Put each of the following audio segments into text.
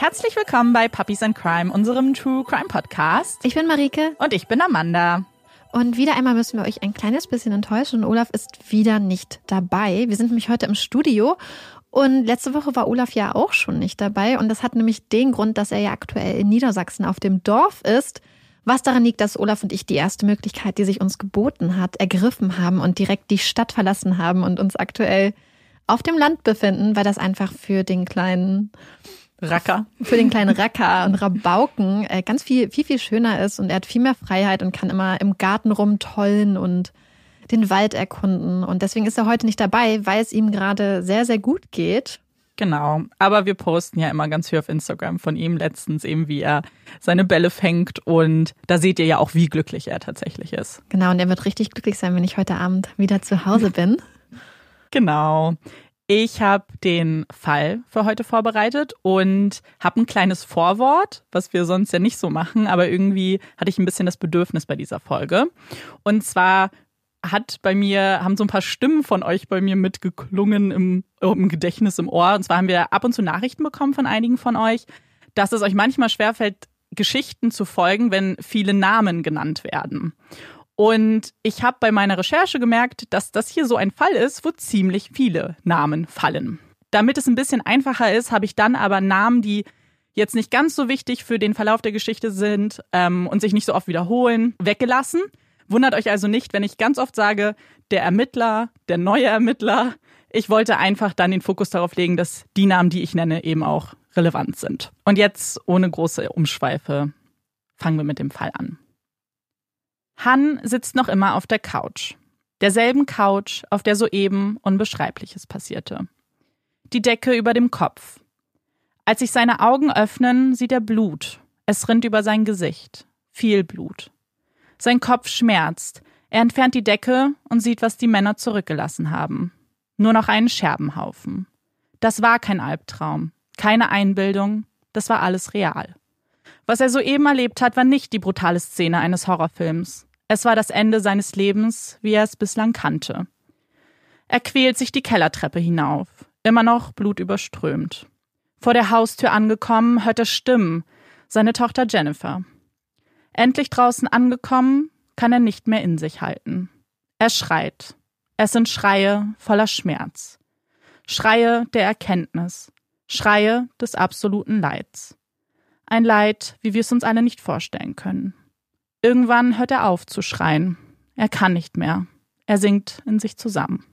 Herzlich willkommen bei Puppies and Crime, unserem True Crime Podcast. Ich bin Marike. Und ich bin Amanda. Und wieder einmal müssen wir euch ein kleines bisschen enttäuschen. Olaf ist wieder nicht dabei. Wir sind nämlich heute im Studio. Und letzte Woche war Olaf ja auch schon nicht dabei. Und das hat nämlich den Grund, dass er ja aktuell in Niedersachsen auf dem Dorf ist. Was daran liegt, dass Olaf und ich die erste Möglichkeit, die sich uns geboten hat, ergriffen haben und direkt die Stadt verlassen haben und uns aktuell auf dem Land befinden, weil das einfach für den kleinen Racker. Für den kleinen Racker und Rabauken äh, ganz viel, viel, viel schöner ist und er hat viel mehr Freiheit und kann immer im Garten rumtollen und den Wald erkunden. Und deswegen ist er heute nicht dabei, weil es ihm gerade sehr, sehr gut geht. Genau, aber wir posten ja immer ganz viel auf Instagram von ihm letztens eben, wie er seine Bälle fängt und da seht ihr ja auch, wie glücklich er tatsächlich ist. Genau, und er wird richtig glücklich sein, wenn ich heute Abend wieder zu Hause bin. genau. Ich habe den Fall für heute vorbereitet und habe ein kleines Vorwort, was wir sonst ja nicht so machen, aber irgendwie hatte ich ein bisschen das Bedürfnis bei dieser Folge. Und zwar hat bei mir, haben so ein paar Stimmen von euch bei mir mitgeklungen im, im Gedächtnis im Ohr. Und zwar haben wir ab und zu Nachrichten bekommen von einigen von euch, dass es euch manchmal schwerfällt, Geschichten zu folgen, wenn viele Namen genannt werden. Und ich habe bei meiner Recherche gemerkt, dass das hier so ein Fall ist, wo ziemlich viele Namen fallen. Damit es ein bisschen einfacher ist, habe ich dann aber Namen, die jetzt nicht ganz so wichtig für den Verlauf der Geschichte sind ähm, und sich nicht so oft wiederholen, weggelassen. Wundert euch also nicht, wenn ich ganz oft sage, der Ermittler, der neue Ermittler. Ich wollte einfach dann den Fokus darauf legen, dass die Namen, die ich nenne, eben auch relevant sind. Und jetzt, ohne große Umschweife, fangen wir mit dem Fall an. Han sitzt noch immer auf der Couch. Derselben Couch, auf der soeben Unbeschreibliches passierte. Die Decke über dem Kopf. Als sich seine Augen öffnen, sieht er Blut. Es rinnt über sein Gesicht. Viel Blut. Sein Kopf schmerzt. Er entfernt die Decke und sieht, was die Männer zurückgelassen haben. Nur noch einen Scherbenhaufen. Das war kein Albtraum, keine Einbildung, das war alles real. Was er soeben erlebt hat, war nicht die brutale Szene eines Horrorfilms. Es war das Ende seines Lebens, wie er es bislang kannte. Er quält sich die Kellertreppe hinauf, immer noch blutüberströmt. Vor der Haustür angekommen, hört er Stimmen, seine Tochter Jennifer. Endlich draußen angekommen, kann er nicht mehr in sich halten. Er schreit. Es sind Schreie voller Schmerz. Schreie der Erkenntnis. Schreie des absoluten Leids. Ein Leid, wie wir es uns alle nicht vorstellen können. Irgendwann hört er auf zu schreien. Er kann nicht mehr. Er sinkt in sich zusammen.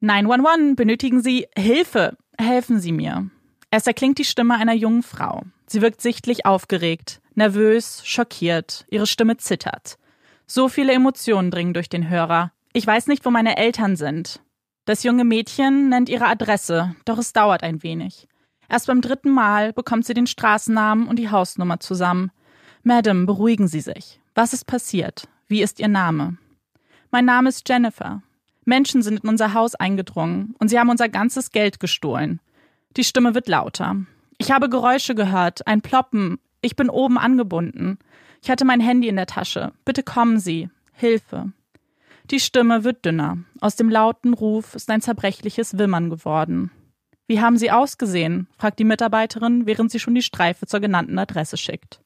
911, benötigen Sie Hilfe. Helfen Sie mir. Es erklingt die Stimme einer jungen Frau. Sie wirkt sichtlich aufgeregt, nervös, schockiert. Ihre Stimme zittert. So viele Emotionen dringen durch den Hörer. Ich weiß nicht, wo meine Eltern sind. Das junge Mädchen nennt ihre Adresse, doch es dauert ein wenig. Erst beim dritten Mal bekommt sie den Straßennamen und die Hausnummer zusammen. Madam, beruhigen Sie sich. Was ist passiert? Wie ist Ihr Name? Mein Name ist Jennifer. Menschen sind in unser Haus eingedrungen und sie haben unser ganzes Geld gestohlen. Die Stimme wird lauter. Ich habe Geräusche gehört, ein Ploppen. Ich bin oben angebunden. Ich hatte mein Handy in der Tasche. Bitte kommen Sie. Hilfe. Die Stimme wird dünner. Aus dem lauten Ruf ist ein zerbrechliches Wimmern geworden. Wie haben Sie ausgesehen? fragt die Mitarbeiterin, während sie schon die Streife zur genannten Adresse schickt.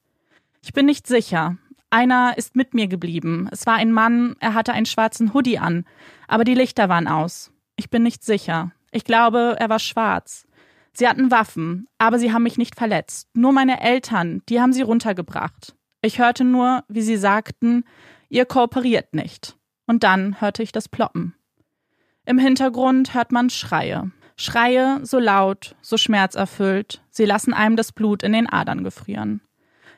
Ich bin nicht sicher. Einer ist mit mir geblieben. Es war ein Mann, er hatte einen schwarzen Hoodie an, aber die Lichter waren aus. Ich bin nicht sicher. Ich glaube, er war schwarz. Sie hatten Waffen, aber sie haben mich nicht verletzt. Nur meine Eltern, die haben sie runtergebracht. Ich hörte nur, wie sie sagten, ihr kooperiert nicht. Und dann hörte ich das Ploppen. Im Hintergrund hört man Schreie. Schreie so laut, so schmerzerfüllt, sie lassen einem das Blut in den Adern gefrieren.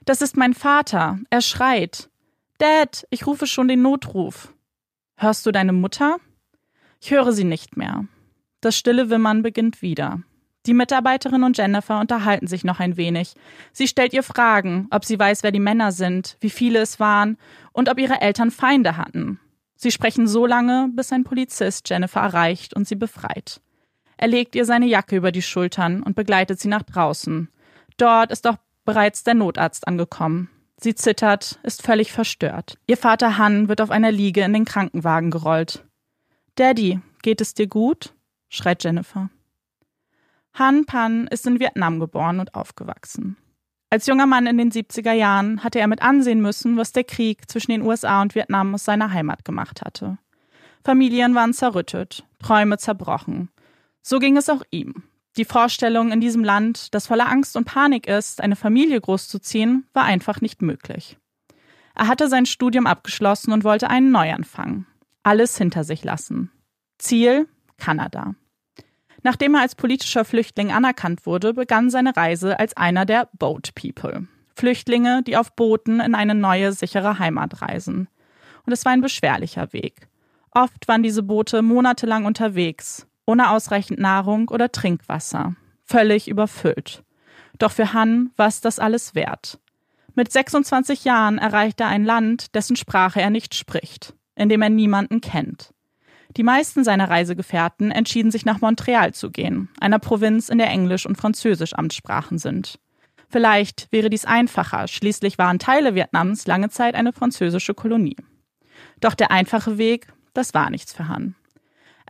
Das ist mein Vater. Er schreit. Dad, ich rufe schon den Notruf. Hörst du deine Mutter? Ich höre sie nicht mehr. Das stille Wimmern beginnt wieder. Die Mitarbeiterin und Jennifer unterhalten sich noch ein wenig. Sie stellt ihr Fragen, ob sie weiß, wer die Männer sind, wie viele es waren und ob ihre Eltern Feinde hatten. Sie sprechen so lange, bis ein Polizist Jennifer erreicht und sie befreit. Er legt ihr seine Jacke über die Schultern und begleitet sie nach draußen. Dort ist auch bereits der Notarzt angekommen. Sie zittert, ist völlig verstört. Ihr Vater Han wird auf einer Liege in den Krankenwagen gerollt. Daddy, geht es dir gut? schreit Jennifer. Han Pan ist in Vietnam geboren und aufgewachsen. Als junger Mann in den 70er Jahren hatte er mit ansehen müssen, was der Krieg zwischen den USA und Vietnam aus seiner Heimat gemacht hatte. Familien waren zerrüttet, Träume zerbrochen. So ging es auch ihm. Die Vorstellung, in diesem Land, das voller Angst und Panik ist, eine Familie großzuziehen, war einfach nicht möglich. Er hatte sein Studium abgeschlossen und wollte einen Neuanfang. Alles hinter sich lassen. Ziel Kanada. Nachdem er als politischer Flüchtling anerkannt wurde, begann seine Reise als einer der Boat People. Flüchtlinge, die auf Booten in eine neue, sichere Heimat reisen. Und es war ein beschwerlicher Weg. Oft waren diese Boote monatelang unterwegs, ohne ausreichend Nahrung oder Trinkwasser, völlig überfüllt. Doch für Han war es das alles wert. Mit 26 Jahren erreicht er ein Land, dessen Sprache er nicht spricht, in dem er niemanden kennt. Die meisten seiner Reisegefährten entschieden sich nach Montreal zu gehen, einer Provinz, in der Englisch und Französisch Amtssprachen sind. Vielleicht wäre dies einfacher, schließlich waren Teile Vietnams lange Zeit eine französische Kolonie. Doch der einfache Weg, das war nichts für Han.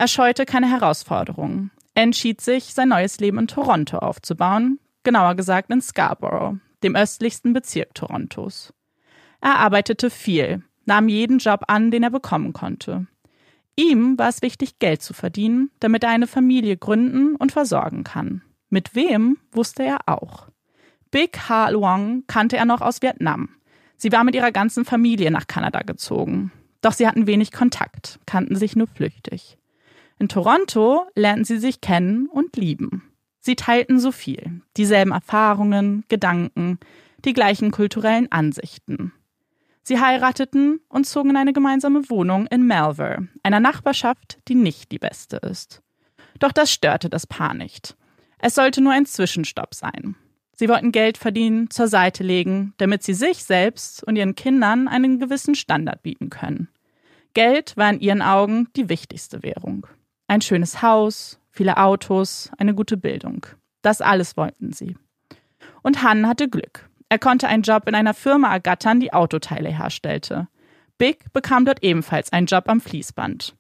Er scheute keine Herausforderungen. Er entschied sich, sein neues Leben in Toronto aufzubauen, genauer gesagt in Scarborough, dem östlichsten Bezirk Torontos. Er arbeitete viel, nahm jeden Job an, den er bekommen konnte. Ihm war es wichtig, Geld zu verdienen, damit er eine Familie gründen und versorgen kann. Mit wem wusste er auch. Big Ha Luong kannte er noch aus Vietnam. Sie war mit ihrer ganzen Familie nach Kanada gezogen. Doch sie hatten wenig Kontakt, kannten sich nur flüchtig. In Toronto lernten sie sich kennen und lieben. Sie teilten so viel, dieselben Erfahrungen, Gedanken, die gleichen kulturellen Ansichten. Sie heirateten und zogen in eine gemeinsame Wohnung in Malvern, einer Nachbarschaft, die nicht die beste ist. Doch das störte das Paar nicht. Es sollte nur ein Zwischenstopp sein. Sie wollten Geld verdienen, zur Seite legen, damit sie sich selbst und ihren Kindern einen gewissen Standard bieten können. Geld war in ihren Augen die wichtigste Währung. Ein schönes Haus, viele Autos, eine gute Bildung. Das alles wollten sie. Und Han hatte Glück. Er konnte einen Job in einer Firma ergattern, die Autoteile herstellte. Big bekam dort ebenfalls einen Job am Fließband.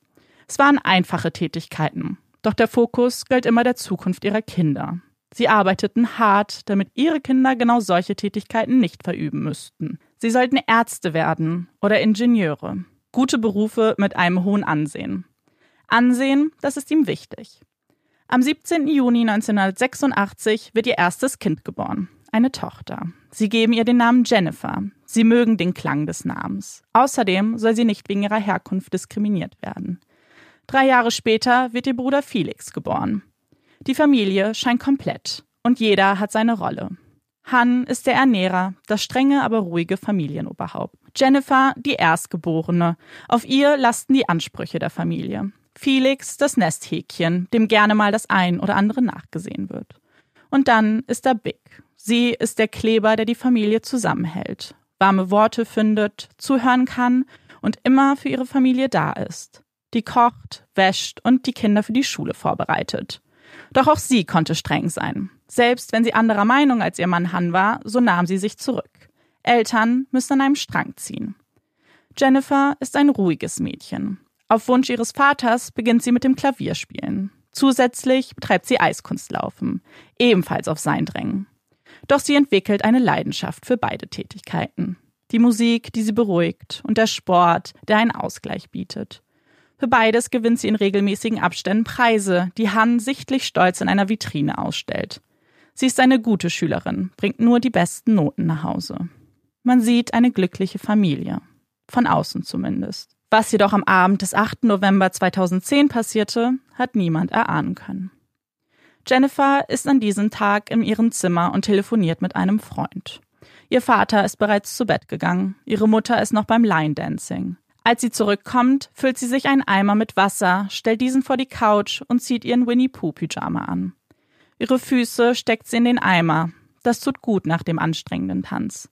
Es waren einfache Tätigkeiten, doch der Fokus galt immer der Zukunft ihrer Kinder. Sie arbeiteten hart, damit ihre Kinder genau solche Tätigkeiten nicht verüben müssten. Sie sollten Ärzte werden oder Ingenieure. Gute Berufe mit einem hohen Ansehen. Ansehen, das ist ihm wichtig. Am 17. Juni 1986 wird ihr erstes Kind geboren eine Tochter. Sie geben ihr den Namen Jennifer. Sie mögen den Klang des Namens. Außerdem soll sie nicht wegen ihrer Herkunft diskriminiert werden. Drei Jahre später wird ihr Bruder Felix geboren. Die Familie scheint komplett und jeder hat seine Rolle. Han ist der Ernährer, das strenge, aber ruhige Familienoberhaupt. Jennifer die Erstgeborene. Auf ihr lasten die Ansprüche der Familie. Felix das Nesthäkchen, dem gerne mal das ein oder andere nachgesehen wird. Und dann ist da Big, Sie ist der Kleber, der die Familie zusammenhält, warme Worte findet, zuhören kann und immer für ihre Familie da ist. Die kocht, wäscht und die Kinder für die Schule vorbereitet. Doch auch sie konnte streng sein. Selbst wenn sie anderer Meinung als ihr Mann Han war, so nahm sie sich zurück. Eltern müssen an einem Strang ziehen. Jennifer ist ein ruhiges Mädchen. Auf Wunsch ihres Vaters beginnt sie mit dem Klavierspielen. Zusätzlich betreibt sie Eiskunstlaufen, ebenfalls auf sein Drängen. Doch sie entwickelt eine Leidenschaft für beide Tätigkeiten. Die Musik, die sie beruhigt, und der Sport, der einen Ausgleich bietet. Für beides gewinnt sie in regelmäßigen Abständen Preise, die Han sichtlich stolz in einer Vitrine ausstellt. Sie ist eine gute Schülerin, bringt nur die besten Noten nach Hause. Man sieht eine glückliche Familie. Von außen zumindest. Was jedoch am Abend des 8. November 2010 passierte, hat niemand erahnen können. Jennifer ist an diesem Tag in ihrem Zimmer und telefoniert mit einem Freund. Ihr Vater ist bereits zu Bett gegangen, ihre Mutter ist noch beim Line Dancing. Als sie zurückkommt, füllt sie sich einen Eimer mit Wasser, stellt diesen vor die Couch und zieht ihren Winnie Pooh Pyjama an. Ihre Füße steckt sie in den Eimer. Das tut gut nach dem anstrengenden Tanz.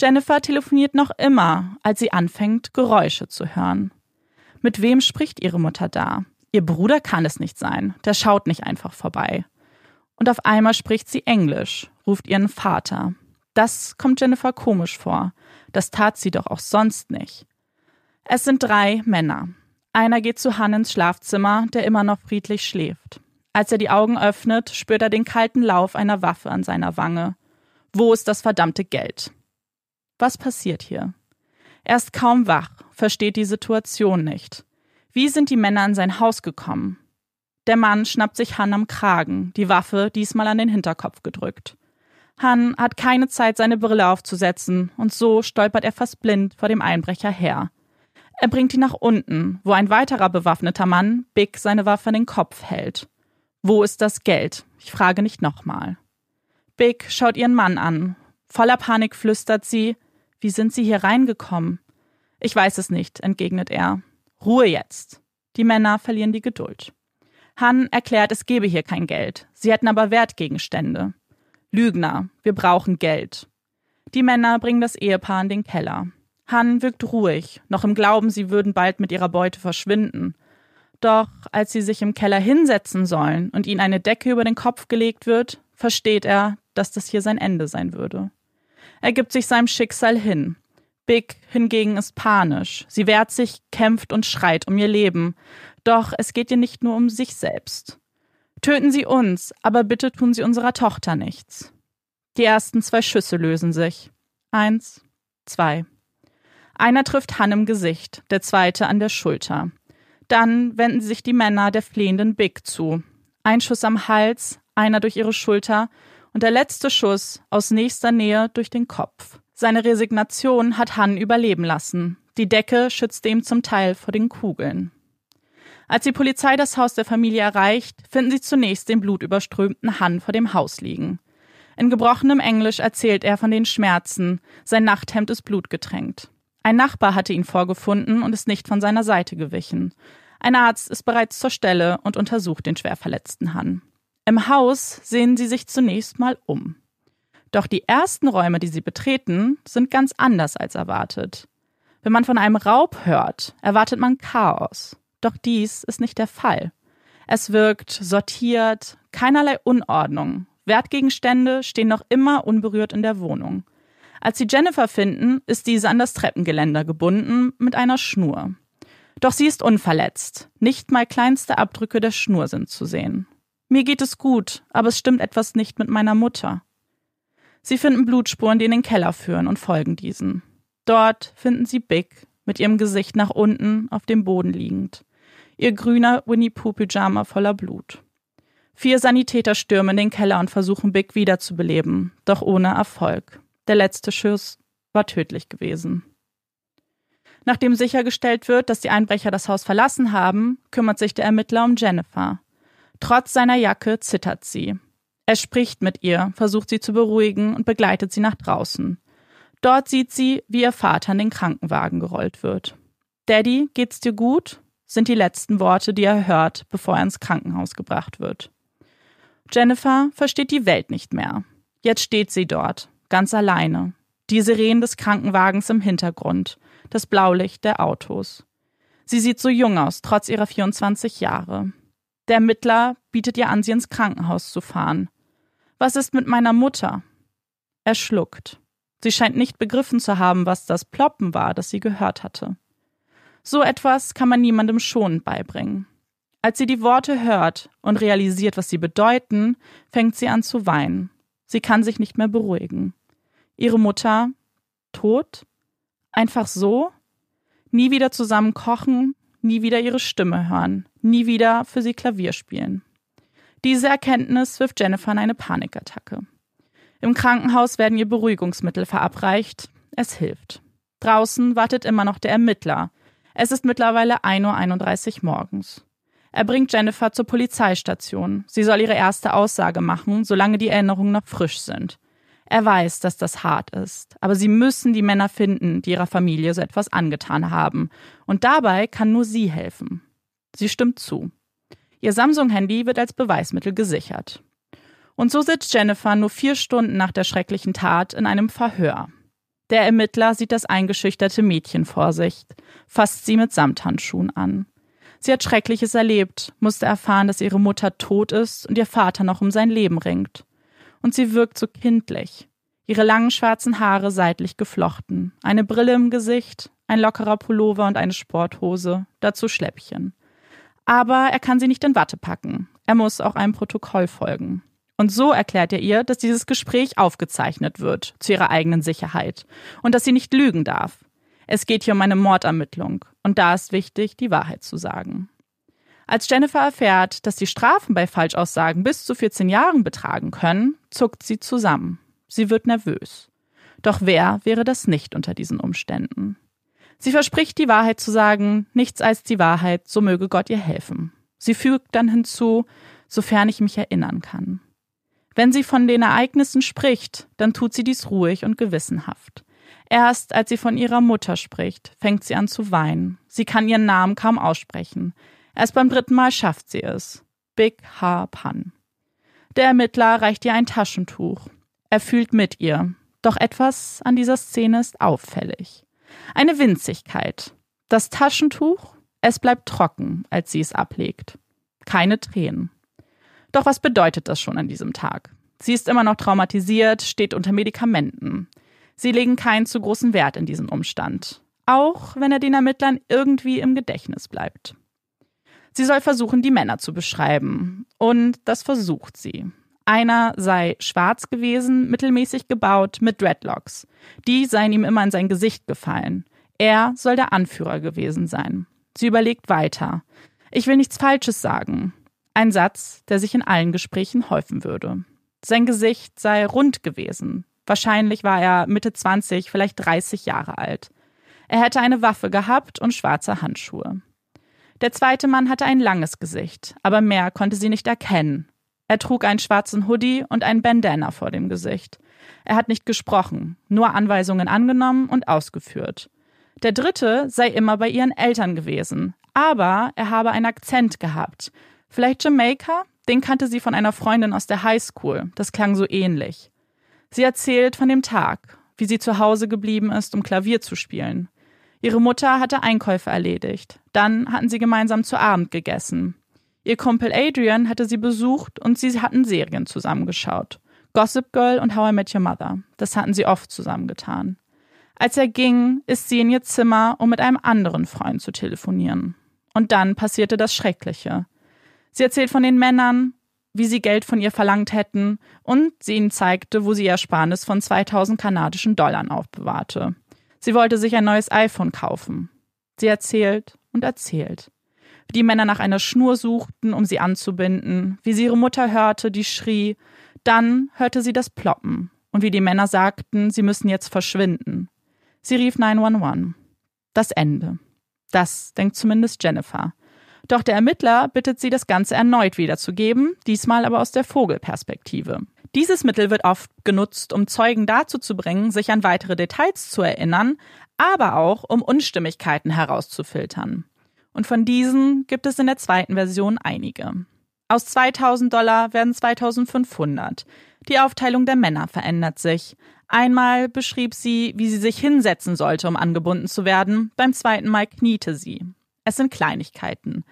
Jennifer telefoniert noch immer, als sie anfängt, Geräusche zu hören. Mit wem spricht ihre Mutter da? Ihr Bruder kann es nicht sein, der schaut nicht einfach vorbei. Und auf einmal spricht sie Englisch, ruft ihren Vater. Das kommt Jennifer komisch vor. Das tat sie doch auch sonst nicht. Es sind drei Männer. Einer geht zu Han ins Schlafzimmer, der immer noch friedlich schläft. Als er die Augen öffnet, spürt er den kalten Lauf einer Waffe an seiner Wange. Wo ist das verdammte Geld? Was passiert hier? Er ist kaum wach, versteht die Situation nicht. Wie sind die Männer in sein Haus gekommen? Der Mann schnappt sich Han am Kragen, die Waffe diesmal an den Hinterkopf gedrückt. Han hat keine Zeit, seine Brille aufzusetzen, und so stolpert er fast blind vor dem Einbrecher her. Er bringt ihn nach unten, wo ein weiterer bewaffneter Mann Big seine Waffe an den Kopf hält. Wo ist das Geld? Ich frage nicht nochmal. Big schaut ihren Mann an. Voller Panik flüstert sie, wie sind Sie hier reingekommen? Ich weiß es nicht, entgegnet er. Ruhe jetzt. Die Männer verlieren die Geduld. Han erklärt, es gebe hier kein Geld. Sie hätten aber Wertgegenstände. Lügner, wir brauchen Geld. Die Männer bringen das Ehepaar in den Keller. Han wirkt ruhig, noch im Glauben, sie würden bald mit ihrer Beute verschwinden. Doch als sie sich im Keller hinsetzen sollen und ihnen eine Decke über den Kopf gelegt wird, versteht er, dass das hier sein Ende sein würde. Er gibt sich seinem Schicksal hin. Big hingegen ist panisch. Sie wehrt sich, kämpft und schreit um ihr Leben. Doch es geht ihr nicht nur um sich selbst. Töten Sie uns, aber bitte tun Sie unserer Tochter nichts. Die ersten zwei Schüsse lösen sich. Eins, zwei. Einer trifft Han im Gesicht, der zweite an der Schulter. Dann wenden sich die Männer der flehenden Big zu. Ein Schuss am Hals, einer durch ihre Schulter und der letzte Schuss aus nächster Nähe durch den Kopf. Seine Resignation hat Han überleben lassen. Die Decke schützte ihm zum Teil vor den Kugeln. Als die Polizei das Haus der Familie erreicht, finden sie zunächst den blutüberströmten Han vor dem Haus liegen. In gebrochenem Englisch erzählt er von den Schmerzen, sein Nachthemd ist blutgetränkt. Ein Nachbar hatte ihn vorgefunden und ist nicht von seiner Seite gewichen. Ein Arzt ist bereits zur Stelle und untersucht den schwer verletzten Han. Im Haus sehen sie sich zunächst mal um. Doch die ersten Räume, die sie betreten, sind ganz anders als erwartet. Wenn man von einem Raub hört, erwartet man Chaos. Doch dies ist nicht der Fall. Es wirkt sortiert, keinerlei Unordnung. Wertgegenstände stehen noch immer unberührt in der Wohnung. Als sie Jennifer finden, ist diese an das Treppengeländer gebunden mit einer Schnur. Doch sie ist unverletzt. Nicht mal kleinste Abdrücke der Schnur sind zu sehen. Mir geht es gut, aber es stimmt etwas nicht mit meiner Mutter. Sie finden Blutspuren, die in den Keller führen und folgen diesen. Dort finden sie Big mit ihrem Gesicht nach unten auf dem Boden liegend ihr grüner Winnie-Pooh-Pyjama voller Blut. Vier Sanitäter stürmen in den Keller und versuchen Big wiederzubeleben, doch ohne Erfolg. Der letzte Schuss war tödlich gewesen. Nachdem sichergestellt wird, dass die Einbrecher das Haus verlassen haben, kümmert sich der Ermittler um Jennifer. Trotz seiner Jacke zittert sie. Er spricht mit ihr, versucht sie zu beruhigen und begleitet sie nach draußen. Dort sieht sie, wie ihr Vater in den Krankenwagen gerollt wird. Daddy, geht's dir gut? sind die letzten Worte, die er hört, bevor er ins Krankenhaus gebracht wird. Jennifer versteht die Welt nicht mehr. Jetzt steht sie dort, ganz alleine. Die Sirenen des Krankenwagens im Hintergrund, das Blaulicht der Autos. Sie sieht so jung aus, trotz ihrer 24 Jahre. Der Ermittler bietet ihr an, sie ins Krankenhaus zu fahren. Was ist mit meiner Mutter? Er schluckt. Sie scheint nicht begriffen zu haben, was das Ploppen war, das sie gehört hatte. So etwas kann man niemandem schonend beibringen. Als sie die Worte hört und realisiert, was sie bedeuten, fängt sie an zu weinen. Sie kann sich nicht mehr beruhigen. Ihre Mutter tot? Einfach so? Nie wieder zusammen kochen, nie wieder ihre Stimme hören, nie wieder für sie Klavier spielen. Diese Erkenntnis wirft Jennifer in eine Panikattacke. Im Krankenhaus werden ihr Beruhigungsmittel verabreicht. Es hilft. Draußen wartet immer noch der Ermittler, es ist mittlerweile 1.31 Uhr morgens. Er bringt Jennifer zur Polizeistation. Sie soll ihre erste Aussage machen, solange die Erinnerungen noch frisch sind. Er weiß, dass das hart ist, aber sie müssen die Männer finden, die ihrer Familie so etwas angetan haben. Und dabei kann nur sie helfen. Sie stimmt zu. Ihr Samsung-Handy wird als Beweismittel gesichert. Und so sitzt Jennifer nur vier Stunden nach der schrecklichen Tat in einem Verhör. Der Ermittler sieht das eingeschüchterte Mädchen vor sich, fasst sie mit Samthandschuhen an. Sie hat Schreckliches erlebt, musste erfahren, dass ihre Mutter tot ist und ihr Vater noch um sein Leben ringt. Und sie wirkt so kindlich. Ihre langen schwarzen Haare seitlich geflochten, eine Brille im Gesicht, ein lockerer Pullover und eine Sporthose, dazu Schläppchen. Aber er kann sie nicht in Watte packen. Er muss auch einem Protokoll folgen. Und so erklärt er ihr, dass dieses Gespräch aufgezeichnet wird, zu ihrer eigenen Sicherheit, und dass sie nicht lügen darf. Es geht hier um eine Mordermittlung, und da ist wichtig, die Wahrheit zu sagen. Als Jennifer erfährt, dass die Strafen bei Falschaussagen bis zu 14 Jahren betragen können, zuckt sie zusammen. Sie wird nervös. Doch wer wäre das nicht unter diesen Umständen? Sie verspricht, die Wahrheit zu sagen, nichts als die Wahrheit, so möge Gott ihr helfen. Sie fügt dann hinzu, sofern ich mich erinnern kann. Wenn sie von den Ereignissen spricht, dann tut sie dies ruhig und gewissenhaft. Erst als sie von ihrer Mutter spricht, fängt sie an zu weinen. Sie kann ihren Namen kaum aussprechen. Erst beim dritten Mal schafft sie es. Big Ha Pan. Der Ermittler reicht ihr ein Taschentuch. Er fühlt mit ihr. Doch etwas an dieser Szene ist auffällig. Eine Winzigkeit. Das Taschentuch, es bleibt trocken, als sie es ablegt. Keine Tränen. Doch was bedeutet das schon an diesem Tag? Sie ist immer noch traumatisiert, steht unter Medikamenten. Sie legen keinen zu großen Wert in diesen Umstand, auch wenn er den Ermittlern irgendwie im Gedächtnis bleibt. Sie soll versuchen, die Männer zu beschreiben. Und das versucht sie. Einer sei schwarz gewesen, mittelmäßig gebaut, mit Dreadlocks. Die seien ihm immer in sein Gesicht gefallen. Er soll der Anführer gewesen sein. Sie überlegt weiter. Ich will nichts Falsches sagen. Ein Satz, der sich in allen Gesprächen häufen würde. Sein Gesicht sei rund gewesen. Wahrscheinlich war er Mitte 20, vielleicht 30 Jahre alt. Er hätte eine Waffe gehabt und schwarze Handschuhe. Der zweite Mann hatte ein langes Gesicht, aber mehr konnte sie nicht erkennen. Er trug einen schwarzen Hoodie und einen Bandana vor dem Gesicht. Er hat nicht gesprochen, nur Anweisungen angenommen und ausgeführt. Der dritte sei immer bei ihren Eltern gewesen, aber er habe einen Akzent gehabt. Vielleicht Jamaika? Den kannte sie von einer Freundin aus der Highschool. Das klang so ähnlich. Sie erzählt von dem Tag, wie sie zu Hause geblieben ist, um Klavier zu spielen. Ihre Mutter hatte Einkäufe erledigt. Dann hatten sie gemeinsam zu Abend gegessen. Ihr Kumpel Adrian hatte sie besucht und sie hatten Serien zusammengeschaut. Gossip Girl und How I Met Your Mother. Das hatten sie oft zusammengetan. Als er ging, ist sie in ihr Zimmer, um mit einem anderen Freund zu telefonieren. Und dann passierte das Schreckliche. Sie erzählt von den Männern, wie sie Geld von ihr verlangt hätten und sie ihnen zeigte, wo sie ihr Ersparnis von 2000 kanadischen Dollar aufbewahrte. Sie wollte sich ein neues iPhone kaufen. Sie erzählt und erzählt. Wie die Männer nach einer Schnur suchten, um sie anzubinden, wie sie ihre Mutter hörte, die schrie. Dann hörte sie das Ploppen und wie die Männer sagten, sie müssen jetzt verschwinden. Sie rief 911. Das Ende. Das denkt zumindest Jennifer. Doch der Ermittler bittet sie, das Ganze erneut wiederzugeben, diesmal aber aus der Vogelperspektive. Dieses Mittel wird oft genutzt, um Zeugen dazu zu bringen, sich an weitere Details zu erinnern, aber auch um Unstimmigkeiten herauszufiltern. Und von diesen gibt es in der zweiten Version einige. Aus 2000 Dollar werden 2500. Die Aufteilung der Männer verändert sich. Einmal beschrieb sie, wie sie sich hinsetzen sollte, um angebunden zu werden, beim zweiten Mal kniete sie. Es sind Kleinigkeiten.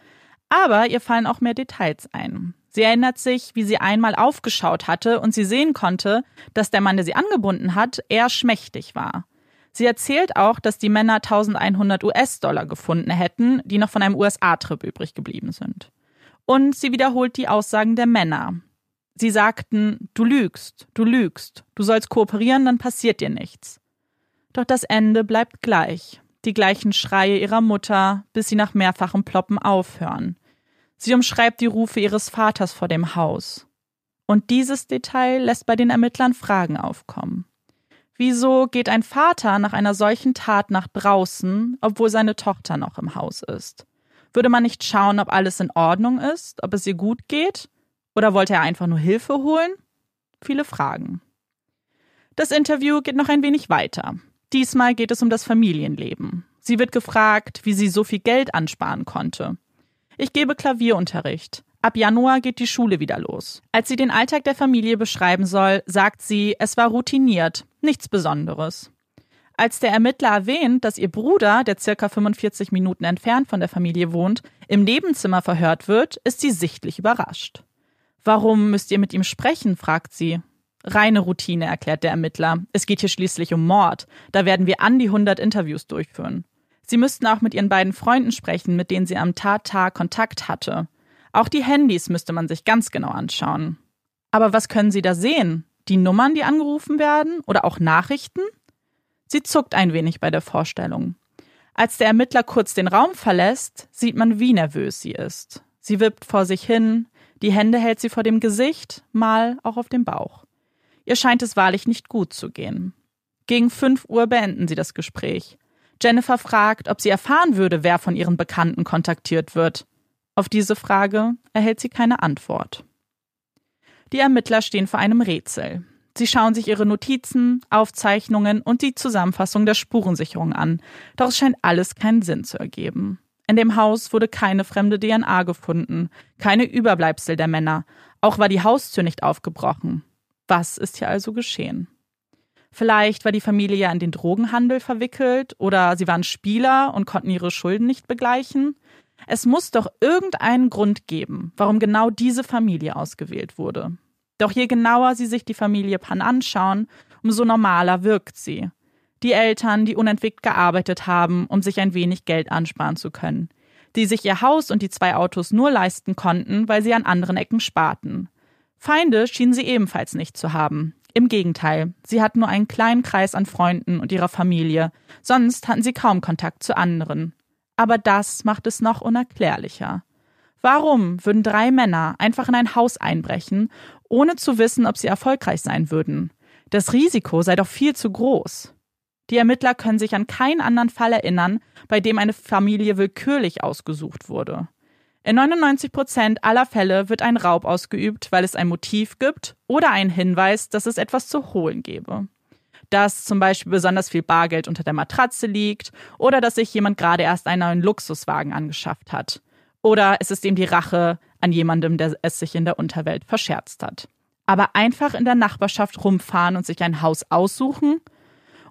Aber ihr fallen auch mehr Details ein. Sie erinnert sich, wie sie einmal aufgeschaut hatte und sie sehen konnte, dass der Mann, der sie angebunden hat, eher schmächtig war. Sie erzählt auch, dass die Männer 1100 US-Dollar gefunden hätten, die noch von einem USA-Trip übrig geblieben sind. Und sie wiederholt die Aussagen der Männer. Sie sagten, du lügst, du lügst, du sollst kooperieren, dann passiert dir nichts. Doch das Ende bleibt gleich. Die gleichen Schreie ihrer Mutter, bis sie nach mehrfachem Ploppen aufhören. Sie umschreibt die Rufe ihres Vaters vor dem Haus. Und dieses Detail lässt bei den Ermittlern Fragen aufkommen. Wieso geht ein Vater nach einer solchen Tat nach draußen, obwohl seine Tochter noch im Haus ist? Würde man nicht schauen, ob alles in Ordnung ist, ob es ihr gut geht? Oder wollte er einfach nur Hilfe holen? Viele Fragen. Das Interview geht noch ein wenig weiter. Diesmal geht es um das Familienleben. Sie wird gefragt, wie sie so viel Geld ansparen konnte. Ich gebe Klavierunterricht. Ab Januar geht die Schule wieder los. Als sie den Alltag der Familie beschreiben soll, sagt sie, es war routiniert, nichts Besonderes. Als der Ermittler erwähnt, dass ihr Bruder, der circa 45 Minuten entfernt von der Familie wohnt, im Nebenzimmer verhört wird, ist sie sichtlich überrascht. Warum müsst ihr mit ihm sprechen? fragt sie. Reine Routine, erklärt der Ermittler. Es geht hier schließlich um Mord. Da werden wir an die 100 Interviews durchführen. Sie müssten auch mit ihren beiden Freunden sprechen, mit denen sie am Tattag Kontakt hatte. Auch die Handys müsste man sich ganz genau anschauen. Aber was können Sie da sehen? Die Nummern, die angerufen werden? Oder auch Nachrichten? Sie zuckt ein wenig bei der Vorstellung. Als der Ermittler kurz den Raum verlässt, sieht man, wie nervös sie ist. Sie wippt vor sich hin, die Hände hält sie vor dem Gesicht, mal auch auf dem Bauch. Ihr scheint es wahrlich nicht gut zu gehen. Gegen fünf Uhr beenden sie das Gespräch. Jennifer fragt, ob sie erfahren würde, wer von ihren Bekannten kontaktiert wird. Auf diese Frage erhält sie keine Antwort. Die Ermittler stehen vor einem Rätsel. Sie schauen sich ihre Notizen, Aufzeichnungen und die Zusammenfassung der Spurensicherung an, doch es scheint alles keinen Sinn zu ergeben. In dem Haus wurde keine fremde DNA gefunden, keine Überbleibsel der Männer, auch war die Haustür nicht aufgebrochen. Was ist hier also geschehen? Vielleicht war die Familie ja in den Drogenhandel verwickelt oder sie waren Spieler und konnten ihre Schulden nicht begleichen. Es muss doch irgendeinen Grund geben, warum genau diese Familie ausgewählt wurde. Doch je genauer sie sich die Familie Pan anschauen, umso normaler wirkt sie. Die Eltern, die unentwegt gearbeitet haben, um sich ein wenig Geld ansparen zu können. Die sich ihr Haus und die zwei Autos nur leisten konnten, weil sie an anderen Ecken sparten. Feinde schienen sie ebenfalls nicht zu haben. Im Gegenteil, sie hatten nur einen kleinen Kreis an Freunden und ihrer Familie, sonst hatten sie kaum Kontakt zu anderen. Aber das macht es noch unerklärlicher. Warum würden drei Männer einfach in ein Haus einbrechen, ohne zu wissen, ob sie erfolgreich sein würden? Das Risiko sei doch viel zu groß. Die Ermittler können sich an keinen anderen Fall erinnern, bei dem eine Familie willkürlich ausgesucht wurde. In 99 Prozent aller Fälle wird ein Raub ausgeübt, weil es ein Motiv gibt oder einen Hinweis, dass es etwas zu holen gebe. Dass zum Beispiel besonders viel Bargeld unter der Matratze liegt oder dass sich jemand gerade erst einen neuen Luxuswagen angeschafft hat. Oder es ist eben die Rache an jemandem, der es sich in der Unterwelt verscherzt hat. Aber einfach in der Nachbarschaft rumfahren und sich ein Haus aussuchen?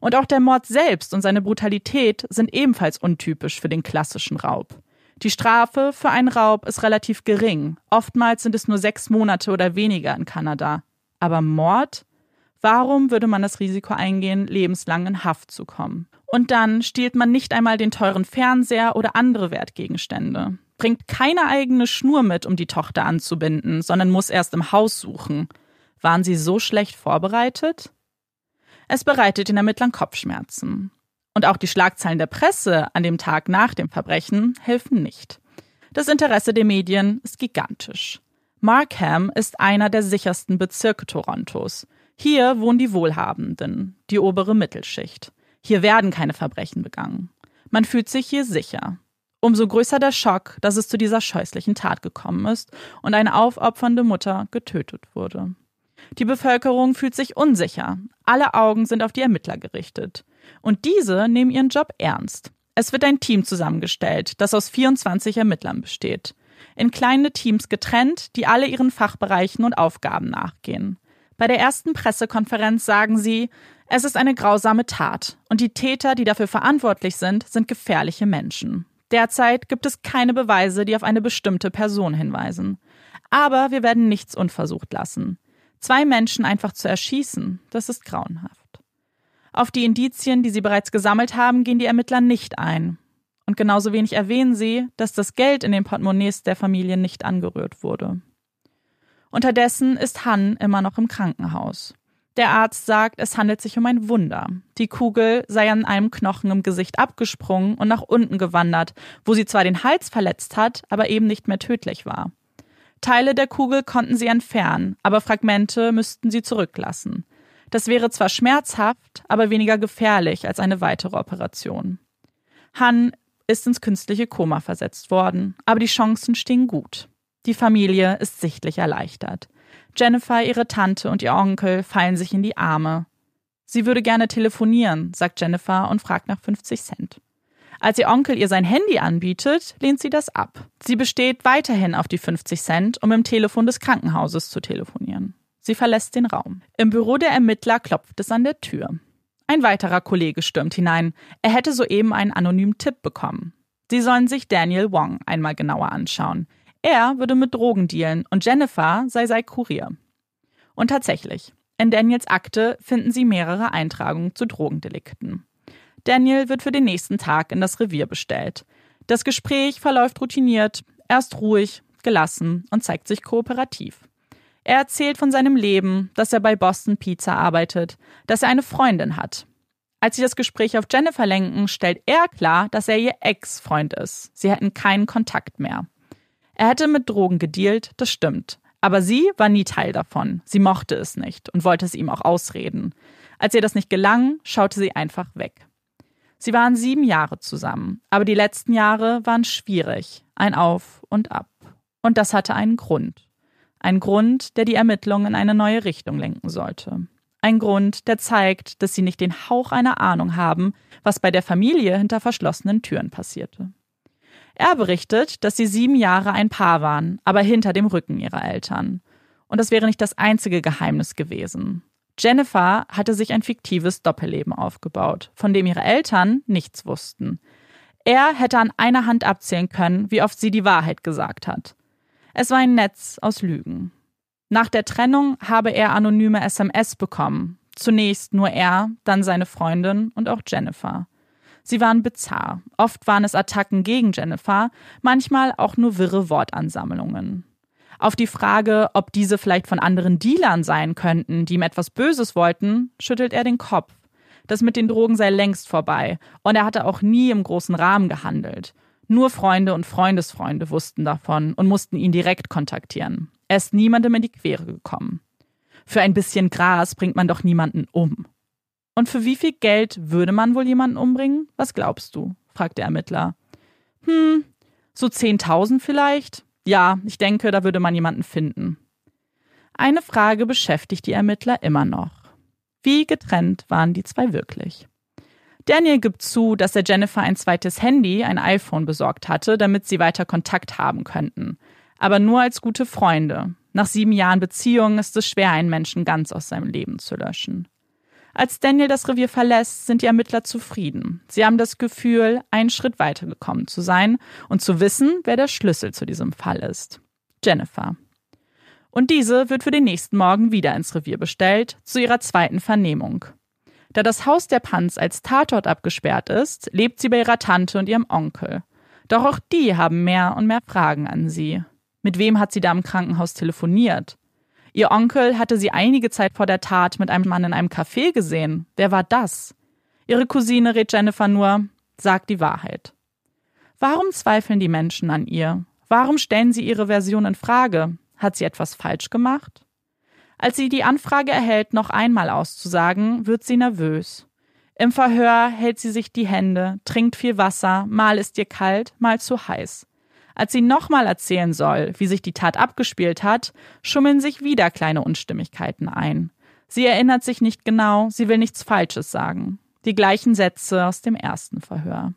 Und auch der Mord selbst und seine Brutalität sind ebenfalls untypisch für den klassischen Raub. Die Strafe für einen Raub ist relativ gering. Oftmals sind es nur sechs Monate oder weniger in Kanada. Aber Mord? Warum würde man das Risiko eingehen, lebenslang in Haft zu kommen? Und dann stiehlt man nicht einmal den teuren Fernseher oder andere Wertgegenstände, bringt keine eigene Schnur mit, um die Tochter anzubinden, sondern muss erst im Haus suchen. Waren sie so schlecht vorbereitet? Es bereitet den Ermittlern Kopfschmerzen. Und auch die Schlagzeilen der Presse an dem Tag nach dem Verbrechen helfen nicht. Das Interesse der Medien ist gigantisch. Markham ist einer der sichersten Bezirke Torontos. Hier wohnen die Wohlhabenden, die obere Mittelschicht. Hier werden keine Verbrechen begangen. Man fühlt sich hier sicher. Umso größer der Schock, dass es zu dieser scheußlichen Tat gekommen ist und eine aufopfernde Mutter getötet wurde. Die Bevölkerung fühlt sich unsicher. Alle Augen sind auf die Ermittler gerichtet. Und diese nehmen ihren Job ernst. Es wird ein Team zusammengestellt, das aus 24 Ermittlern besteht. In kleine Teams getrennt, die alle ihren Fachbereichen und Aufgaben nachgehen. Bei der ersten Pressekonferenz sagen sie, es ist eine grausame Tat und die Täter, die dafür verantwortlich sind, sind gefährliche Menschen. Derzeit gibt es keine Beweise, die auf eine bestimmte Person hinweisen. Aber wir werden nichts unversucht lassen. Zwei Menschen einfach zu erschießen, das ist grauenhaft. Auf die Indizien, die sie bereits gesammelt haben, gehen die Ermittler nicht ein. Und genauso wenig erwähnen sie, dass das Geld in den Portemonnaies der Familie nicht angerührt wurde. Unterdessen ist Han immer noch im Krankenhaus. Der Arzt sagt, es handelt sich um ein Wunder. Die Kugel sei an einem Knochen im Gesicht abgesprungen und nach unten gewandert, wo sie zwar den Hals verletzt hat, aber eben nicht mehr tödlich war. Teile der Kugel konnten sie entfernen, aber Fragmente müssten sie zurücklassen. Das wäre zwar schmerzhaft, aber weniger gefährlich als eine weitere Operation. Han ist ins künstliche Koma versetzt worden, aber die Chancen stehen gut. Die Familie ist sichtlich erleichtert. Jennifer, ihre Tante und ihr Onkel fallen sich in die Arme. Sie würde gerne telefonieren, sagt Jennifer und fragt nach 50 Cent. Als ihr Onkel ihr sein Handy anbietet, lehnt sie das ab. Sie besteht weiterhin auf die 50 Cent, um im Telefon des Krankenhauses zu telefonieren. Sie verlässt den Raum. Im Büro der Ermittler klopft es an der Tür. Ein weiterer Kollege stürmt hinein. Er hätte soeben einen anonymen Tipp bekommen. Sie sollen sich Daniel Wong einmal genauer anschauen. Er würde mit Drogen dealen und Jennifer sei sei Kurier. Und tatsächlich, in Daniels Akte finden sie mehrere Eintragungen zu Drogendelikten. Daniel wird für den nächsten Tag in das Revier bestellt. Das Gespräch verläuft routiniert, erst ruhig, gelassen und zeigt sich kooperativ. Er erzählt von seinem Leben, dass er bei Boston Pizza arbeitet, dass er eine Freundin hat. Als sie das Gespräch auf Jennifer lenken, stellt er klar, dass er ihr Ex-Freund ist. Sie hätten keinen Kontakt mehr. Er hätte mit Drogen gedealt, das stimmt. Aber sie war nie Teil davon. Sie mochte es nicht und wollte es ihm auch ausreden. Als ihr das nicht gelang, schaute sie einfach weg. Sie waren sieben Jahre zusammen, aber die letzten Jahre waren schwierig, ein Auf und Ab. Und das hatte einen Grund. Ein Grund, der die Ermittlungen in eine neue Richtung lenken sollte. Ein Grund, der zeigt, dass sie nicht den Hauch einer Ahnung haben, was bei der Familie hinter verschlossenen Türen passierte. Er berichtet, dass sie sieben Jahre ein Paar waren, aber hinter dem Rücken ihrer Eltern. Und das wäre nicht das einzige Geheimnis gewesen. Jennifer hatte sich ein fiktives Doppelleben aufgebaut, von dem ihre Eltern nichts wussten. Er hätte an einer Hand abzählen können, wie oft sie die Wahrheit gesagt hat. Es war ein Netz aus Lügen. Nach der Trennung habe er anonyme SMS bekommen. Zunächst nur er, dann seine Freundin und auch Jennifer. Sie waren bizarr. Oft waren es Attacken gegen Jennifer, manchmal auch nur wirre Wortansammlungen. Auf die Frage, ob diese vielleicht von anderen Dealern sein könnten, die ihm etwas Böses wollten, schüttelt er den Kopf. Das mit den Drogen sei längst vorbei und er hatte auch nie im großen Rahmen gehandelt. Nur Freunde und Freundesfreunde wussten davon und mussten ihn direkt kontaktieren. Er ist niemandem in die Quere gekommen. Für ein bisschen Gras bringt man doch niemanden um. Und für wie viel Geld würde man wohl jemanden umbringen? Was glaubst du? fragt der Ermittler. Hm, so 10.000 vielleicht? Ja, ich denke, da würde man jemanden finden. Eine Frage beschäftigt die Ermittler immer noch. Wie getrennt waren die zwei wirklich? Daniel gibt zu, dass er Jennifer ein zweites Handy, ein iPhone, besorgt hatte, damit sie weiter Kontakt haben könnten. Aber nur als gute Freunde. Nach sieben Jahren Beziehung ist es schwer, einen Menschen ganz aus seinem Leben zu löschen. Als Daniel das Revier verlässt, sind die Ermittler zufrieden. Sie haben das Gefühl, einen Schritt weitergekommen zu sein und zu wissen, wer der Schlüssel zu diesem Fall ist. Jennifer. Und diese wird für den nächsten Morgen wieder ins Revier bestellt, zu ihrer zweiten Vernehmung. Da das Haus der Panz als Tatort abgesperrt ist, lebt sie bei ihrer Tante und ihrem Onkel. Doch auch die haben mehr und mehr Fragen an sie. Mit wem hat sie da im Krankenhaus telefoniert? Ihr Onkel hatte sie einige Zeit vor der Tat mit einem Mann in einem Café gesehen. Wer war das? Ihre Cousine rät Jennifer nur, sag die Wahrheit. Warum zweifeln die Menschen an ihr? Warum stellen sie ihre Version in Frage? Hat sie etwas falsch gemacht? Als sie die Anfrage erhält, noch einmal auszusagen, wird sie nervös. Im Verhör hält sie sich die Hände, trinkt viel Wasser, mal ist ihr kalt, mal zu heiß. Als sie nochmal erzählen soll, wie sich die Tat abgespielt hat, schummeln sich wieder kleine Unstimmigkeiten ein. Sie erinnert sich nicht genau, sie will nichts Falsches sagen. Die gleichen Sätze aus dem ersten Verhör.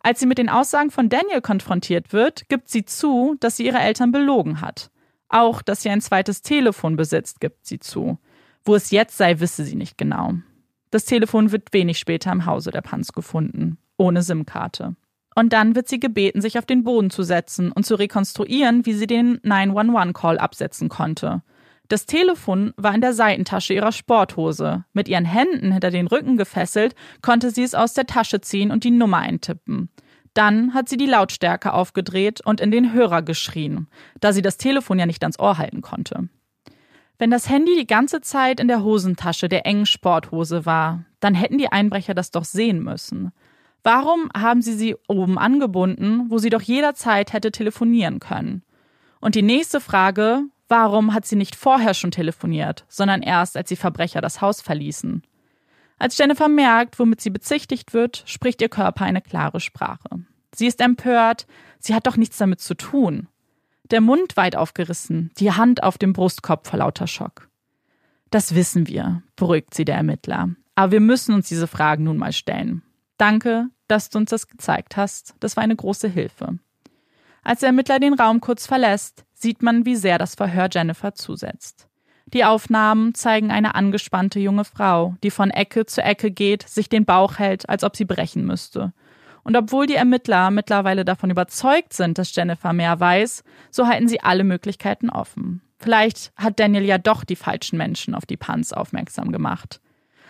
Als sie mit den Aussagen von Daniel konfrontiert wird, gibt sie zu, dass sie ihre Eltern belogen hat. Auch, dass sie ein zweites Telefon besitzt, gibt sie zu. Wo es jetzt sei, wisse sie nicht genau. Das Telefon wird wenig später im Hause der Panz gefunden, ohne SIM-Karte. Und dann wird sie gebeten, sich auf den Boden zu setzen und zu rekonstruieren, wie sie den 911-Call absetzen konnte. Das Telefon war in der Seitentasche ihrer Sporthose. Mit ihren Händen hinter den Rücken gefesselt, konnte sie es aus der Tasche ziehen und die Nummer eintippen. Dann hat sie die Lautstärke aufgedreht und in den Hörer geschrien, da sie das Telefon ja nicht ans Ohr halten konnte. Wenn das Handy die ganze Zeit in der Hosentasche der engen Sporthose war, dann hätten die Einbrecher das doch sehen müssen. Warum haben sie sie oben angebunden, wo sie doch jederzeit hätte telefonieren können? Und die nächste Frage, warum hat sie nicht vorher schon telefoniert, sondern erst, als die Verbrecher das Haus verließen? Als Jennifer merkt, womit sie bezichtigt wird, spricht ihr Körper eine klare Sprache. Sie ist empört, sie hat doch nichts damit zu tun. Der Mund weit aufgerissen, die Hand auf dem Brustkorb vor lauter Schock. Das wissen wir, beruhigt sie der Ermittler. Aber wir müssen uns diese Fragen nun mal stellen. Danke, dass du uns das gezeigt hast. Das war eine große Hilfe. Als der Ermittler den Raum kurz verlässt, sieht man, wie sehr das Verhör Jennifer zusetzt. Die Aufnahmen zeigen eine angespannte junge Frau, die von Ecke zu Ecke geht, sich den Bauch hält, als ob sie brechen müsste. Und obwohl die Ermittler mittlerweile davon überzeugt sind, dass Jennifer mehr weiß, so halten sie alle Möglichkeiten offen. Vielleicht hat Daniel ja doch die falschen Menschen auf die Panz aufmerksam gemacht.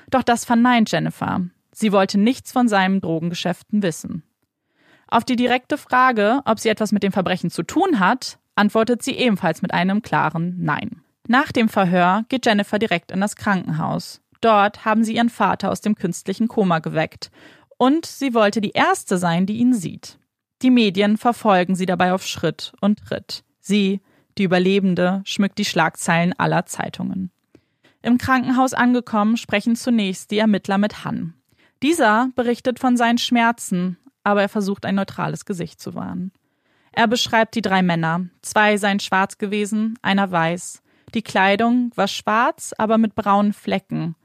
Doch das verneint Jennifer. Sie wollte nichts von seinen Drogengeschäften wissen. Auf die direkte Frage, ob sie etwas mit dem Verbrechen zu tun hat, antwortet sie ebenfalls mit einem klaren Nein. Nach dem Verhör geht Jennifer direkt in das Krankenhaus. Dort haben sie ihren Vater aus dem künstlichen Koma geweckt. Und sie wollte die Erste sein, die ihn sieht. Die Medien verfolgen sie dabei auf Schritt und Tritt. Sie, die Überlebende, schmückt die Schlagzeilen aller Zeitungen. Im Krankenhaus angekommen, sprechen zunächst die Ermittler mit Han. Dieser berichtet von seinen Schmerzen, aber er versucht ein neutrales Gesicht zu wahren. Er beschreibt die drei Männer. Zwei seien schwarz gewesen, einer weiß. Die Kleidung war schwarz, aber mit braunen Flecken.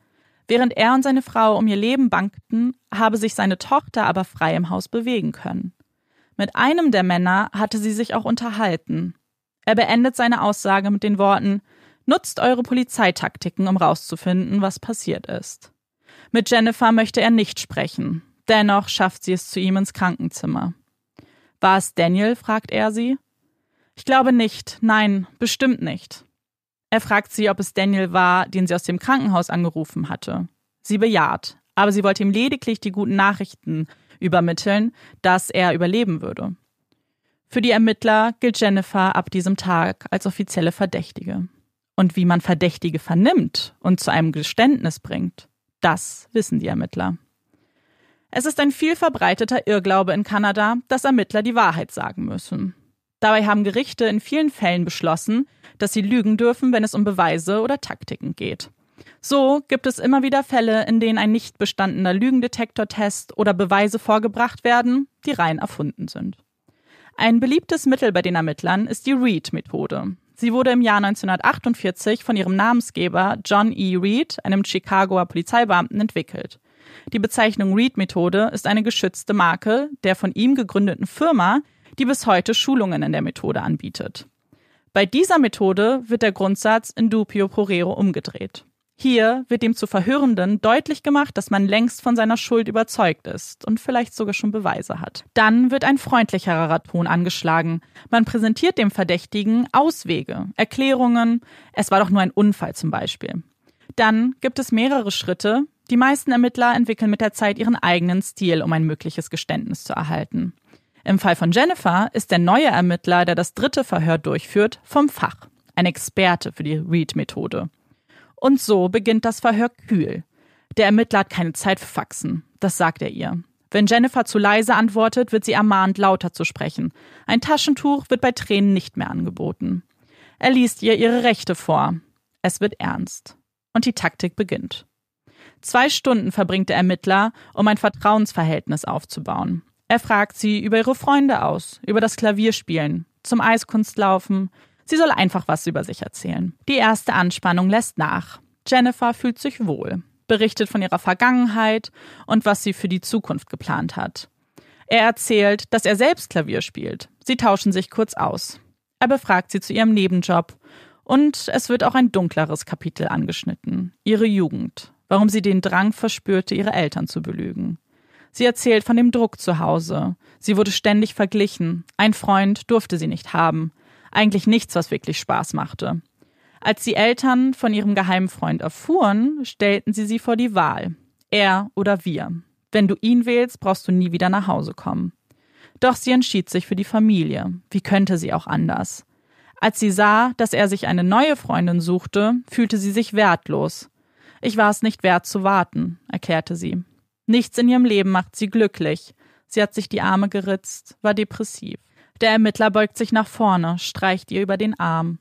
Während er und seine Frau um ihr Leben bangten, habe sich seine Tochter aber frei im Haus bewegen können. Mit einem der Männer hatte sie sich auch unterhalten. Er beendet seine Aussage mit den Worten Nutzt eure Polizeitaktiken, um rauszufinden, was passiert ist. Mit Jennifer möchte er nicht sprechen. Dennoch schafft sie es zu ihm ins Krankenzimmer. War es Daniel? fragt er sie. Ich glaube nicht. Nein, bestimmt nicht. Er fragt sie, ob es Daniel war, den sie aus dem Krankenhaus angerufen hatte. Sie bejaht, aber sie wollte ihm lediglich die guten Nachrichten übermitteln, dass er überleben würde. Für die Ermittler gilt Jennifer ab diesem Tag als offizielle Verdächtige. Und wie man Verdächtige vernimmt und zu einem Geständnis bringt, das wissen die Ermittler. Es ist ein viel verbreiteter Irrglaube in Kanada, dass Ermittler die Wahrheit sagen müssen. Dabei haben Gerichte in vielen Fällen beschlossen, dass sie lügen dürfen, wenn es um Beweise oder Taktiken geht. So gibt es immer wieder Fälle, in denen ein nicht bestandener Lügendetektortest oder Beweise vorgebracht werden, die rein erfunden sind. Ein beliebtes Mittel bei den Ermittlern ist die Reed-Methode. Sie wurde im Jahr 1948 von ihrem Namensgeber John E. Reed, einem Chicagoer Polizeibeamten, entwickelt. Die Bezeichnung Reed-Methode ist eine geschützte Marke der von ihm gegründeten Firma, die bis heute Schulungen in der Methode anbietet. Bei dieser Methode wird der Grundsatz in dubio pro reo umgedreht. Hier wird dem zu Verhörenden deutlich gemacht, dass man längst von seiner Schuld überzeugt ist und vielleicht sogar schon Beweise hat. Dann wird ein freundlicherer Ton angeschlagen. Man präsentiert dem Verdächtigen Auswege, Erklärungen, es war doch nur ein Unfall zum Beispiel. Dann gibt es mehrere Schritte, die meisten Ermittler entwickeln mit der Zeit ihren eigenen Stil, um ein mögliches Geständnis zu erhalten. Im Fall von Jennifer ist der neue Ermittler, der das dritte Verhör durchführt, vom Fach, ein Experte für die Read-Methode. Und so beginnt das Verhör kühl. Der Ermittler hat keine Zeit für Faxen, das sagt er ihr. Wenn Jennifer zu leise antwortet, wird sie ermahnt, lauter zu sprechen. Ein Taschentuch wird bei Tränen nicht mehr angeboten. Er liest ihr ihre Rechte vor. Es wird ernst. Und die Taktik beginnt. Zwei Stunden verbringt der Ermittler, um ein Vertrauensverhältnis aufzubauen. Er fragt sie über ihre Freunde aus, über das Klavierspielen, zum Eiskunstlaufen. Sie soll einfach was über sich erzählen. Die erste Anspannung lässt nach. Jennifer fühlt sich wohl, berichtet von ihrer Vergangenheit und was sie für die Zukunft geplant hat. Er erzählt, dass er selbst Klavier spielt. Sie tauschen sich kurz aus. Er befragt sie zu ihrem Nebenjob und es wird auch ein dunkleres Kapitel angeschnitten. Ihre Jugend warum sie den Drang verspürte, ihre Eltern zu belügen. Sie erzählt von dem Druck zu Hause. Sie wurde ständig verglichen. Ein Freund durfte sie nicht haben. Eigentlich nichts, was wirklich Spaß machte. Als die Eltern von ihrem geheimen Freund erfuhren, stellten sie sie vor die Wahl. Er oder wir. Wenn du ihn wählst, brauchst du nie wieder nach Hause kommen. Doch sie entschied sich für die Familie. Wie könnte sie auch anders? Als sie sah, dass er sich eine neue Freundin suchte, fühlte sie sich wertlos. Ich war es nicht wert zu warten, erklärte sie. Nichts in ihrem Leben macht sie glücklich. Sie hat sich die Arme geritzt, war depressiv. Der Ermittler beugt sich nach vorne, streicht ihr über den Arm.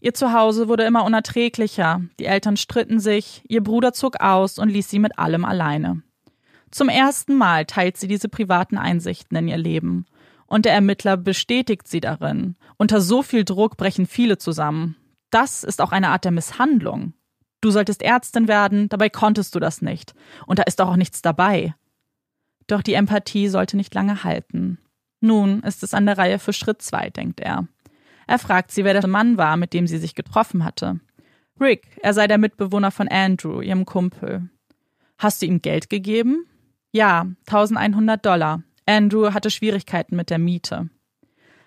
Ihr Zuhause wurde immer unerträglicher, die Eltern stritten sich, ihr Bruder zog aus und ließ sie mit allem alleine. Zum ersten Mal teilt sie diese privaten Einsichten in ihr Leben. Und der Ermittler bestätigt sie darin. Unter so viel Druck brechen viele zusammen. Das ist auch eine Art der Misshandlung. Du solltest Ärztin werden, dabei konntest du das nicht. Und da ist auch nichts dabei. Doch die Empathie sollte nicht lange halten. Nun ist es an der Reihe für Schritt zwei, denkt er. Er fragt sie, wer der Mann war, mit dem sie sich getroffen hatte. Rick, er sei der Mitbewohner von Andrew, ihrem Kumpel. Hast du ihm Geld gegeben? Ja, 1100 Dollar. Andrew hatte Schwierigkeiten mit der Miete.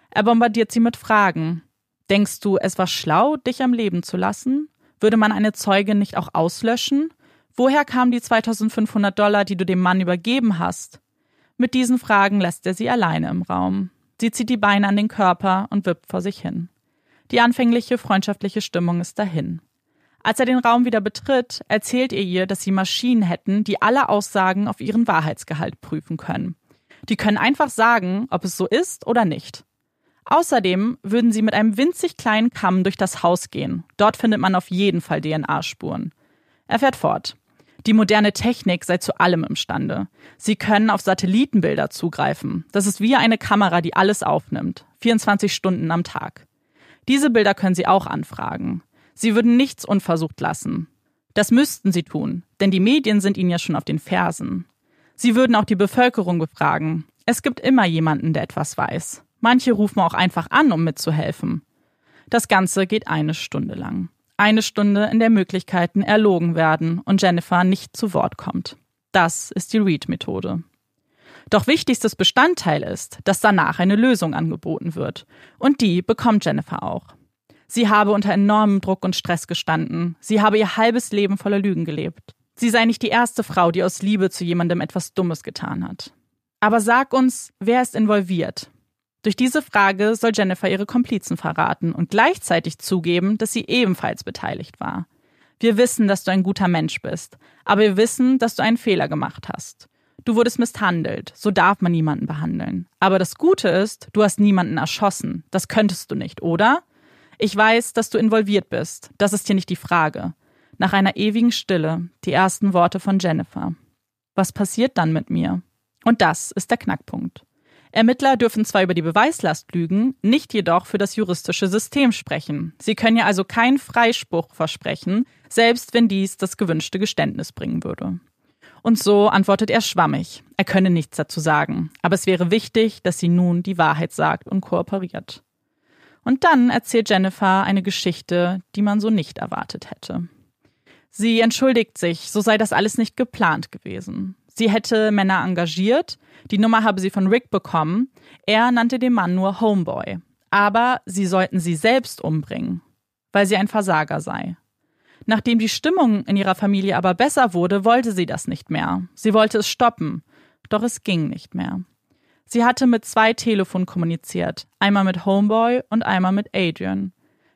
Er bombardiert sie mit Fragen. Denkst du, es war schlau, dich am Leben zu lassen? Würde man eine Zeugin nicht auch auslöschen? Woher kamen die 2500 Dollar, die du dem Mann übergeben hast? Mit diesen Fragen lässt er sie alleine im Raum. Sie zieht die Beine an den Körper und wippt vor sich hin. Die anfängliche freundschaftliche Stimmung ist dahin. Als er den Raum wieder betritt, erzählt er ihr, dass sie Maschinen hätten, die alle Aussagen auf ihren Wahrheitsgehalt prüfen können. Die können einfach sagen, ob es so ist oder nicht. Außerdem würden sie mit einem winzig kleinen Kamm durch das Haus gehen. Dort findet man auf jeden Fall DNA-Spuren. Er fährt fort. Die moderne Technik sei zu allem imstande. Sie können auf Satellitenbilder zugreifen. Das ist wie eine Kamera, die alles aufnimmt. 24 Stunden am Tag. Diese Bilder können Sie auch anfragen. Sie würden nichts unversucht lassen. Das müssten sie tun, denn die Medien sind ihnen ja schon auf den Fersen. Sie würden auch die Bevölkerung befragen. Es gibt immer jemanden, der etwas weiß. Manche rufen auch einfach an, um mitzuhelfen. Das Ganze geht eine Stunde lang. Eine Stunde, in der Möglichkeiten erlogen werden und Jennifer nicht zu Wort kommt. Das ist die Read-Methode. Doch wichtigstes Bestandteil ist, dass danach eine Lösung angeboten wird. Und die bekommt Jennifer auch. Sie habe unter enormem Druck und Stress gestanden. Sie habe ihr halbes Leben voller Lügen gelebt. Sie sei nicht die erste Frau, die aus Liebe zu jemandem etwas Dummes getan hat. Aber sag uns, wer ist involviert? Durch diese Frage soll Jennifer ihre Komplizen verraten und gleichzeitig zugeben, dass sie ebenfalls beteiligt war. Wir wissen, dass du ein guter Mensch bist, aber wir wissen, dass du einen Fehler gemacht hast. Du wurdest misshandelt, so darf man niemanden behandeln. Aber das Gute ist, du hast niemanden erschossen. Das könntest du nicht, oder? Ich weiß, dass du involviert bist. Das ist hier nicht die Frage. Nach einer ewigen Stille die ersten Worte von Jennifer. Was passiert dann mit mir? Und das ist der Knackpunkt. Ermittler dürfen zwar über die Beweislast lügen, nicht jedoch für das juristische System sprechen. Sie können ja also keinen Freispruch versprechen, selbst wenn dies das gewünschte Geständnis bringen würde. Und so antwortet er schwammig. Er könne nichts dazu sagen, aber es wäre wichtig, dass sie nun die Wahrheit sagt und kooperiert. Und dann erzählt Jennifer eine Geschichte, die man so nicht erwartet hätte. Sie entschuldigt sich, so sei das alles nicht geplant gewesen. Sie hätte Männer engagiert, die Nummer habe sie von Rick bekommen, er nannte den Mann nur Homeboy. Aber sie sollten sie selbst umbringen, weil sie ein Versager sei. Nachdem die Stimmung in ihrer Familie aber besser wurde, wollte sie das nicht mehr. Sie wollte es stoppen, doch es ging nicht mehr. Sie hatte mit zwei Telefonen kommuniziert, einmal mit Homeboy und einmal mit Adrian.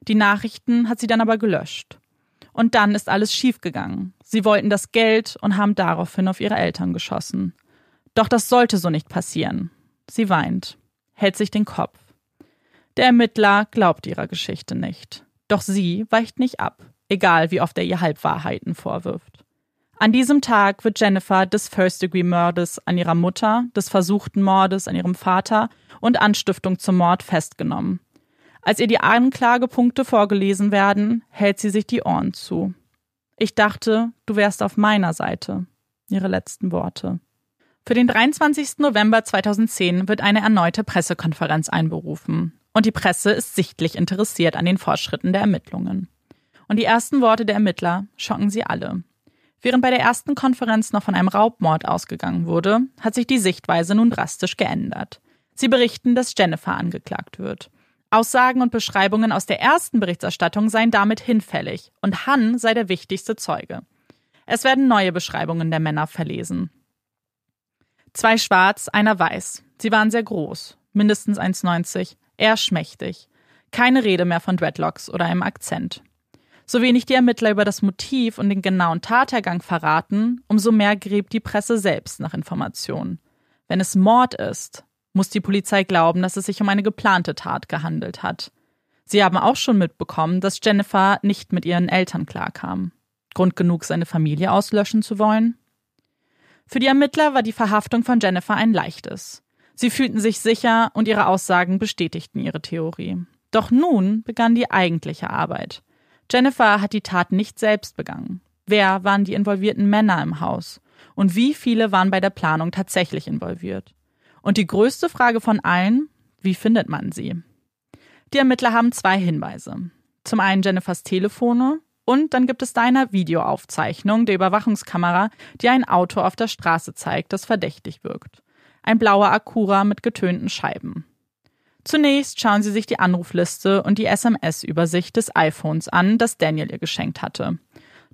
Die Nachrichten hat sie dann aber gelöscht. Und dann ist alles schiefgegangen. Sie wollten das Geld und haben daraufhin auf ihre Eltern geschossen. Doch das sollte so nicht passieren. Sie weint, hält sich den Kopf. Der Ermittler glaubt ihrer Geschichte nicht. Doch sie weicht nicht ab, egal wie oft er ihr Halbwahrheiten vorwirft. An diesem Tag wird Jennifer des First-Degree-Mordes an ihrer Mutter, des versuchten Mordes an ihrem Vater und Anstiftung zum Mord festgenommen. Als ihr die Anklagepunkte vorgelesen werden, hält sie sich die Ohren zu. Ich dachte, du wärst auf meiner Seite. Ihre letzten Worte. Für den 23. November 2010 wird eine erneute Pressekonferenz einberufen. Und die Presse ist sichtlich interessiert an den Fortschritten der Ermittlungen. Und die ersten Worte der Ermittler schocken sie alle. Während bei der ersten Konferenz noch von einem Raubmord ausgegangen wurde, hat sich die Sichtweise nun drastisch geändert. Sie berichten, dass Jennifer angeklagt wird. Aussagen und Beschreibungen aus der ersten Berichterstattung seien damit hinfällig und Han sei der wichtigste Zeuge. Es werden neue Beschreibungen der Männer verlesen. Zwei schwarz, einer weiß. Sie waren sehr groß, mindestens 1,90, eher schmächtig. Keine Rede mehr von Dreadlocks oder einem Akzent. So wenig die Ermittler über das Motiv und den genauen Tatergang verraten, umso mehr gräbt die Presse selbst nach Informationen. Wenn es Mord ist, muss die Polizei glauben, dass es sich um eine geplante Tat gehandelt hat. Sie haben auch schon mitbekommen, dass Jennifer nicht mit ihren Eltern klarkam. Grund genug, seine Familie auslöschen zu wollen? Für die Ermittler war die Verhaftung von Jennifer ein leichtes. Sie fühlten sich sicher und ihre Aussagen bestätigten ihre Theorie. Doch nun begann die eigentliche Arbeit. Jennifer hat die Tat nicht selbst begangen. Wer waren die involvierten Männer im Haus? Und wie viele waren bei der Planung tatsächlich involviert? Und die größte Frage von allen, wie findet man sie? Die Ermittler haben zwei Hinweise. Zum einen Jennifers Telefone und dann gibt es da eine Videoaufzeichnung der Überwachungskamera, die ein Auto auf der Straße zeigt, das verdächtig wirkt. Ein blauer Acura mit getönten Scheiben. Zunächst schauen Sie sich die Anrufliste und die SMS-Übersicht des iPhones an, das Daniel ihr geschenkt hatte.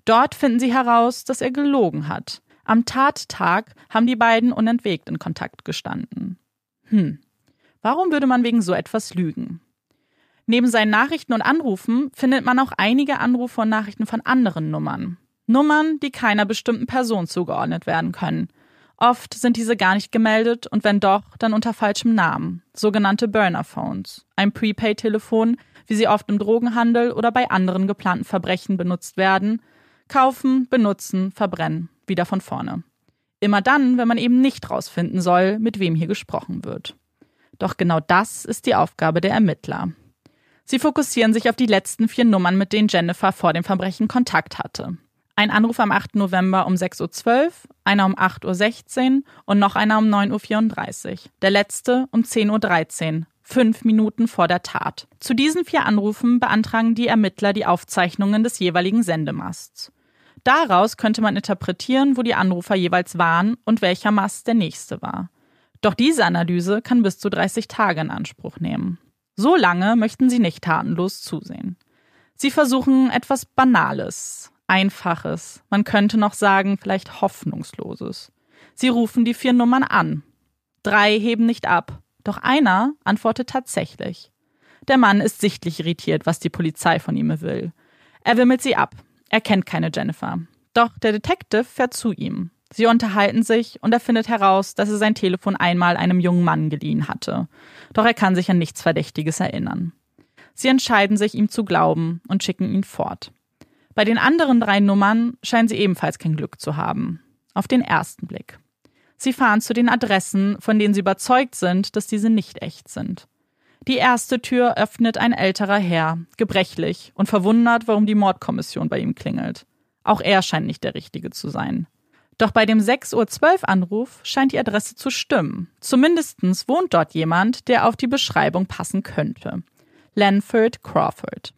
Dort finden Sie heraus, dass er gelogen hat. Am Tattag haben die beiden unentwegt in Kontakt gestanden. Hm, warum würde man wegen so etwas lügen? Neben seinen Nachrichten und Anrufen findet man auch einige Anrufe und Nachrichten von anderen Nummern. Nummern, die keiner bestimmten Person zugeordnet werden können. Oft sind diese gar nicht gemeldet und wenn doch, dann unter falschem Namen, sogenannte Burner Phones, ein Prepaid-Telefon, wie sie oft im Drogenhandel oder bei anderen geplanten Verbrechen benutzt werden, kaufen, benutzen, verbrennen, wieder von vorne. Immer dann, wenn man eben nicht rausfinden soll, mit wem hier gesprochen wird. Doch genau das ist die Aufgabe der Ermittler. Sie fokussieren sich auf die letzten vier Nummern, mit denen Jennifer vor dem Verbrechen Kontakt hatte. Ein Anruf am 8. November um 6.12 Uhr, einer um 8.16 Uhr und noch einer um 9.34 Uhr. Der letzte um 10.13 Uhr, fünf Minuten vor der Tat. Zu diesen vier Anrufen beantragen die Ermittler die Aufzeichnungen des jeweiligen Sendemasts. Daraus könnte man interpretieren, wo die Anrufer jeweils waren und welcher Mast der nächste war. Doch diese Analyse kann bis zu 30 Tage in Anspruch nehmen. So lange möchten sie nicht tatenlos zusehen. Sie versuchen etwas Banales, Einfaches, man könnte noch sagen, vielleicht Hoffnungsloses. Sie rufen die vier Nummern an. Drei heben nicht ab, doch einer antwortet tatsächlich. Der Mann ist sichtlich irritiert, was die Polizei von ihm will. Er wimmelt sie ab. Er kennt keine Jennifer. Doch der Detective fährt zu ihm. Sie unterhalten sich und er findet heraus, dass er sein Telefon einmal einem jungen Mann geliehen hatte. Doch er kann sich an nichts Verdächtiges erinnern. Sie entscheiden sich, ihm zu glauben und schicken ihn fort. Bei den anderen drei Nummern scheinen sie ebenfalls kein Glück zu haben. Auf den ersten Blick. Sie fahren zu den Adressen, von denen sie überzeugt sind, dass diese nicht echt sind. Die erste Tür öffnet ein älterer Herr, gebrechlich und verwundert, warum die Mordkommission bei ihm klingelt. Auch er scheint nicht der Richtige zu sein. Doch bei dem 6.12 Uhr Anruf scheint die Adresse zu stimmen. Zumindestens wohnt dort jemand, der auf die Beschreibung passen könnte. Lanford Crawford.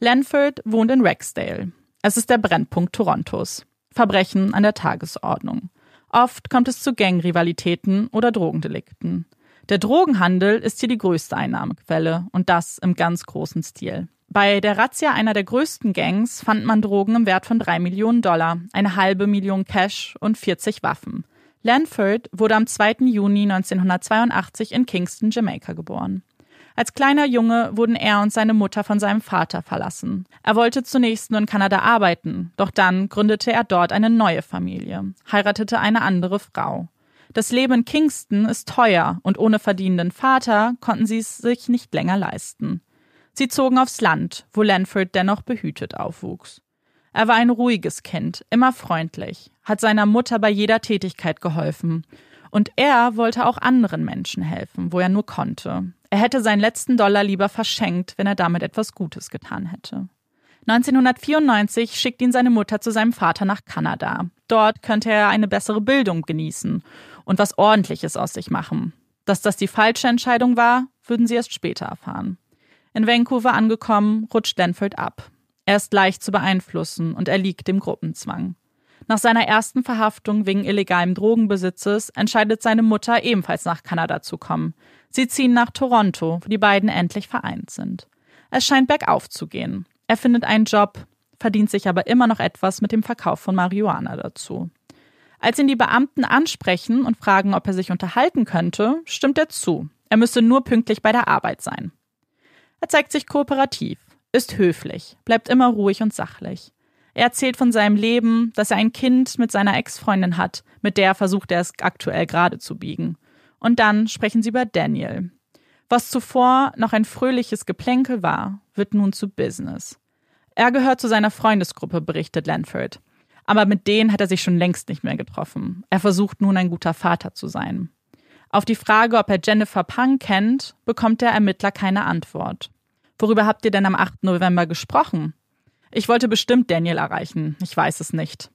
Lanford wohnt in Rexdale. Es ist der Brennpunkt Torontos. Verbrechen an der Tagesordnung. Oft kommt es zu Gangrivalitäten oder Drogendelikten. Der Drogenhandel ist hier die größte Einnahmequelle und das im ganz großen Stil. Bei der Razzia einer der größten Gangs fand man Drogen im Wert von drei Millionen Dollar, eine halbe Million Cash und 40 Waffen. Lanford wurde am 2. Juni 1982 in Kingston, Jamaika geboren. Als kleiner Junge wurden er und seine Mutter von seinem Vater verlassen. Er wollte zunächst nur in Kanada arbeiten, doch dann gründete er dort eine neue Familie, heiratete eine andere Frau. Das Leben in Kingston ist teuer und ohne verdienenden Vater konnten sie es sich nicht länger leisten. Sie zogen aufs Land, wo Lanford dennoch behütet aufwuchs. Er war ein ruhiges Kind, immer freundlich, hat seiner Mutter bei jeder Tätigkeit geholfen. Und er wollte auch anderen Menschen helfen, wo er nur konnte. Er hätte seinen letzten Dollar lieber verschenkt, wenn er damit etwas Gutes getan hätte. 1994 schickt ihn seine Mutter zu seinem Vater nach Kanada. Dort könnte er eine bessere Bildung genießen und was Ordentliches aus sich machen. Dass das die falsche Entscheidung war, würden sie erst später erfahren. In Vancouver angekommen, rutscht Lanford ab. Er ist leicht zu beeinflussen und er liegt dem Gruppenzwang. Nach seiner ersten Verhaftung wegen illegalem Drogenbesitzes entscheidet seine Mutter ebenfalls nach Kanada zu kommen. Sie ziehen nach Toronto, wo die beiden endlich vereint sind. Es scheint bergauf zu gehen. Er findet einen Job, verdient sich aber immer noch etwas mit dem Verkauf von Marihuana dazu. Als ihn die Beamten ansprechen und fragen, ob er sich unterhalten könnte, stimmt er zu. Er müsse nur pünktlich bei der Arbeit sein. Er zeigt sich kooperativ, ist höflich, bleibt immer ruhig und sachlich. Er erzählt von seinem Leben, dass er ein Kind mit seiner Ex-Freundin hat, mit der versucht er es aktuell gerade zu biegen. Und dann sprechen sie über Daniel. Was zuvor noch ein fröhliches Geplänkel war, wird nun zu Business. Er gehört zu seiner Freundesgruppe, berichtet Lanford. Aber mit denen hat er sich schon längst nicht mehr getroffen. Er versucht nun ein guter Vater zu sein. Auf die Frage, ob er Jennifer Pang kennt, bekommt der Ermittler keine Antwort. Worüber habt ihr denn am 8. November gesprochen? Ich wollte bestimmt Daniel erreichen, ich weiß es nicht.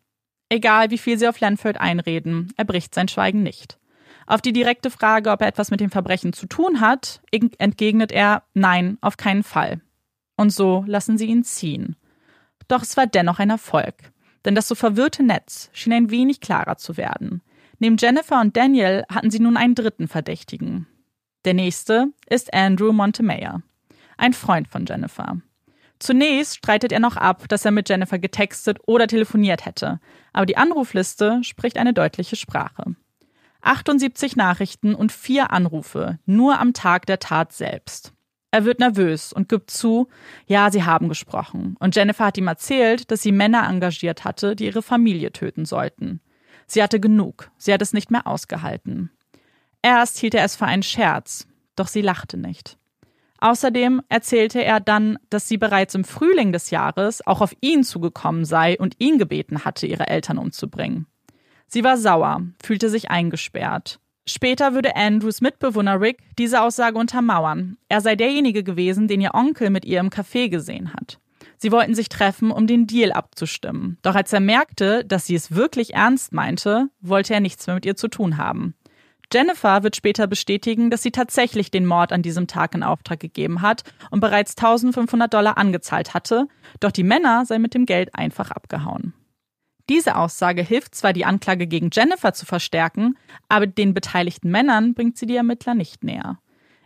Egal, wie viel sie auf Lanford einreden, er bricht sein Schweigen nicht. Auf die direkte Frage, ob er etwas mit dem Verbrechen zu tun hat, entgegnet er Nein, auf keinen Fall. Und so lassen sie ihn ziehen. Doch es war dennoch ein Erfolg, denn das so verwirrte Netz schien ein wenig klarer zu werden. Neben Jennifer und Daniel hatten sie nun einen dritten Verdächtigen. Der nächste ist Andrew Montemayor, ein Freund von Jennifer. Zunächst streitet er noch ab, dass er mit Jennifer getextet oder telefoniert hätte, aber die Anrufliste spricht eine deutliche Sprache. 78 Nachrichten und vier Anrufe, nur am Tag der Tat selbst. Er wird nervös und gibt zu, ja, sie haben gesprochen. Und Jennifer hat ihm erzählt, dass sie Männer engagiert hatte, die ihre Familie töten sollten. Sie hatte genug, sie hat es nicht mehr ausgehalten. Erst hielt er es für einen Scherz, doch sie lachte nicht. Außerdem erzählte er dann, dass sie bereits im Frühling des Jahres auch auf ihn zugekommen sei und ihn gebeten hatte, ihre Eltern umzubringen. Sie war sauer, fühlte sich eingesperrt. Später würde Andrews Mitbewohner Rick diese Aussage untermauern. Er sei derjenige gewesen, den ihr Onkel mit ihr im Café gesehen hat. Sie wollten sich treffen, um den Deal abzustimmen. Doch als er merkte, dass sie es wirklich ernst meinte, wollte er nichts mehr mit ihr zu tun haben. Jennifer wird später bestätigen, dass sie tatsächlich den Mord an diesem Tag in Auftrag gegeben hat und bereits 1500 Dollar angezahlt hatte, doch die Männer seien mit dem Geld einfach abgehauen. Diese Aussage hilft zwar, die Anklage gegen Jennifer zu verstärken, aber den beteiligten Männern bringt sie die Ermittler nicht näher.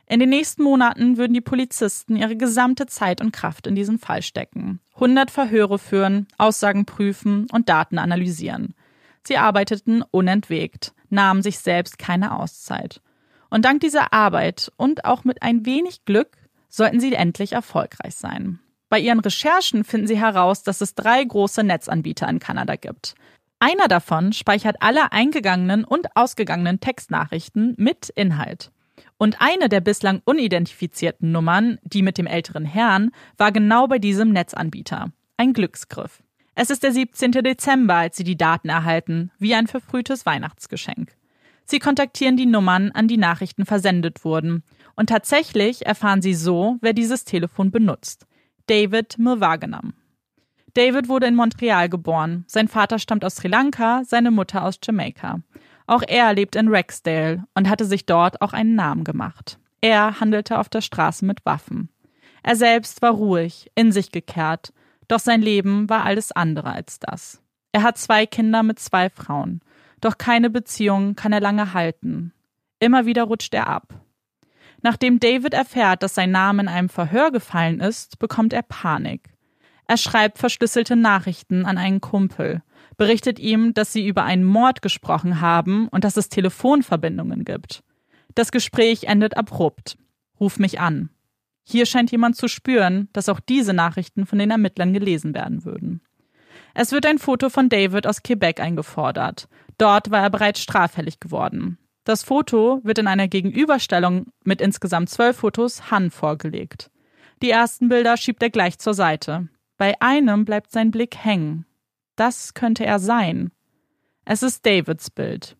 In den nächsten Monaten würden die Polizisten ihre gesamte Zeit und Kraft in diesen Fall stecken. 100 Verhöre führen, Aussagen prüfen und Daten analysieren. Sie arbeiteten unentwegt, nahmen sich selbst keine Auszeit. Und dank dieser Arbeit und auch mit ein wenig Glück sollten sie endlich erfolgreich sein. Bei ihren Recherchen finden sie heraus, dass es drei große Netzanbieter in Kanada gibt. Einer davon speichert alle eingegangenen und ausgegangenen Textnachrichten mit Inhalt. Und eine der bislang unidentifizierten Nummern, die mit dem älteren Herrn, war genau bei diesem Netzanbieter. Ein Glücksgriff. Es ist der 17. Dezember, als sie die Daten erhalten, wie ein verfrühtes Weihnachtsgeschenk. Sie kontaktieren die Nummern, an die Nachrichten versendet wurden. Und tatsächlich erfahren sie so, wer dieses Telefon benutzt. David Milwagenam. David wurde in Montreal geboren. Sein Vater stammt aus Sri Lanka, seine Mutter aus Jamaika. Auch er lebt in Rexdale und hatte sich dort auch einen Namen gemacht. Er handelte auf der Straße mit Waffen. Er selbst war ruhig, in sich gekehrt, doch sein Leben war alles andere als das. Er hat zwei Kinder mit zwei Frauen, doch keine Beziehung kann er lange halten. Immer wieder rutscht er ab. Nachdem David erfährt, dass sein Name in einem Verhör gefallen ist, bekommt er Panik. Er schreibt verschlüsselte Nachrichten an einen Kumpel, berichtet ihm, dass sie über einen Mord gesprochen haben und dass es Telefonverbindungen gibt. Das Gespräch endet abrupt. Ruf mich an. Hier scheint jemand zu spüren, dass auch diese Nachrichten von den Ermittlern gelesen werden würden. Es wird ein Foto von David aus Quebec eingefordert. Dort war er bereits straffällig geworden. Das Foto wird in einer Gegenüberstellung mit insgesamt zwölf Fotos Han vorgelegt. Die ersten Bilder schiebt er gleich zur Seite. Bei einem bleibt sein Blick hängen. Das könnte er sein. Es ist Davids Bild.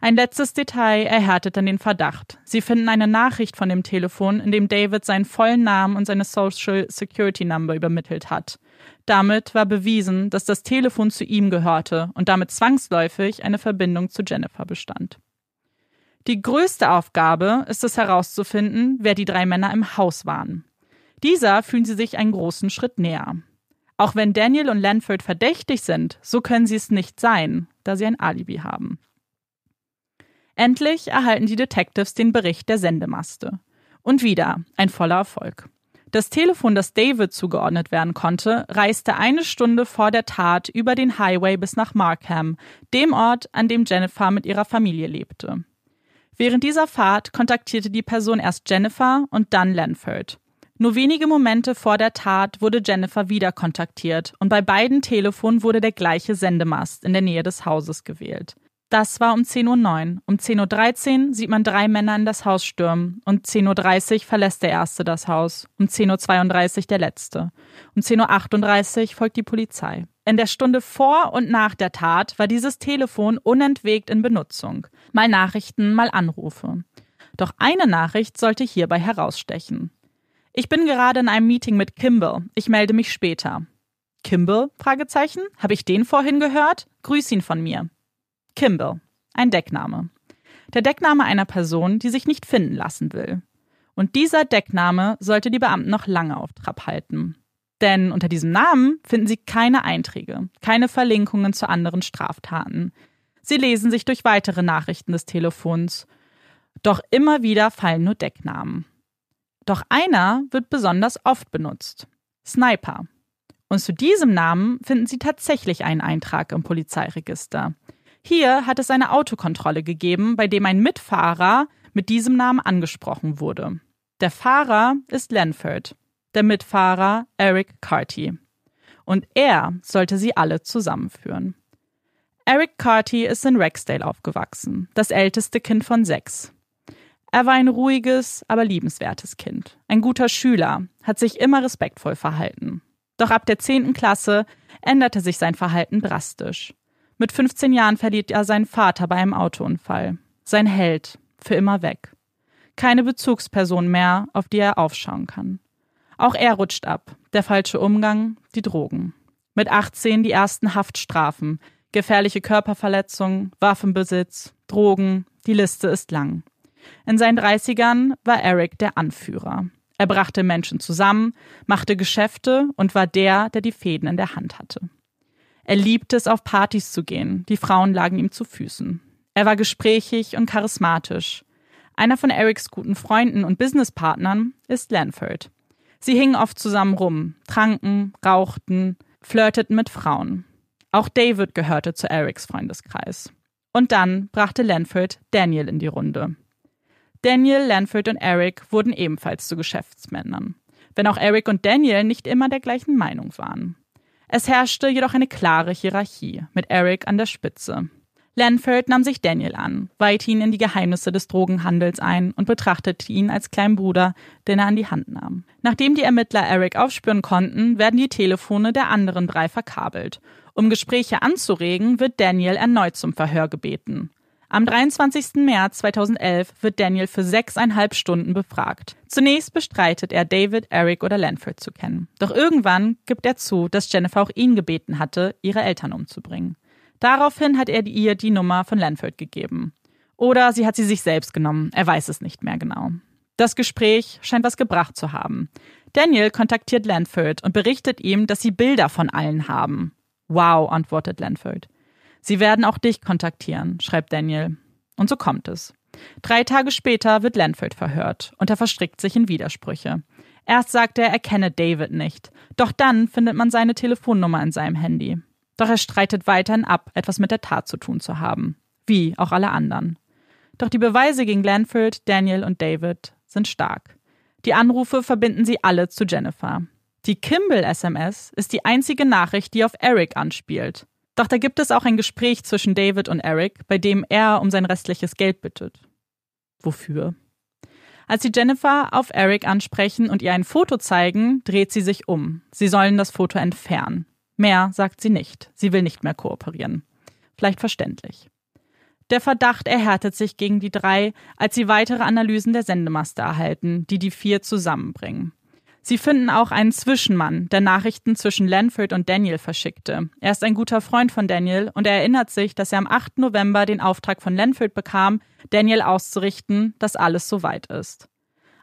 Ein letztes Detail erhärtet dann den Verdacht. Sie finden eine Nachricht von dem Telefon, in dem David seinen vollen Namen und seine Social Security Number übermittelt hat. Damit war bewiesen, dass das Telefon zu ihm gehörte und damit zwangsläufig eine Verbindung zu Jennifer bestand. Die größte Aufgabe ist es herauszufinden, wer die drei Männer im Haus waren. Dieser fühlen sie sich einen großen Schritt näher. Auch wenn Daniel und Lanford verdächtig sind, so können sie es nicht sein, da sie ein Alibi haben. Endlich erhalten die Detectives den Bericht der Sendemaste. Und wieder ein voller Erfolg. Das Telefon, das David zugeordnet werden konnte, reiste eine Stunde vor der Tat über den Highway bis nach Markham, dem Ort, an dem Jennifer mit ihrer Familie lebte. Während dieser Fahrt kontaktierte die Person erst Jennifer und dann Lanford. Nur wenige Momente vor der Tat wurde Jennifer wieder kontaktiert und bei beiden Telefonen wurde der gleiche Sendemast in der Nähe des Hauses gewählt. Das war um 10.09 Uhr. Um 10.13 Uhr sieht man drei Männer in das Haus stürmen. Um 10.30 Uhr verlässt der erste das Haus. Um 10.32 Uhr der letzte. Um 10.38 Uhr folgt die Polizei. In der Stunde vor und nach der Tat war dieses Telefon unentwegt in Benutzung. Mal Nachrichten, mal Anrufe. Doch eine Nachricht sollte hierbei herausstechen. Ich bin gerade in einem Meeting mit Kimball. Ich melde mich später. Kimball? Fragezeichen. Habe ich den vorhin gehört? Grüß ihn von mir. Kimball, ein Deckname. Der Deckname einer Person, die sich nicht finden lassen will. Und dieser Deckname sollte die Beamten noch lange auf Trab halten. Denn unter diesem Namen finden sie keine Einträge, keine Verlinkungen zu anderen Straftaten. Sie lesen sich durch weitere Nachrichten des Telefons. Doch immer wieder fallen nur Decknamen. Doch einer wird besonders oft benutzt. Sniper. Und zu diesem Namen finden Sie tatsächlich einen Eintrag im Polizeiregister. Hier hat es eine Autokontrolle gegeben, bei dem ein Mitfahrer mit diesem Namen angesprochen wurde. Der Fahrer ist Lanford, der Mitfahrer Eric Carty. Und er sollte sie alle zusammenführen. Eric Carty ist in Rexdale aufgewachsen, das älteste Kind von sechs. Er war ein ruhiges, aber liebenswertes Kind, ein guter Schüler, hat sich immer respektvoll verhalten. Doch ab der zehnten Klasse änderte sich sein Verhalten drastisch. Mit 15 Jahren verliert er seinen Vater bei einem Autounfall. Sein Held, für immer weg. Keine Bezugsperson mehr, auf die er aufschauen kann. Auch er rutscht ab. Der falsche Umgang, die Drogen. Mit 18 die ersten Haftstrafen, gefährliche Körperverletzungen, Waffenbesitz, Drogen, die Liste ist lang. In seinen 30ern war Eric der Anführer. Er brachte Menschen zusammen, machte Geschäfte und war der, der die Fäden in der Hand hatte. Er liebte es, auf Partys zu gehen, die Frauen lagen ihm zu Füßen. Er war gesprächig und charismatisch. Einer von Erics guten Freunden und Businesspartnern ist Lanford. Sie hingen oft zusammen rum, tranken, rauchten, flirteten mit Frauen. Auch David gehörte zu Erics Freundeskreis. Und dann brachte Lanford Daniel in die Runde. Daniel, Lanford und Eric wurden ebenfalls zu Geschäftsmännern, wenn auch Eric und Daniel nicht immer der gleichen Meinung waren. Es herrschte jedoch eine klare Hierarchie, mit Eric an der Spitze. Lanford nahm sich Daniel an, weihte ihn in die Geheimnisse des Drogenhandels ein und betrachtete ihn als kleinen Bruder, den er an die Hand nahm. Nachdem die Ermittler Eric aufspüren konnten, werden die Telefone der anderen drei verkabelt. Um Gespräche anzuregen, wird Daniel erneut zum Verhör gebeten. Am 23. März 2011 wird Daniel für sechseinhalb Stunden befragt. Zunächst bestreitet er, David, Eric oder Lanford zu kennen. Doch irgendwann gibt er zu, dass Jennifer auch ihn gebeten hatte, ihre Eltern umzubringen. Daraufhin hat er ihr die Nummer von Lanford gegeben. Oder sie hat sie sich selbst genommen, er weiß es nicht mehr genau. Das Gespräch scheint was gebracht zu haben. Daniel kontaktiert Lanford und berichtet ihm, dass sie Bilder von allen haben. Wow, antwortet Lanford. Sie werden auch dich kontaktieren, schreibt Daniel. Und so kommt es. Drei Tage später wird Lanford verhört und er verstrickt sich in Widersprüche. Erst sagt er, er kenne David nicht. Doch dann findet man seine Telefonnummer in seinem Handy. Doch er streitet weiterhin ab, etwas mit der Tat zu tun zu haben. Wie auch alle anderen. Doch die Beweise gegen Lanford, Daniel und David sind stark. Die Anrufe verbinden sie alle zu Jennifer. Die Kimball-SMS ist die einzige Nachricht, die auf Eric anspielt. Doch da gibt es auch ein Gespräch zwischen David und Eric, bei dem er um sein restliches Geld bittet. Wofür? Als sie Jennifer auf Eric ansprechen und ihr ein Foto zeigen, dreht sie sich um. Sie sollen das Foto entfernen. Mehr sagt sie nicht. Sie will nicht mehr kooperieren. Vielleicht verständlich. Der Verdacht erhärtet sich gegen die drei, als sie weitere Analysen der Sendemaste erhalten, die die vier zusammenbringen. Sie finden auch einen Zwischenmann, der Nachrichten zwischen Lanford und Daniel verschickte. Er ist ein guter Freund von Daniel und er erinnert sich, dass er am 8. November den Auftrag von Lanford bekam, Daniel auszurichten, dass alles soweit ist.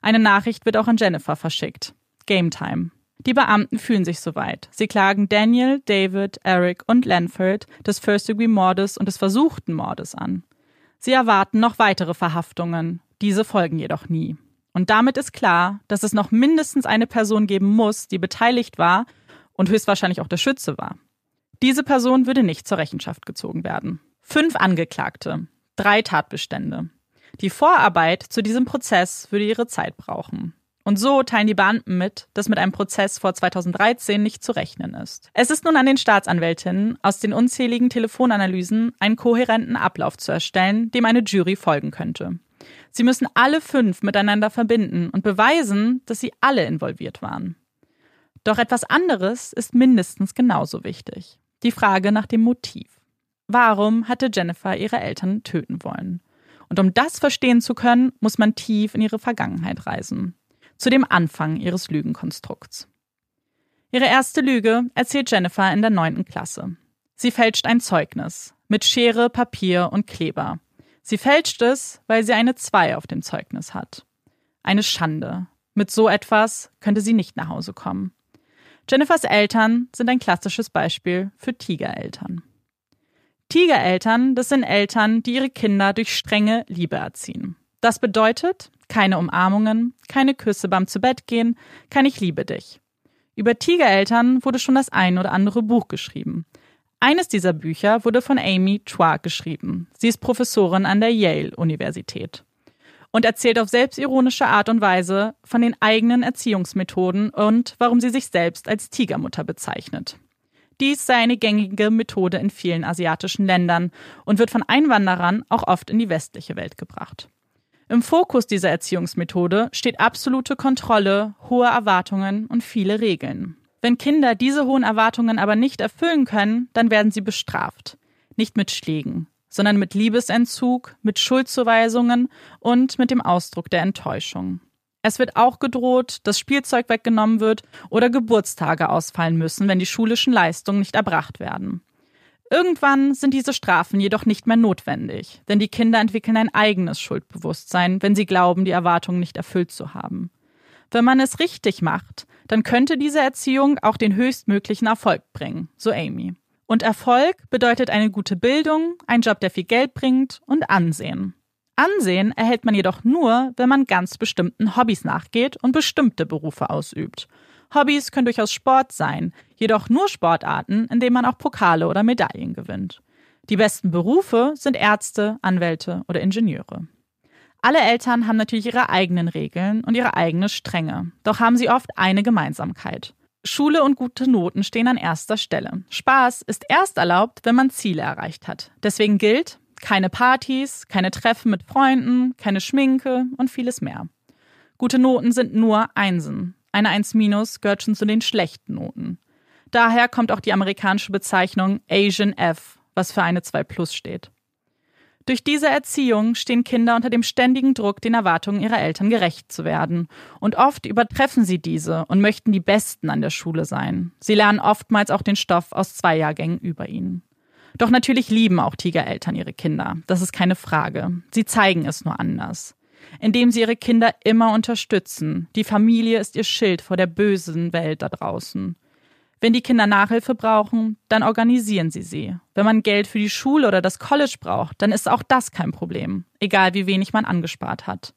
Eine Nachricht wird auch an Jennifer verschickt. Game Time. Die Beamten fühlen sich soweit. Sie klagen Daniel, David, Eric und Lanford des First-Degree-Mordes und des versuchten Mordes an. Sie erwarten noch weitere Verhaftungen. Diese folgen jedoch nie. Und damit ist klar, dass es noch mindestens eine Person geben muss, die beteiligt war und höchstwahrscheinlich auch der Schütze war. Diese Person würde nicht zur Rechenschaft gezogen werden. Fünf Angeklagte, drei Tatbestände. Die Vorarbeit zu diesem Prozess würde ihre Zeit brauchen. Und so teilen die Beamten mit, dass mit einem Prozess vor 2013 nicht zu rechnen ist. Es ist nun an den Staatsanwältinnen, aus den unzähligen Telefonanalysen einen kohärenten Ablauf zu erstellen, dem eine Jury folgen könnte. Sie müssen alle fünf miteinander verbinden und beweisen, dass sie alle involviert waren. Doch etwas anderes ist mindestens genauso wichtig. Die Frage nach dem Motiv. Warum hatte Jennifer ihre Eltern töten wollen? Und um das verstehen zu können, muss man tief in ihre Vergangenheit reisen. Zu dem Anfang ihres Lügenkonstrukts. Ihre erste Lüge erzählt Jennifer in der neunten Klasse. Sie fälscht ein Zeugnis mit Schere, Papier und Kleber Sie fälscht es, weil sie eine 2 auf dem Zeugnis hat. Eine Schande. Mit so etwas könnte sie nicht nach Hause kommen. Jennifers Eltern sind ein klassisches Beispiel für Tigereltern. Tigereltern, das sind Eltern, die ihre Kinder durch strenge Liebe erziehen. Das bedeutet keine Umarmungen, keine Küsse beim Zubettgehen, kein Ich liebe dich. Über Tigereltern wurde schon das ein oder andere Buch geschrieben. Eines dieser Bücher wurde von Amy Chua geschrieben. Sie ist Professorin an der Yale-Universität. und erzählt auf selbstironische Art und Weise von den eigenen Erziehungsmethoden und warum sie sich selbst als Tigermutter bezeichnet. Dies sei eine gängige Methode in vielen asiatischen Ländern und wird von Einwanderern auch oft in die westliche Welt gebracht. Im Fokus dieser Erziehungsmethode steht absolute Kontrolle, hohe Erwartungen und viele Regeln. Wenn Kinder diese hohen Erwartungen aber nicht erfüllen können, dann werden sie bestraft. Nicht mit Schlägen, sondern mit Liebesentzug, mit Schuldzuweisungen und mit dem Ausdruck der Enttäuschung. Es wird auch gedroht, dass Spielzeug weggenommen wird oder Geburtstage ausfallen müssen, wenn die schulischen Leistungen nicht erbracht werden. Irgendwann sind diese Strafen jedoch nicht mehr notwendig, denn die Kinder entwickeln ein eigenes Schuldbewusstsein, wenn sie glauben, die Erwartungen nicht erfüllt zu haben. Wenn man es richtig macht, dann könnte diese Erziehung auch den höchstmöglichen Erfolg bringen, so Amy. Und Erfolg bedeutet eine gute Bildung, ein Job, der viel Geld bringt und Ansehen. Ansehen erhält man jedoch nur, wenn man ganz bestimmten Hobbys nachgeht und bestimmte Berufe ausübt. Hobbys können durchaus Sport sein, jedoch nur Sportarten, in denen man auch Pokale oder Medaillen gewinnt. Die besten Berufe sind Ärzte, Anwälte oder Ingenieure. Alle Eltern haben natürlich ihre eigenen Regeln und ihre eigene Strenge, doch haben sie oft eine Gemeinsamkeit. Schule und gute Noten stehen an erster Stelle. Spaß ist erst erlaubt, wenn man Ziele erreicht hat. Deswegen gilt, keine Partys, keine Treffen mit Freunden, keine Schminke und vieles mehr. Gute Noten sind nur Einsen. Eine 1 minus gehört schon zu den schlechten Noten. Daher kommt auch die amerikanische Bezeichnung Asian F, was für eine 2 plus steht. Durch diese Erziehung stehen Kinder unter dem ständigen Druck, den Erwartungen ihrer Eltern gerecht zu werden. Und oft übertreffen sie diese und möchten die Besten an der Schule sein. Sie lernen oftmals auch den Stoff aus zwei Jahrgängen über ihnen. Doch natürlich lieben auch Tigereltern ihre Kinder. Das ist keine Frage. Sie zeigen es nur anders. Indem sie ihre Kinder immer unterstützen. Die Familie ist ihr Schild vor der bösen Welt da draußen. Wenn die Kinder Nachhilfe brauchen, dann organisieren sie sie. Wenn man Geld für die Schule oder das College braucht, dann ist auch das kein Problem, egal wie wenig man angespart hat.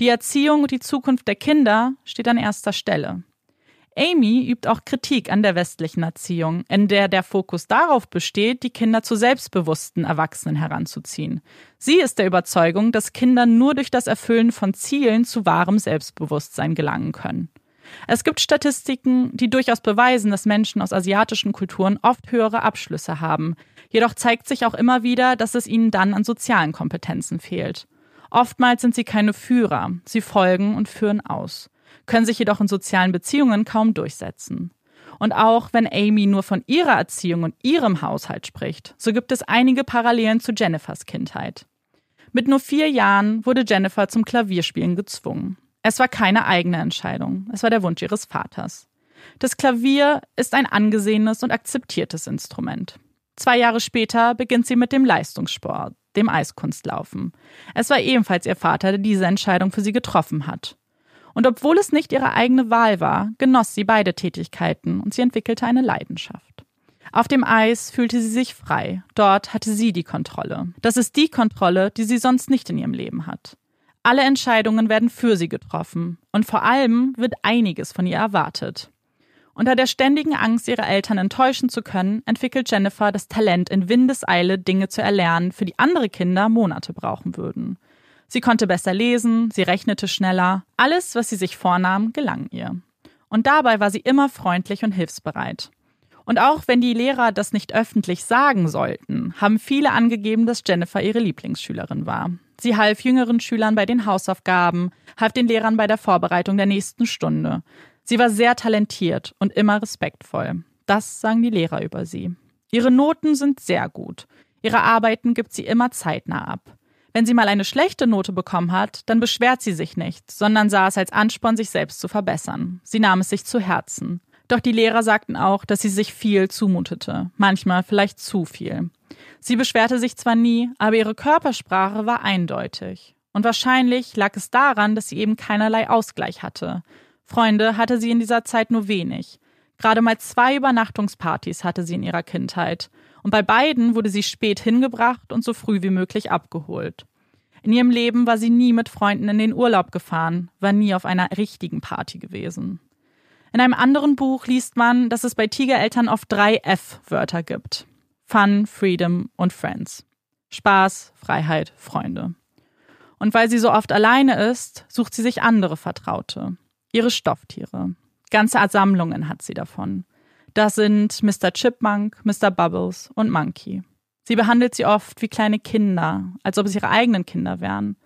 Die Erziehung und die Zukunft der Kinder steht an erster Stelle. Amy übt auch Kritik an der westlichen Erziehung, in der der Fokus darauf besteht, die Kinder zu selbstbewussten Erwachsenen heranzuziehen. Sie ist der Überzeugung, dass Kinder nur durch das Erfüllen von Zielen zu wahrem Selbstbewusstsein gelangen können. Es gibt Statistiken, die durchaus beweisen, dass Menschen aus asiatischen Kulturen oft höhere Abschlüsse haben. Jedoch zeigt sich auch immer wieder, dass es ihnen dann an sozialen Kompetenzen fehlt. Oftmals sind sie keine Führer, sie folgen und führen aus, können sich jedoch in sozialen Beziehungen kaum durchsetzen. Und auch wenn Amy nur von ihrer Erziehung und ihrem Haushalt spricht, so gibt es einige Parallelen zu Jennifers Kindheit. Mit nur vier Jahren wurde Jennifer zum Klavierspielen gezwungen. Es war keine eigene Entscheidung, es war der Wunsch ihres Vaters. Das Klavier ist ein angesehenes und akzeptiertes Instrument. Zwei Jahre später beginnt sie mit dem Leistungssport, dem Eiskunstlaufen. Es war ebenfalls ihr Vater, der diese Entscheidung für sie getroffen hat. Und obwohl es nicht ihre eigene Wahl war, genoss sie beide Tätigkeiten und sie entwickelte eine Leidenschaft. Auf dem Eis fühlte sie sich frei. Dort hatte sie die Kontrolle. Das ist die Kontrolle, die sie sonst nicht in ihrem Leben hat. Alle Entscheidungen werden für sie getroffen und vor allem wird einiges von ihr erwartet. Unter der ständigen Angst, ihre Eltern enttäuschen zu können, entwickelt Jennifer das Talent, in Windeseile Dinge zu erlernen, für die andere Kinder Monate brauchen würden. Sie konnte besser lesen, sie rechnete schneller, alles, was sie sich vornahm, gelang ihr. Und dabei war sie immer freundlich und hilfsbereit. Und auch wenn die Lehrer das nicht öffentlich sagen sollten, haben viele angegeben, dass Jennifer ihre Lieblingsschülerin war. Sie half jüngeren Schülern bei den Hausaufgaben, half den Lehrern bei der Vorbereitung der nächsten Stunde. Sie war sehr talentiert und immer respektvoll. Das sagen die Lehrer über sie. Ihre Noten sind sehr gut. Ihre Arbeiten gibt sie immer zeitnah ab. Wenn sie mal eine schlechte Note bekommen hat, dann beschwert sie sich nicht, sondern sah es als Ansporn, sich selbst zu verbessern. Sie nahm es sich zu Herzen. Doch die Lehrer sagten auch, dass sie sich viel zumutete, manchmal vielleicht zu viel. Sie beschwerte sich zwar nie, aber ihre Körpersprache war eindeutig. Und wahrscheinlich lag es daran, dass sie eben keinerlei Ausgleich hatte. Freunde hatte sie in dieser Zeit nur wenig. Gerade mal zwei Übernachtungspartys hatte sie in ihrer Kindheit. Und bei beiden wurde sie spät hingebracht und so früh wie möglich abgeholt. In ihrem Leben war sie nie mit Freunden in den Urlaub gefahren, war nie auf einer richtigen Party gewesen. In einem anderen Buch liest man, dass es bei Tigereltern oft drei F-Wörter gibt. Fun, Freedom und Friends. Spaß, Freiheit, Freunde. Und weil sie so oft alleine ist, sucht sie sich andere Vertraute. Ihre Stofftiere. Ganze Sammlungen hat sie davon. Das sind Mr. Chipmunk, Mr. Bubbles und Monkey. Sie behandelt sie oft wie kleine Kinder, als ob es ihre eigenen Kinder wären.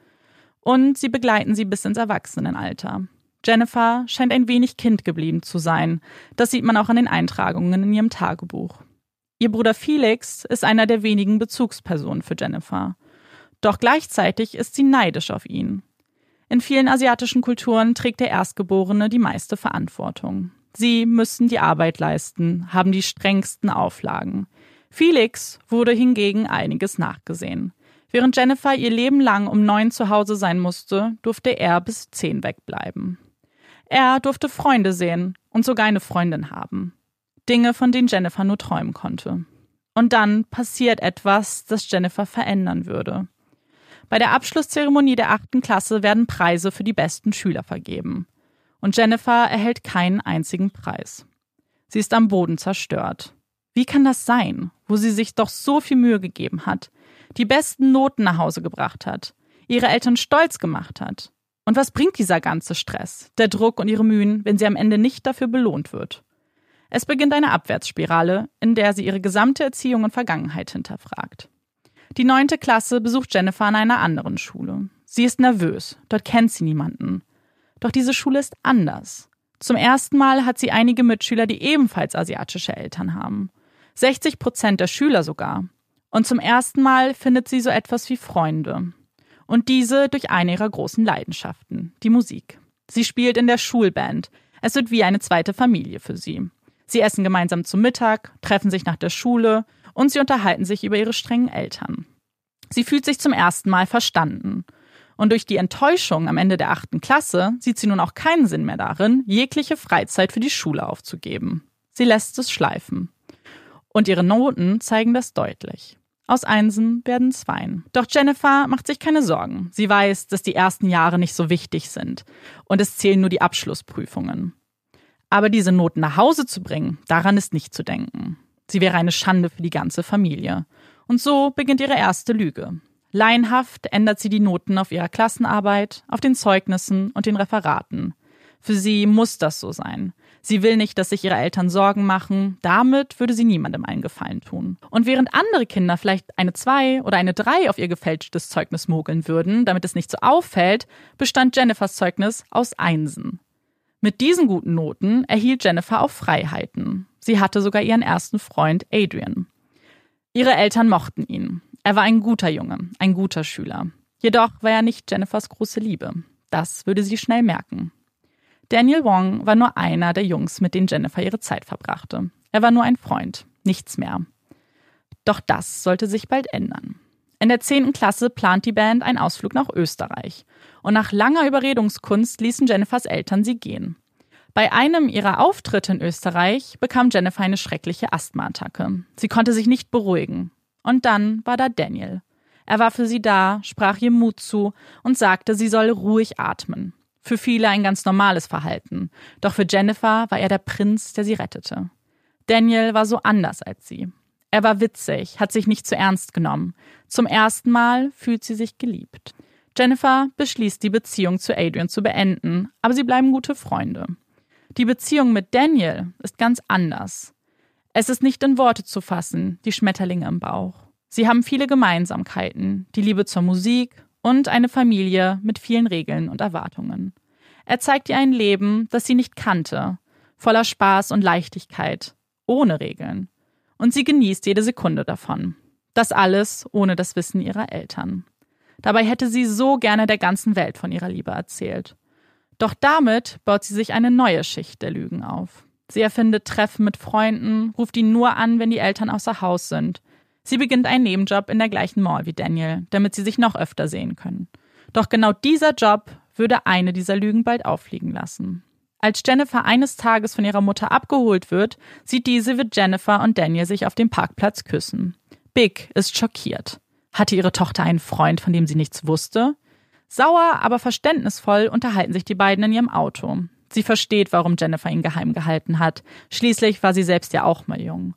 Und sie begleiten sie bis ins Erwachsenenalter. Jennifer scheint ein wenig Kind geblieben zu sein. Das sieht man auch an den Eintragungen in ihrem Tagebuch. Ihr Bruder Felix ist einer der wenigen Bezugspersonen für Jennifer. Doch gleichzeitig ist sie neidisch auf ihn. In vielen asiatischen Kulturen trägt der Erstgeborene die meiste Verantwortung. Sie müssen die Arbeit leisten, haben die strengsten Auflagen. Felix wurde hingegen einiges nachgesehen. Während Jennifer ihr Leben lang um neun zu Hause sein musste, durfte er bis zehn wegbleiben. Er durfte Freunde sehen und sogar eine Freundin haben. Dinge, von denen Jennifer nur träumen konnte. Und dann passiert etwas, das Jennifer verändern würde. Bei der Abschlusszeremonie der achten Klasse werden Preise für die besten Schüler vergeben. Und Jennifer erhält keinen einzigen Preis. Sie ist am Boden zerstört. Wie kann das sein, wo sie sich doch so viel Mühe gegeben hat, die besten Noten nach Hause gebracht hat, ihre Eltern stolz gemacht hat und was bringt dieser ganze Stress, der Druck und ihre Mühen, wenn sie am Ende nicht dafür belohnt wird? Es beginnt eine Abwärtsspirale, in der sie ihre gesamte Erziehung und Vergangenheit hinterfragt. Die neunte Klasse besucht Jennifer an einer anderen Schule. Sie ist nervös, dort kennt sie niemanden. Doch diese Schule ist anders. Zum ersten Mal hat sie einige Mitschüler, die ebenfalls asiatische Eltern haben. 60 Prozent der Schüler sogar. Und zum ersten Mal findet sie so etwas wie Freunde und diese durch eine ihrer großen Leidenschaften, die Musik. Sie spielt in der Schulband. Es wird wie eine zweite Familie für sie. Sie essen gemeinsam zum Mittag, treffen sich nach der Schule und sie unterhalten sich über ihre strengen Eltern. Sie fühlt sich zum ersten Mal verstanden. Und durch die Enttäuschung am Ende der achten Klasse sieht sie nun auch keinen Sinn mehr darin, jegliche Freizeit für die Schule aufzugeben. Sie lässt es schleifen. Und ihre Noten zeigen das deutlich. Aus Einsen werden Zweien. Doch Jennifer macht sich keine Sorgen. Sie weiß, dass die ersten Jahre nicht so wichtig sind und es zählen nur die Abschlussprüfungen. Aber diese Noten nach Hause zu bringen, daran ist nicht zu denken. Sie wäre eine Schande für die ganze Familie. Und so beginnt ihre erste Lüge. Laienhaft ändert sie die Noten auf ihrer Klassenarbeit, auf den Zeugnissen und den Referaten. Für sie muss das so sein. Sie will nicht, dass sich ihre Eltern Sorgen machen. Damit würde sie niemandem einen Gefallen tun. Und während andere Kinder vielleicht eine 2 oder eine 3 auf ihr gefälschtes Zeugnis mogeln würden, damit es nicht so auffällt, bestand Jennifers Zeugnis aus Einsen. Mit diesen guten Noten erhielt Jennifer auch Freiheiten. Sie hatte sogar ihren ersten Freund Adrian. Ihre Eltern mochten ihn. Er war ein guter Junge, ein guter Schüler. Jedoch war er nicht Jennifers große Liebe. Das würde sie schnell merken. Daniel Wong war nur einer der Jungs, mit denen Jennifer ihre Zeit verbrachte. Er war nur ein Freund, nichts mehr. Doch das sollte sich bald ändern. In der zehnten Klasse plant die Band einen Ausflug nach Österreich. Und nach langer Überredungskunst ließen Jennifers Eltern sie gehen. Bei einem ihrer Auftritte in Österreich bekam Jennifer eine schreckliche Asthmaattacke. Sie konnte sich nicht beruhigen. Und dann war da Daniel. Er war für sie da, sprach ihr Mut zu und sagte, sie solle ruhig atmen. Für viele ein ganz normales Verhalten. Doch für Jennifer war er der Prinz, der sie rettete. Daniel war so anders als sie. Er war witzig, hat sich nicht zu ernst genommen. Zum ersten Mal fühlt sie sich geliebt. Jennifer beschließt, die Beziehung zu Adrian zu beenden, aber sie bleiben gute Freunde. Die Beziehung mit Daniel ist ganz anders. Es ist nicht in Worte zu fassen, die Schmetterlinge im Bauch. Sie haben viele Gemeinsamkeiten, die Liebe zur Musik und eine Familie mit vielen Regeln und Erwartungen. Er zeigt ihr ein Leben, das sie nicht kannte, voller Spaß und Leichtigkeit, ohne Regeln. Und sie genießt jede Sekunde davon. Das alles ohne das Wissen ihrer Eltern. Dabei hätte sie so gerne der ganzen Welt von ihrer Liebe erzählt. Doch damit baut sie sich eine neue Schicht der Lügen auf. Sie erfindet Treffen mit Freunden, ruft ihn nur an, wenn die Eltern außer Haus sind, Sie beginnt einen Nebenjob in der gleichen Mall wie Daniel, damit sie sich noch öfter sehen können. Doch genau dieser Job würde eine dieser Lügen bald auffliegen lassen. Als Jennifer eines Tages von ihrer Mutter abgeholt wird, sieht diese, wie Jennifer und Daniel sich auf dem Parkplatz küssen. Big ist schockiert. Hatte ihre Tochter einen Freund, von dem sie nichts wusste? Sauer, aber verständnisvoll unterhalten sich die beiden in ihrem Auto. Sie versteht, warum Jennifer ihn geheim gehalten hat. Schließlich war sie selbst ja auch mal jung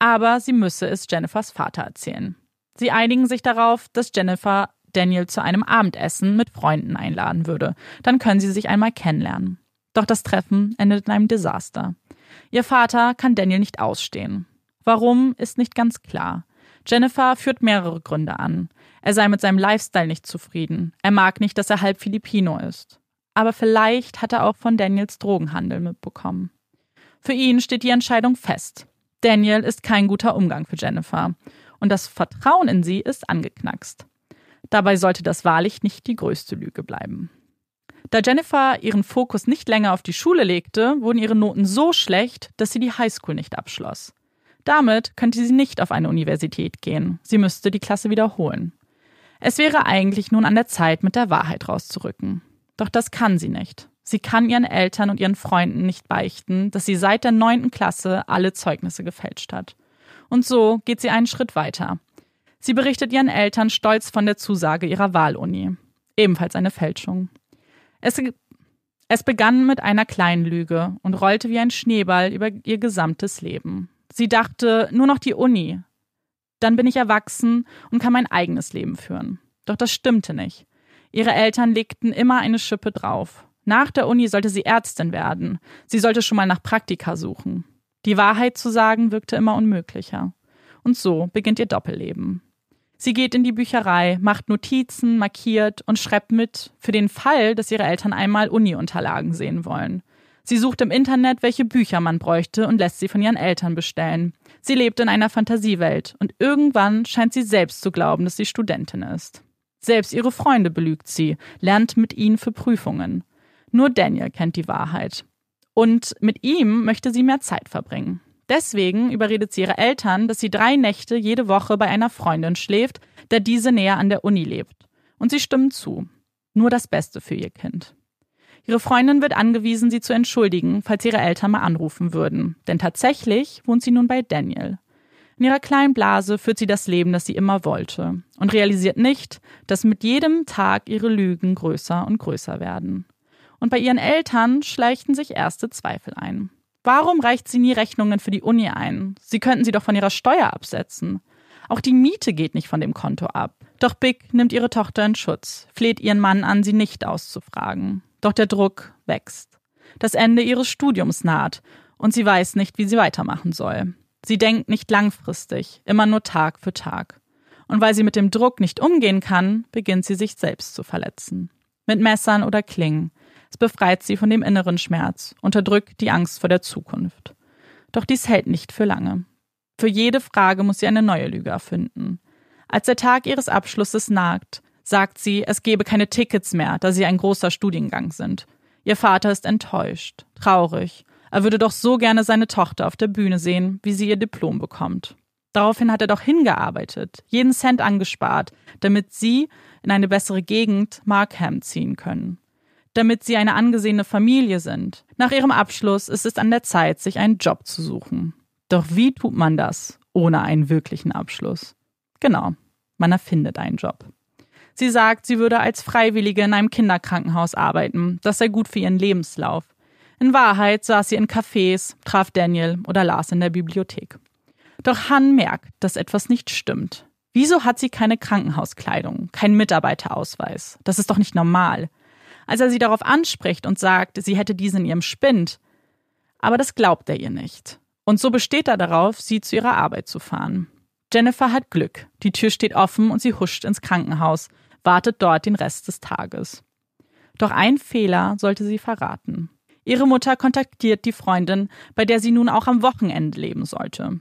aber sie müsse es Jennifers Vater erzählen. Sie einigen sich darauf, dass Jennifer Daniel zu einem Abendessen mit Freunden einladen würde. Dann können sie sich einmal kennenlernen. Doch das Treffen endet in einem Desaster. Ihr Vater kann Daniel nicht ausstehen. Warum, ist nicht ganz klar. Jennifer führt mehrere Gründe an. Er sei mit seinem Lifestyle nicht zufrieden. Er mag nicht, dass er halb Filipino ist. Aber vielleicht hat er auch von Daniels Drogenhandel mitbekommen. Für ihn steht die Entscheidung fest. Daniel ist kein guter Umgang für Jennifer. Und das Vertrauen in sie ist angeknackst. Dabei sollte das wahrlich nicht die größte Lüge bleiben. Da Jennifer ihren Fokus nicht länger auf die Schule legte, wurden ihre Noten so schlecht, dass sie die Highschool nicht abschloss. Damit könnte sie nicht auf eine Universität gehen. Sie müsste die Klasse wiederholen. Es wäre eigentlich nun an der Zeit, mit der Wahrheit rauszurücken. Doch das kann sie nicht. Sie kann ihren Eltern und ihren Freunden nicht beichten, dass sie seit der neunten Klasse alle Zeugnisse gefälscht hat. Und so geht sie einen Schritt weiter. Sie berichtet ihren Eltern stolz von der Zusage ihrer Wahluni. Ebenfalls eine Fälschung. Es, es begann mit einer kleinen Lüge und rollte wie ein Schneeball über ihr gesamtes Leben. Sie dachte, nur noch die Uni. Dann bin ich erwachsen und kann mein eigenes Leben führen. Doch das stimmte nicht. Ihre Eltern legten immer eine Schippe drauf. Nach der Uni sollte sie Ärztin werden. Sie sollte schon mal nach Praktika suchen. Die Wahrheit zu sagen wirkte immer unmöglicher. Und so beginnt ihr Doppelleben. Sie geht in die Bücherei, macht Notizen, markiert und schreibt mit für den Fall, dass ihre Eltern einmal Uni-Unterlagen sehen wollen. Sie sucht im Internet, welche Bücher man bräuchte und lässt sie von ihren Eltern bestellen. Sie lebt in einer Fantasiewelt und irgendwann scheint sie selbst zu glauben, dass sie Studentin ist. Selbst ihre Freunde belügt sie, lernt mit ihnen für Prüfungen. Nur Daniel kennt die Wahrheit. Und mit ihm möchte sie mehr Zeit verbringen. Deswegen überredet sie ihre Eltern, dass sie drei Nächte jede Woche bei einer Freundin schläft, da diese näher an der Uni lebt. Und sie stimmen zu. Nur das Beste für ihr Kind. Ihre Freundin wird angewiesen, sie zu entschuldigen, falls ihre Eltern mal anrufen würden. Denn tatsächlich wohnt sie nun bei Daniel. In ihrer kleinen Blase führt sie das Leben, das sie immer wollte. Und realisiert nicht, dass mit jedem Tag ihre Lügen größer und größer werden. Und bei ihren Eltern schleichten sich erste Zweifel ein. Warum reicht sie nie Rechnungen für die Uni ein? Sie könnten sie doch von ihrer Steuer absetzen. Auch die Miete geht nicht von dem Konto ab. Doch Big nimmt ihre Tochter in Schutz, fleht ihren Mann an, sie nicht auszufragen. Doch der Druck wächst. Das Ende ihres Studiums naht und sie weiß nicht, wie sie weitermachen soll. Sie denkt nicht langfristig, immer nur Tag für Tag. Und weil sie mit dem Druck nicht umgehen kann, beginnt sie sich selbst zu verletzen. Mit Messern oder Klingen. Es befreit sie von dem inneren Schmerz, unterdrückt die Angst vor der Zukunft. Doch dies hält nicht für lange. Für jede Frage muss sie eine neue Lüge erfinden. Als der Tag ihres Abschlusses nagt, sagt sie, es gebe keine Tickets mehr, da sie ein großer Studiengang sind. Ihr Vater ist enttäuscht, traurig. Er würde doch so gerne seine Tochter auf der Bühne sehen, wie sie ihr Diplom bekommt. Daraufhin hat er doch hingearbeitet, jeden Cent angespart, damit sie in eine bessere Gegend Markham ziehen können. Damit sie eine angesehene Familie sind. Nach ihrem Abschluss ist es an der Zeit, sich einen Job zu suchen. Doch wie tut man das ohne einen wirklichen Abschluss? Genau, man erfindet einen Job. Sie sagt, sie würde als Freiwillige in einem Kinderkrankenhaus arbeiten. Das sei gut für ihren Lebenslauf. In Wahrheit saß sie in Cafés, traf Daniel oder las in der Bibliothek. Doch Han merkt, dass etwas nicht stimmt. Wieso hat sie keine Krankenhauskleidung, keinen Mitarbeiterausweis? Das ist doch nicht normal. Als er sie darauf anspricht und sagt, sie hätte diesen in ihrem Spind. Aber das glaubt er ihr nicht. Und so besteht er darauf, sie zu ihrer Arbeit zu fahren. Jennifer hat Glück. Die Tür steht offen und sie huscht ins Krankenhaus, wartet dort den Rest des Tages. Doch ein Fehler sollte sie verraten. Ihre Mutter kontaktiert die Freundin, bei der sie nun auch am Wochenende leben sollte.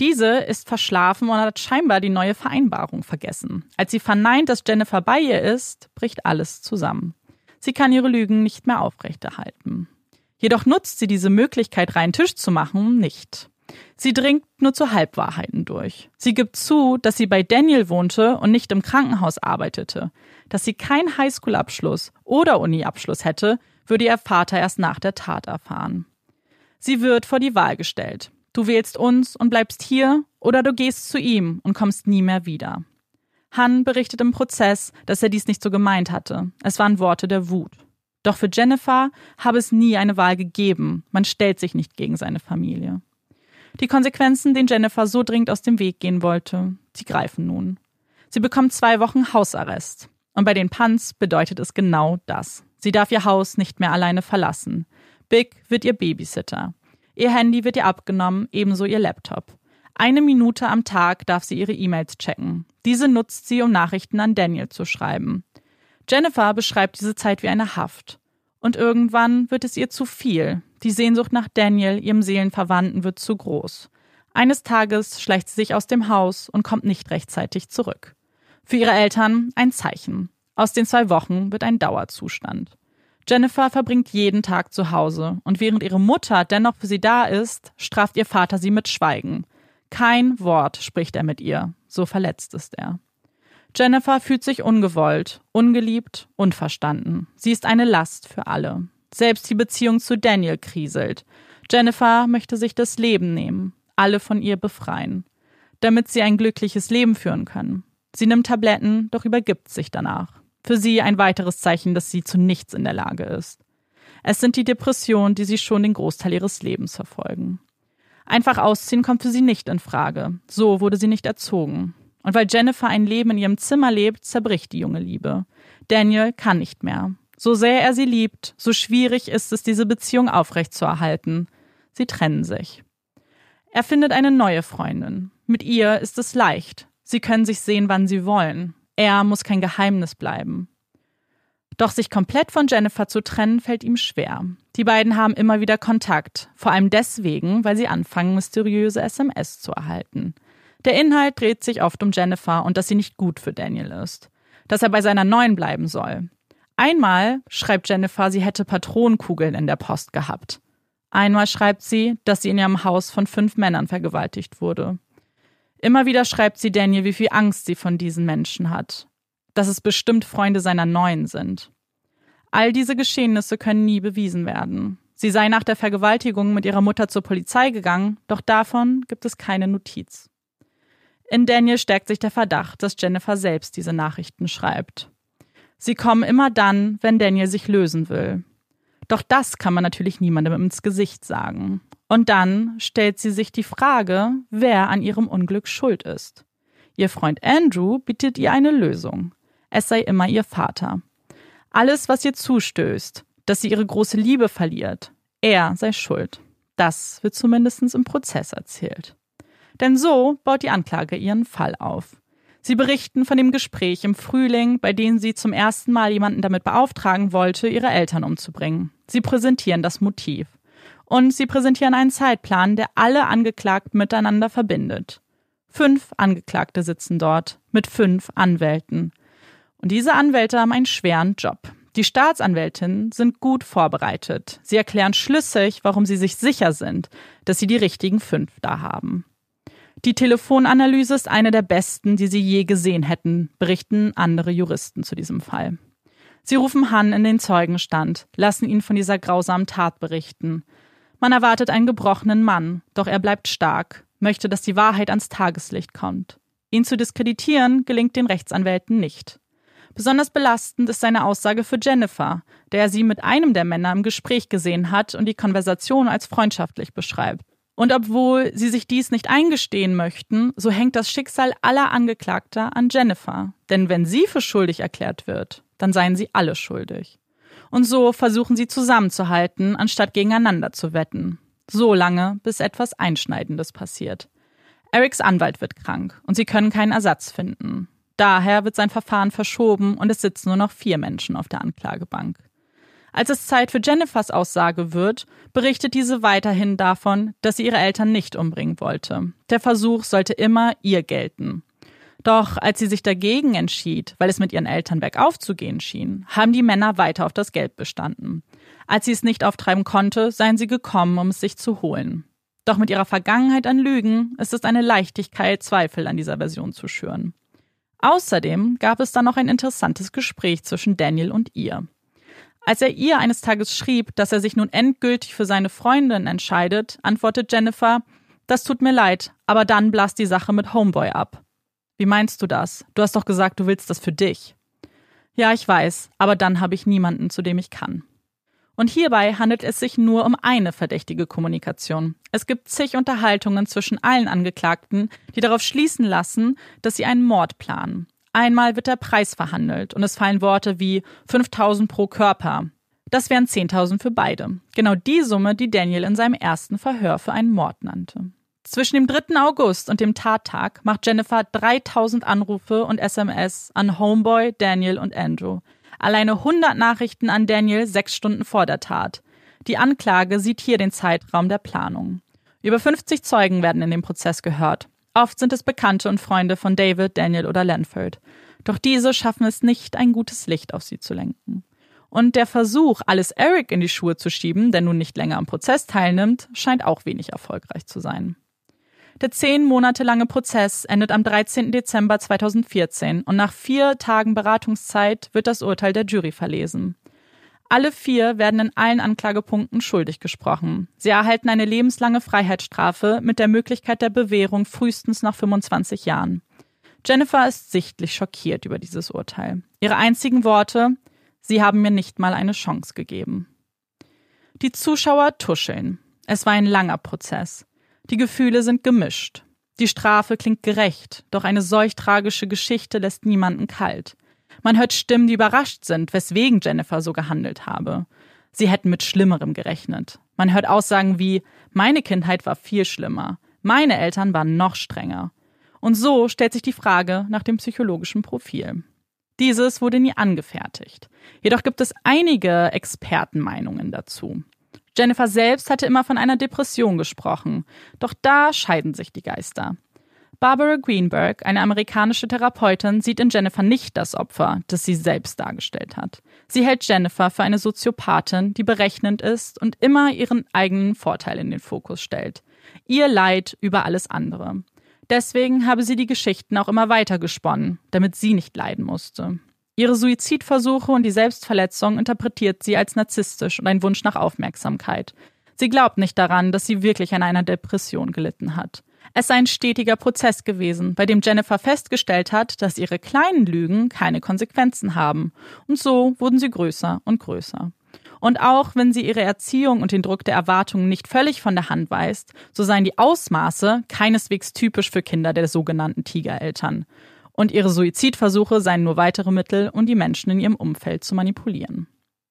Diese ist verschlafen und hat scheinbar die neue Vereinbarung vergessen. Als sie verneint, dass Jennifer bei ihr ist, bricht alles zusammen. Sie kann ihre Lügen nicht mehr aufrechterhalten. Jedoch nutzt sie diese Möglichkeit, reinen Tisch zu machen, nicht. Sie dringt nur zu Halbwahrheiten durch. Sie gibt zu, dass sie bei Daniel wohnte und nicht im Krankenhaus arbeitete. Dass sie keinen Highschool-Abschluss oder Uni-Abschluss hätte, würde ihr Vater erst nach der Tat erfahren. Sie wird vor die Wahl gestellt. Du wählst uns und bleibst hier oder du gehst zu ihm und kommst nie mehr wieder. Han berichtet im Prozess, dass er dies nicht so gemeint hatte. Es waren Worte der Wut. Doch für Jennifer habe es nie eine Wahl gegeben. Man stellt sich nicht gegen seine Familie. Die Konsequenzen, denen Jennifer so dringend aus dem Weg gehen wollte, sie greifen nun. Sie bekommt zwei Wochen Hausarrest. Und bei den Punts bedeutet es genau das. Sie darf ihr Haus nicht mehr alleine verlassen. Big wird ihr Babysitter. Ihr Handy wird ihr abgenommen, ebenso ihr Laptop. Eine Minute am Tag darf sie ihre E-Mails checken. Diese nutzt sie, um Nachrichten an Daniel zu schreiben. Jennifer beschreibt diese Zeit wie eine Haft. Und irgendwann wird es ihr zu viel. Die Sehnsucht nach Daniel, ihrem Seelenverwandten, wird zu groß. Eines Tages schleicht sie sich aus dem Haus und kommt nicht rechtzeitig zurück. Für ihre Eltern ein Zeichen. Aus den zwei Wochen wird ein Dauerzustand. Jennifer verbringt jeden Tag zu Hause und während ihre Mutter dennoch für sie da ist, straft ihr Vater sie mit Schweigen. Kein Wort spricht er mit ihr, so verletzt ist er. Jennifer fühlt sich ungewollt, ungeliebt, unverstanden. Sie ist eine Last für alle. Selbst die Beziehung zu Daniel kriselt. Jennifer möchte sich das Leben nehmen, alle von ihr befreien, damit sie ein glückliches Leben führen können. Sie nimmt Tabletten, doch übergibt sich danach. Für sie ein weiteres Zeichen, dass sie zu nichts in der Lage ist. Es sind die Depressionen, die sie schon den Großteil ihres Lebens verfolgen. Einfach ausziehen kommt für sie nicht in Frage. So wurde sie nicht erzogen. Und weil Jennifer ein Leben in ihrem Zimmer lebt, zerbricht die junge Liebe. Daniel kann nicht mehr. So sehr er sie liebt, so schwierig ist es, diese Beziehung aufrechtzuerhalten. Sie trennen sich. Er findet eine neue Freundin. Mit ihr ist es leicht. Sie können sich sehen, wann sie wollen. Er muss kein Geheimnis bleiben. Doch sich komplett von Jennifer zu trennen, fällt ihm schwer. Die beiden haben immer wieder Kontakt, vor allem deswegen, weil sie anfangen, mysteriöse SMS zu erhalten. Der Inhalt dreht sich oft um Jennifer und dass sie nicht gut für Daniel ist. Dass er bei seiner neuen bleiben soll. Einmal schreibt Jennifer, sie hätte Patronenkugeln in der Post gehabt. Einmal schreibt sie, dass sie in ihrem Haus von fünf Männern vergewaltigt wurde. Immer wieder schreibt sie Daniel, wie viel Angst sie von diesen Menschen hat. Dass es bestimmt Freunde seiner Neuen sind. All diese Geschehnisse können nie bewiesen werden. Sie sei nach der Vergewaltigung mit ihrer Mutter zur Polizei gegangen, doch davon gibt es keine Notiz. In Daniel stärkt sich der Verdacht, dass Jennifer selbst diese Nachrichten schreibt. Sie kommen immer dann, wenn Daniel sich lösen will. Doch das kann man natürlich niemandem ins Gesicht sagen. Und dann stellt sie sich die Frage, wer an ihrem Unglück schuld ist. Ihr Freund Andrew bietet ihr eine Lösung. Es sei immer ihr Vater. Alles, was ihr zustößt, dass sie ihre große Liebe verliert, er sei schuld. Das wird zumindest im Prozess erzählt. Denn so baut die Anklage ihren Fall auf. Sie berichten von dem Gespräch im Frühling, bei dem sie zum ersten Mal jemanden damit beauftragen wollte, ihre Eltern umzubringen. Sie präsentieren das Motiv. Und sie präsentieren einen Zeitplan, der alle Angeklagten miteinander verbindet. Fünf Angeklagte sitzen dort mit fünf Anwälten. Und diese Anwälte haben einen schweren Job. Die Staatsanwältinnen sind gut vorbereitet. Sie erklären schlüssig, warum sie sich sicher sind, dass sie die richtigen fünf da haben. Die Telefonanalyse ist eine der besten, die sie je gesehen hätten, berichten andere Juristen zu diesem Fall. Sie rufen Han in den Zeugenstand, lassen ihn von dieser grausamen Tat berichten. Man erwartet einen gebrochenen Mann, doch er bleibt stark, möchte, dass die Wahrheit ans Tageslicht kommt. Ihn zu diskreditieren gelingt den Rechtsanwälten nicht. Besonders belastend ist seine Aussage für Jennifer, der sie mit einem der Männer im Gespräch gesehen hat und die Konversation als freundschaftlich beschreibt. Und obwohl sie sich dies nicht eingestehen möchten, so hängt das Schicksal aller Angeklagter an Jennifer. Denn wenn sie für schuldig erklärt wird, dann seien sie alle schuldig. Und so versuchen sie zusammenzuhalten, anstatt gegeneinander zu wetten. So lange, bis etwas Einschneidendes passiert. Erics Anwalt wird krank und sie können keinen Ersatz finden. Daher wird sein Verfahren verschoben und es sitzen nur noch vier Menschen auf der Anklagebank. Als es Zeit für Jennifers Aussage wird, berichtet diese weiterhin davon, dass sie ihre Eltern nicht umbringen wollte. Der Versuch sollte immer ihr gelten. Doch als sie sich dagegen entschied, weil es mit ihren Eltern bergauf zu gehen schien, haben die Männer weiter auf das Geld bestanden. Als sie es nicht auftreiben konnte, seien sie gekommen, um es sich zu holen. Doch mit ihrer Vergangenheit an Lügen ist es eine Leichtigkeit, Zweifel an dieser Version zu schüren. Außerdem gab es dann noch ein interessantes Gespräch zwischen Daniel und ihr. Als er ihr eines Tages schrieb, dass er sich nun endgültig für seine Freundin entscheidet, antwortet Jennifer, das tut mir leid, aber dann blas die Sache mit Homeboy ab. Wie meinst du das? Du hast doch gesagt, du willst das für dich. Ja, ich weiß, aber dann habe ich niemanden, zu dem ich kann. Und hierbei handelt es sich nur um eine verdächtige Kommunikation. Es gibt zig Unterhaltungen zwischen allen Angeklagten, die darauf schließen lassen, dass sie einen Mord planen. Einmal wird der Preis verhandelt und es fallen Worte wie 5000 pro Körper. Das wären 10.000 für beide. Genau die Summe, die Daniel in seinem ersten Verhör für einen Mord nannte. Zwischen dem 3. August und dem Tattag macht Jennifer 3000 Anrufe und SMS an Homeboy, Daniel und Andrew. Alleine 100 Nachrichten an Daniel sechs Stunden vor der Tat. Die Anklage sieht hier den Zeitraum der Planung. Über 50 Zeugen werden in dem Prozess gehört. Oft sind es Bekannte und Freunde von David, Daniel oder Lanford. Doch diese schaffen es nicht, ein gutes Licht auf sie zu lenken. Und der Versuch, alles Eric in die Schuhe zu schieben, der nun nicht länger am Prozess teilnimmt, scheint auch wenig erfolgreich zu sein. Der zehn Monate lange Prozess endet am 13. Dezember 2014 und nach vier Tagen Beratungszeit wird das Urteil der Jury verlesen. Alle vier werden in allen Anklagepunkten schuldig gesprochen. Sie erhalten eine lebenslange Freiheitsstrafe mit der Möglichkeit der Bewährung frühestens nach 25 Jahren. Jennifer ist sichtlich schockiert über dieses Urteil. Ihre einzigen Worte, sie haben mir nicht mal eine Chance gegeben. Die Zuschauer tuscheln. Es war ein langer Prozess. Die Gefühle sind gemischt. Die Strafe klingt gerecht, doch eine solch tragische Geschichte lässt niemanden kalt. Man hört Stimmen, die überrascht sind, weswegen Jennifer so gehandelt habe. Sie hätten mit Schlimmerem gerechnet. Man hört Aussagen wie, meine Kindheit war viel schlimmer. Meine Eltern waren noch strenger. Und so stellt sich die Frage nach dem psychologischen Profil. Dieses wurde nie angefertigt. Jedoch gibt es einige Expertenmeinungen dazu. Jennifer selbst hatte immer von einer Depression gesprochen, doch da scheiden sich die Geister. Barbara Greenberg, eine amerikanische Therapeutin, sieht in Jennifer nicht das Opfer, das sie selbst dargestellt hat. Sie hält Jennifer für eine Soziopathin, die berechnend ist und immer ihren eigenen Vorteil in den Fokus stellt. Ihr Leid über alles andere. Deswegen habe sie die Geschichten auch immer weiter gesponnen, damit sie nicht leiden musste. Ihre Suizidversuche und die Selbstverletzung interpretiert sie als narzisstisch und ein Wunsch nach Aufmerksamkeit. Sie glaubt nicht daran, dass sie wirklich an einer Depression gelitten hat. Es sei ein stetiger Prozess gewesen, bei dem Jennifer festgestellt hat, dass ihre kleinen Lügen keine Konsequenzen haben. Und so wurden sie größer und größer. Und auch wenn sie ihre Erziehung und den Druck der Erwartungen nicht völlig von der Hand weist, so seien die Ausmaße keineswegs typisch für Kinder der sogenannten Tigereltern. Und ihre Suizidversuche seien nur weitere Mittel, um die Menschen in ihrem Umfeld zu manipulieren.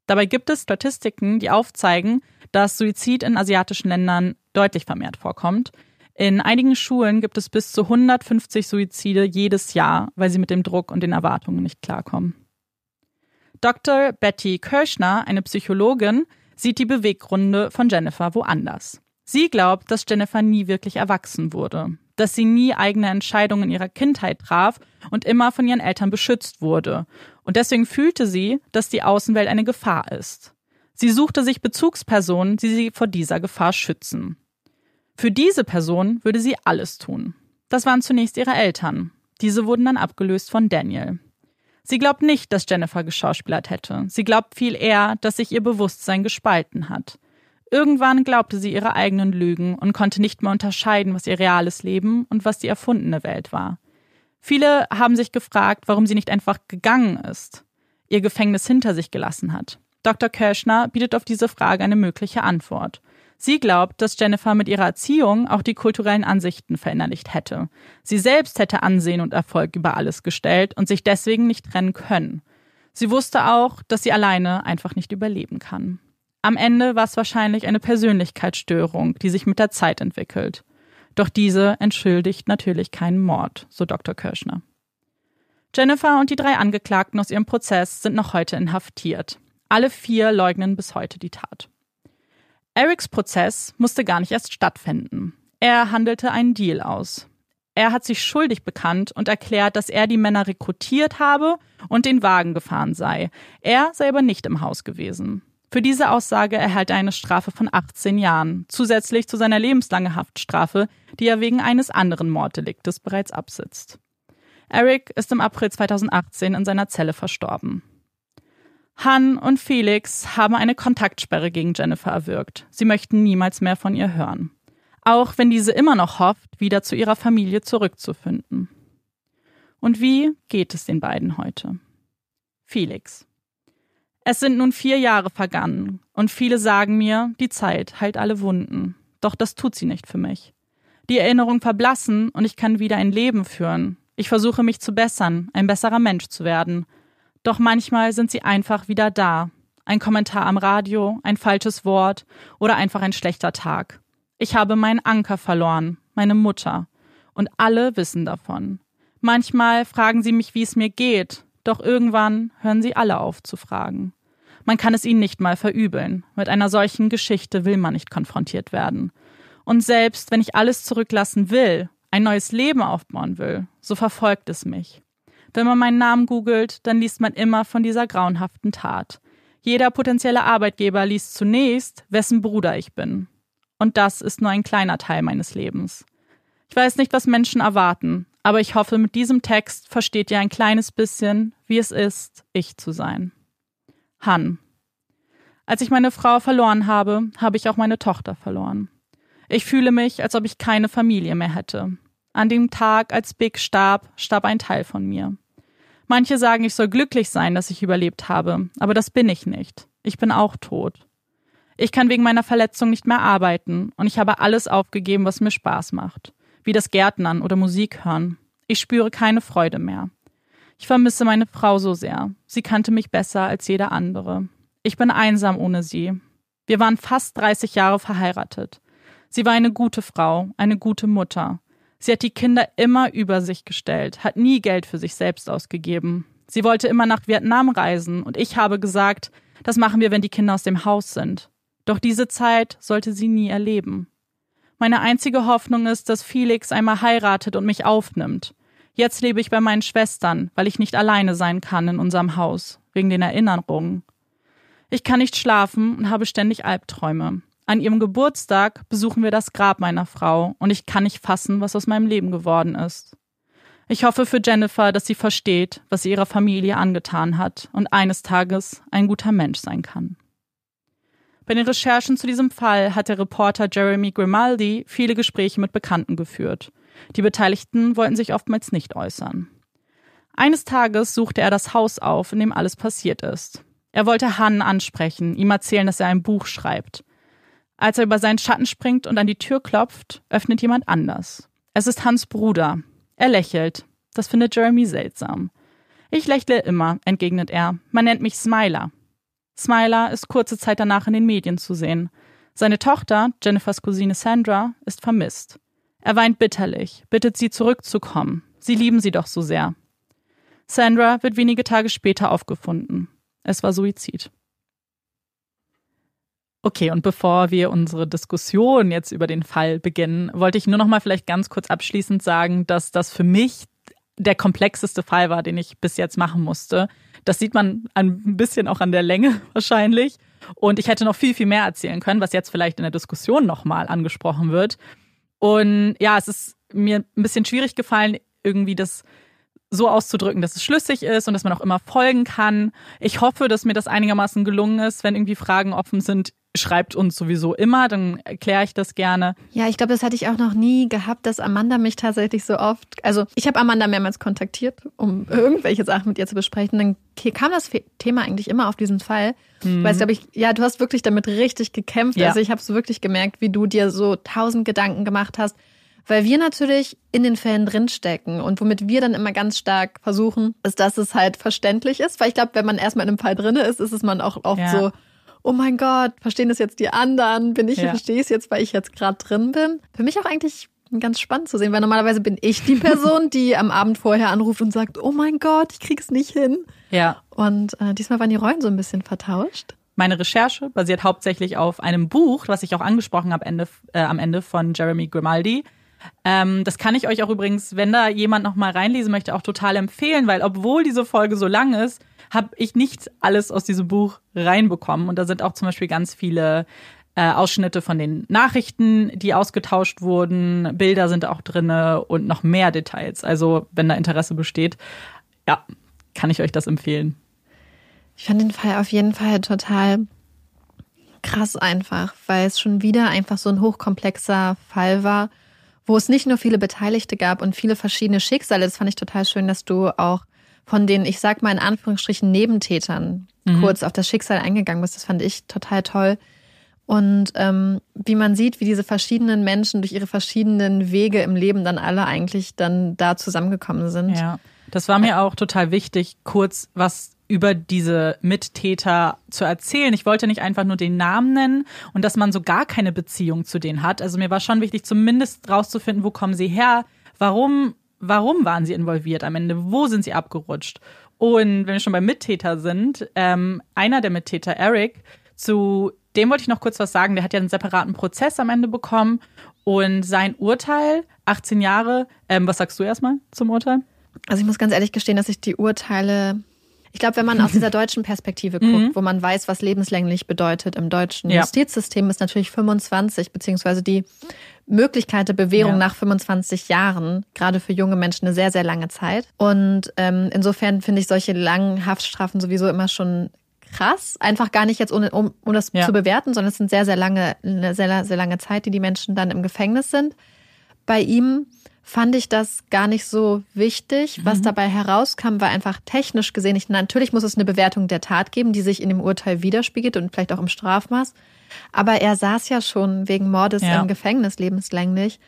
Dabei gibt es Statistiken, die aufzeigen, dass Suizid in asiatischen Ländern deutlich vermehrt vorkommt. In einigen Schulen gibt es bis zu 150 Suizide jedes Jahr, weil sie mit dem Druck und den Erwartungen nicht klarkommen. Dr. Betty Kirschner, eine Psychologin, sieht die Beweggründe von Jennifer woanders. Sie glaubt, dass Jennifer nie wirklich erwachsen wurde, dass sie nie eigene Entscheidungen in ihrer Kindheit traf und immer von ihren Eltern beschützt wurde. Und deswegen fühlte sie, dass die Außenwelt eine Gefahr ist. Sie suchte sich Bezugspersonen, die sie vor dieser Gefahr schützen. Für diese Person würde sie alles tun. Das waren zunächst ihre Eltern. Diese wurden dann abgelöst von Daniel. Sie glaubt nicht, dass Jennifer geschauspielert hätte. Sie glaubt viel eher, dass sich ihr Bewusstsein gespalten hat. Irgendwann glaubte sie ihre eigenen Lügen und konnte nicht mehr unterscheiden, was ihr reales Leben und was die erfundene Welt war. Viele haben sich gefragt, warum sie nicht einfach gegangen ist, ihr Gefängnis hinter sich gelassen hat. Dr. Kirschner bietet auf diese Frage eine mögliche Antwort. Sie glaubt, dass Jennifer mit ihrer Erziehung auch die kulturellen Ansichten verinnerlicht hätte. Sie selbst hätte Ansehen und Erfolg über alles gestellt und sich deswegen nicht trennen können. Sie wusste auch, dass sie alleine einfach nicht überleben kann. Am Ende war es wahrscheinlich eine Persönlichkeitsstörung, die sich mit der Zeit entwickelt. Doch diese entschuldigt natürlich keinen Mord, so Dr. Kirschner. Jennifer und die drei Angeklagten aus ihrem Prozess sind noch heute inhaftiert. Alle vier leugnen bis heute die Tat. Erics Prozess musste gar nicht erst stattfinden. Er handelte einen Deal aus. Er hat sich schuldig bekannt und erklärt, dass er die Männer rekrutiert habe und den Wagen gefahren sei. Er sei aber nicht im Haus gewesen. Für diese Aussage erhält er eine Strafe von 18 Jahren, zusätzlich zu seiner lebenslangen Haftstrafe, die er wegen eines anderen Morddeliktes bereits absitzt. Eric ist im April 2018 in seiner Zelle verstorben. Han und Felix haben eine Kontaktsperre gegen Jennifer erwirkt. Sie möchten niemals mehr von ihr hören. Auch wenn diese immer noch hofft, wieder zu ihrer Familie zurückzufinden. Und wie geht es den beiden heute? Felix. Es sind nun vier Jahre vergangen und viele sagen mir, die Zeit heilt alle Wunden. Doch das tut sie nicht für mich. Die Erinnerungen verblassen und ich kann wieder ein Leben führen. Ich versuche mich zu bessern, ein besserer Mensch zu werden. Doch manchmal sind sie einfach wieder da. Ein Kommentar am Radio, ein falsches Wort oder einfach ein schlechter Tag. Ich habe meinen Anker verloren, meine Mutter. Und alle wissen davon. Manchmal fragen sie mich, wie es mir geht, doch irgendwann hören sie alle auf zu fragen. Man kann es ihnen nicht mal verübeln. Mit einer solchen Geschichte will man nicht konfrontiert werden. Und selbst wenn ich alles zurücklassen will, ein neues Leben aufbauen will, so verfolgt es mich. Wenn man meinen Namen googelt, dann liest man immer von dieser grauenhaften Tat. Jeder potenzielle Arbeitgeber liest zunächst, wessen Bruder ich bin. Und das ist nur ein kleiner Teil meines Lebens. Ich weiß nicht, was Menschen erwarten, aber ich hoffe, mit diesem Text versteht ihr ein kleines bisschen, wie es ist, ich zu sein. Han. Als ich meine Frau verloren habe, habe ich auch meine Tochter verloren. Ich fühle mich, als ob ich keine Familie mehr hätte. An dem Tag, als Big starb, starb ein Teil von mir. Manche sagen, ich soll glücklich sein, dass ich überlebt habe, aber das bin ich nicht. Ich bin auch tot. Ich kann wegen meiner Verletzung nicht mehr arbeiten und ich habe alles aufgegeben, was mir Spaß macht wie das Gärtnern oder Musik hören. Ich spüre keine Freude mehr. Ich vermisse meine Frau so sehr. Sie kannte mich besser als jeder andere. Ich bin einsam ohne sie. Wir waren fast 30 Jahre verheiratet. Sie war eine gute Frau, eine gute Mutter. Sie hat die Kinder immer über sich gestellt, hat nie Geld für sich selbst ausgegeben. Sie wollte immer nach Vietnam reisen und ich habe gesagt, das machen wir, wenn die Kinder aus dem Haus sind. Doch diese Zeit sollte sie nie erleben. Meine einzige Hoffnung ist, dass Felix einmal heiratet und mich aufnimmt. Jetzt lebe ich bei meinen Schwestern, weil ich nicht alleine sein kann in unserem Haus, wegen den Erinnerungen. Ich kann nicht schlafen und habe ständig Albträume. An ihrem Geburtstag besuchen wir das Grab meiner Frau und ich kann nicht fassen, was aus meinem Leben geworden ist. Ich hoffe für Jennifer, dass sie versteht, was sie ihrer Familie angetan hat und eines Tages ein guter Mensch sein kann. Bei den Recherchen zu diesem Fall hat der Reporter Jeremy Grimaldi viele Gespräche mit Bekannten geführt. Die Beteiligten wollten sich oftmals nicht äußern. Eines Tages suchte er das Haus auf, in dem alles passiert ist. Er wollte Han ansprechen, ihm erzählen, dass er ein Buch schreibt. Als er über seinen Schatten springt und an die Tür klopft, öffnet jemand anders. Es ist Hans Bruder. Er lächelt. Das findet Jeremy seltsam. Ich lächle immer, entgegnet er. Man nennt mich Smiler. Smiler ist kurze Zeit danach in den Medien zu sehen. Seine Tochter, Jennifers Cousine Sandra, ist vermisst. Er weint bitterlich, bittet sie zurückzukommen. Sie lieben sie doch so sehr. Sandra wird wenige Tage später aufgefunden. Es war Suizid. Okay, und bevor wir unsere Diskussion jetzt über den Fall beginnen, wollte ich nur noch mal vielleicht ganz kurz abschließend sagen, dass das für mich der komplexeste Fall war, den ich bis jetzt machen musste. Das sieht man ein bisschen auch an der Länge wahrscheinlich. Und ich hätte noch viel, viel mehr erzählen können, was jetzt vielleicht in der Diskussion nochmal angesprochen wird. Und ja, es ist mir ein bisschen schwierig gefallen, irgendwie das so auszudrücken, dass es schlüssig ist und dass man auch immer folgen kann. Ich hoffe, dass mir das einigermaßen gelungen ist. Wenn irgendwie Fragen offen sind, schreibt uns sowieso immer, dann erkläre ich das gerne. Ja, ich glaube, das hatte ich auch noch nie gehabt, dass Amanda mich tatsächlich so oft, also ich habe Amanda mehrmals kontaktiert, um irgendwelche Sachen mit ihr zu besprechen. Dann kam das Thema eigentlich immer auf diesen Fall. Mhm. Weil, glaube ich, ja, du hast wirklich damit richtig gekämpft. Ja. Also ich habe so wirklich gemerkt, wie du dir so tausend Gedanken gemacht hast. Weil wir natürlich in den Fällen drinstecken und womit wir dann immer ganz stark versuchen, ist, dass es halt verständlich ist. Weil ich glaube, wenn man erstmal in einem Fall drin ist, ist es man auch oft ja. so, oh mein Gott, verstehen das jetzt die anderen? Bin ich, ja. verstehe es jetzt, weil ich jetzt gerade drin bin? Für mich auch eigentlich ganz spannend zu sehen, weil normalerweise bin ich die Person, die am Abend vorher anruft und sagt, oh mein Gott, ich krieg's nicht hin. Ja. Und äh, diesmal waren die Rollen so ein bisschen vertauscht. Meine Recherche basiert hauptsächlich auf einem Buch, was ich auch angesprochen habe Ende, äh, am Ende von Jeremy Grimaldi. Ähm, das kann ich euch auch übrigens, wenn da jemand noch mal reinlesen möchte, auch total empfehlen, weil obwohl diese Folge so lang ist, habe ich nicht alles aus diesem Buch reinbekommen. Und da sind auch zum Beispiel ganz viele äh, Ausschnitte von den Nachrichten, die ausgetauscht wurden. Bilder sind auch drinne und noch mehr Details. Also wenn da Interesse besteht, ja, kann ich euch das empfehlen. Ich fand den Fall auf jeden Fall total krass einfach, weil es schon wieder einfach so ein hochkomplexer Fall war, wo es nicht nur viele Beteiligte gab und viele verschiedene Schicksale. Das fand ich total schön, dass du auch von den, ich sag mal in Anführungsstrichen, Nebentätern mhm. kurz auf das Schicksal eingegangen bist. Das fand ich total toll. Und ähm, wie man sieht, wie diese verschiedenen Menschen durch ihre verschiedenen Wege im Leben dann alle eigentlich dann da zusammengekommen sind. Ja, das war mir auch total wichtig, kurz was über diese Mittäter zu erzählen. Ich wollte nicht einfach nur den Namen nennen und dass man so gar keine Beziehung zu denen hat. Also mir war schon wichtig, zumindest rauszufinden, wo kommen sie her, warum, warum waren sie involviert am Ende, wo sind sie abgerutscht. Und wenn wir schon beim Mittäter sind, ähm, einer der Mittäter, Eric, zu dem wollte ich noch kurz was sagen. Der hat ja einen separaten Prozess am Ende bekommen und sein Urteil, 18 Jahre, ähm, was sagst du erstmal zum Urteil? Also ich muss ganz ehrlich gestehen, dass ich die Urteile ich glaube, wenn man aus dieser deutschen Perspektive guckt, mhm. wo man weiß, was lebenslänglich bedeutet im deutschen ja. Justizsystem, ist natürlich 25, beziehungsweise die Möglichkeit der Bewährung ja. nach 25 Jahren, gerade für junge Menschen, eine sehr, sehr lange Zeit. Und ähm, insofern finde ich solche langen Haftstrafen sowieso immer schon krass. Einfach gar nicht jetzt, ohne, um, um das ja. zu bewerten, sondern es sind sehr, sehr lange, eine sehr, sehr lange Zeit, die die Menschen dann im Gefängnis sind. Bei ihm fand ich das gar nicht so wichtig. Was mhm. dabei herauskam, war einfach technisch gesehen nicht. Natürlich muss es eine Bewertung der Tat geben, die sich in dem Urteil widerspiegelt und vielleicht auch im Strafmaß. Aber er saß ja schon wegen Mordes ja. im Gefängnis lebenslänglich.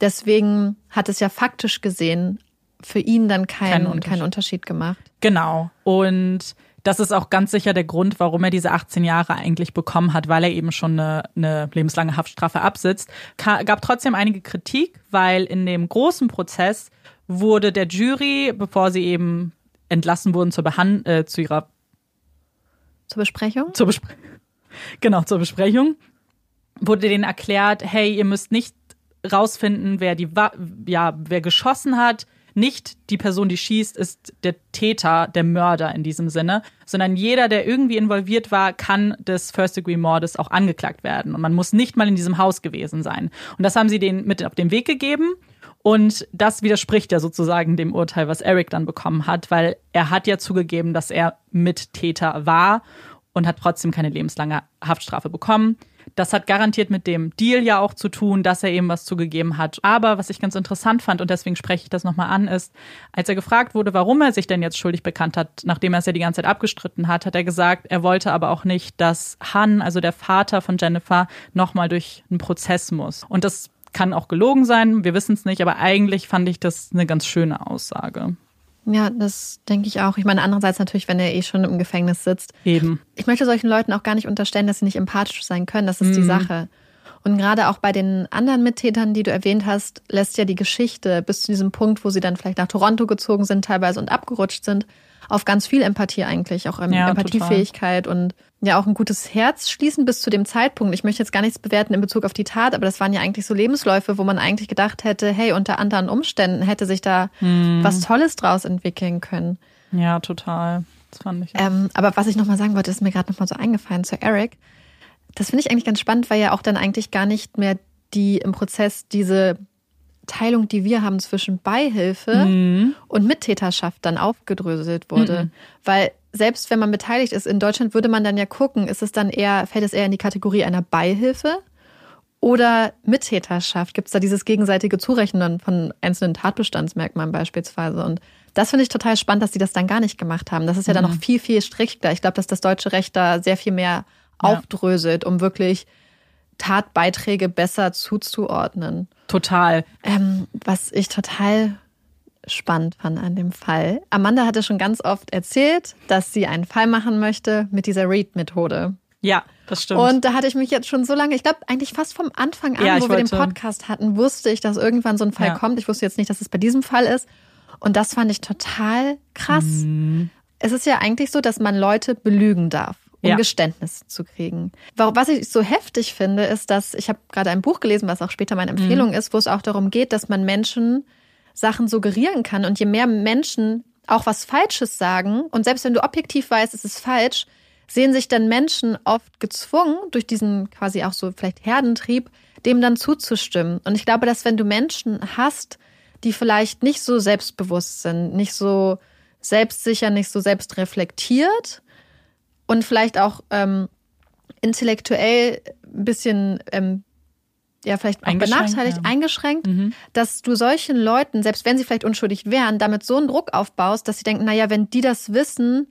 Deswegen hat es ja faktisch gesehen für ihn dann keinen kein Unterschied. keinen Unterschied gemacht. Genau. Und das ist auch ganz sicher der Grund, warum er diese 18 Jahre eigentlich bekommen hat, weil er eben schon eine, eine lebenslange Haftstrafe absitzt. Gab trotzdem einige Kritik, weil in dem großen Prozess wurde der Jury, bevor sie eben entlassen wurden zur Behand äh, zu ihrer zur Besprechung? Zur Besprechung. Genau, zur Besprechung wurde denen erklärt, hey, ihr müsst nicht rausfinden, wer die ja, wer geschossen hat, nicht die Person, die schießt, ist der Täter, der Mörder in diesem Sinne, sondern jeder, der irgendwie involviert war, kann des First-Degree-Mordes auch angeklagt werden. Und man muss nicht mal in diesem Haus gewesen sein. Und das haben sie denen mit auf den Weg gegeben. Und das widerspricht ja sozusagen dem Urteil, was Eric dann bekommen hat, weil er hat ja zugegeben, dass er Mittäter war und hat trotzdem keine lebenslange Haftstrafe bekommen. Das hat garantiert mit dem Deal ja auch zu tun, dass er eben was zugegeben hat. Aber was ich ganz interessant fand, und deswegen spreche ich das nochmal an, ist, als er gefragt wurde, warum er sich denn jetzt schuldig bekannt hat, nachdem er es ja die ganze Zeit abgestritten hat, hat er gesagt, er wollte aber auch nicht, dass Han, also der Vater von Jennifer, nochmal durch einen Prozess muss. Und das kann auch gelogen sein, wir wissen es nicht, aber eigentlich fand ich das eine ganz schöne Aussage. Ja, das denke ich auch. Ich meine, andererseits natürlich, wenn er eh schon im Gefängnis sitzt. Eben. Ich möchte solchen Leuten auch gar nicht unterstellen, dass sie nicht empathisch sein können. Das ist mhm. die Sache. Und gerade auch bei den anderen Mittätern, die du erwähnt hast, lässt ja die Geschichte bis zu diesem Punkt, wo sie dann vielleicht nach Toronto gezogen sind, teilweise und abgerutscht sind, auf ganz viel Empathie eigentlich, auch ja, Empathiefähigkeit total. und ja auch ein gutes Herz schließen bis zu dem Zeitpunkt. Ich möchte jetzt gar nichts bewerten in Bezug auf die Tat, aber das waren ja eigentlich so Lebensläufe, wo man eigentlich gedacht hätte, hey, unter anderen Umständen hätte sich da hm. was Tolles draus entwickeln können. Ja, total. Das fand ich. Ähm, aber was ich nochmal sagen wollte, ist mir gerade nochmal so eingefallen zu Eric. Das finde ich eigentlich ganz spannend, weil ja auch dann eigentlich gar nicht mehr die im Prozess diese Teilung, die wir haben zwischen Beihilfe mhm. und Mittäterschaft dann aufgedröselt wurde. Mhm. Weil selbst wenn man beteiligt ist in Deutschland, würde man dann ja gucken, ist es dann eher, fällt es eher in die Kategorie einer Beihilfe oder Mittäterschaft? Gibt es da dieses gegenseitige Zurechnen von einzelnen Tatbestandsmerkmalen beispielsweise? Und das finde ich total spannend, dass sie das dann gar nicht gemacht haben. Das ist ja dann mhm. noch viel, viel strikter. Ich glaube, dass das deutsche Recht da sehr viel mehr aufdröselt, um wirklich Tatbeiträge besser zuzuordnen. Total. Ähm, was ich total spannend fand an dem Fall. Amanda hatte schon ganz oft erzählt, dass sie einen Fall machen möchte mit dieser Read-Methode. Ja, das stimmt. Und da hatte ich mich jetzt schon so lange, ich glaube eigentlich fast vom Anfang an, ja, wo wir den Podcast hatten, wusste ich, dass irgendwann so ein Fall ja. kommt. Ich wusste jetzt nicht, dass es bei diesem Fall ist. Und das fand ich total krass. Mhm. Es ist ja eigentlich so, dass man Leute belügen darf um ja. Geständnis zu kriegen. Was ich so heftig finde, ist, dass ich habe gerade ein Buch gelesen, was auch später meine Empfehlung mhm. ist, wo es auch darum geht, dass man Menschen Sachen suggerieren kann. Und je mehr Menschen auch was Falsches sagen, und selbst wenn du objektiv weißt, es ist falsch, sehen sich dann Menschen oft gezwungen, durch diesen quasi auch so vielleicht Herdentrieb, dem dann zuzustimmen. Und ich glaube, dass wenn du Menschen hast, die vielleicht nicht so selbstbewusst sind, nicht so selbstsicher, nicht so selbstreflektiert, und vielleicht auch ähm, intellektuell ein bisschen ähm, ja vielleicht auch benachteiligt, ja. eingeschränkt, mhm. dass du solchen Leuten, selbst wenn sie vielleicht unschuldig wären, damit so einen Druck aufbaust, dass sie denken, naja, wenn die das wissen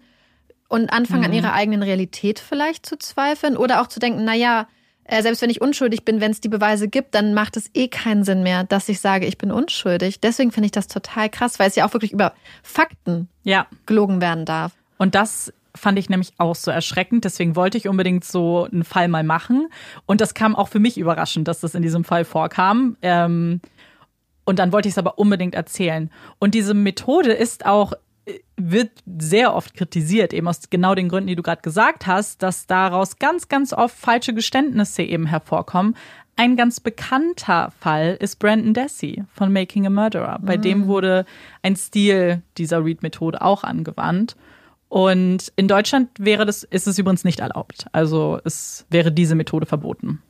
und anfangen mhm. an ihrer eigenen Realität vielleicht zu zweifeln oder auch zu denken, naja, äh, selbst wenn ich unschuldig bin, wenn es die Beweise gibt, dann macht es eh keinen Sinn mehr, dass ich sage, ich bin unschuldig. Deswegen finde ich das total krass, weil es ja auch wirklich über Fakten Ja. gelogen werden darf. Und das fand ich nämlich auch so erschreckend. Deswegen wollte ich unbedingt so einen Fall mal machen. Und das kam auch für mich überraschend, dass das in diesem Fall vorkam. Ähm, und dann wollte ich es aber unbedingt erzählen. Und diese Methode ist auch, äh, wird sehr oft kritisiert, eben aus genau den Gründen, die du gerade gesagt hast, dass daraus ganz, ganz oft falsche Geständnisse eben hervorkommen. Ein ganz bekannter Fall ist Brandon Dassey von Making a Murderer. Bei dem wurde ein Stil dieser Read-Methode auch angewandt. Und in Deutschland wäre das, ist es übrigens nicht erlaubt. Also es wäre diese Methode verboten.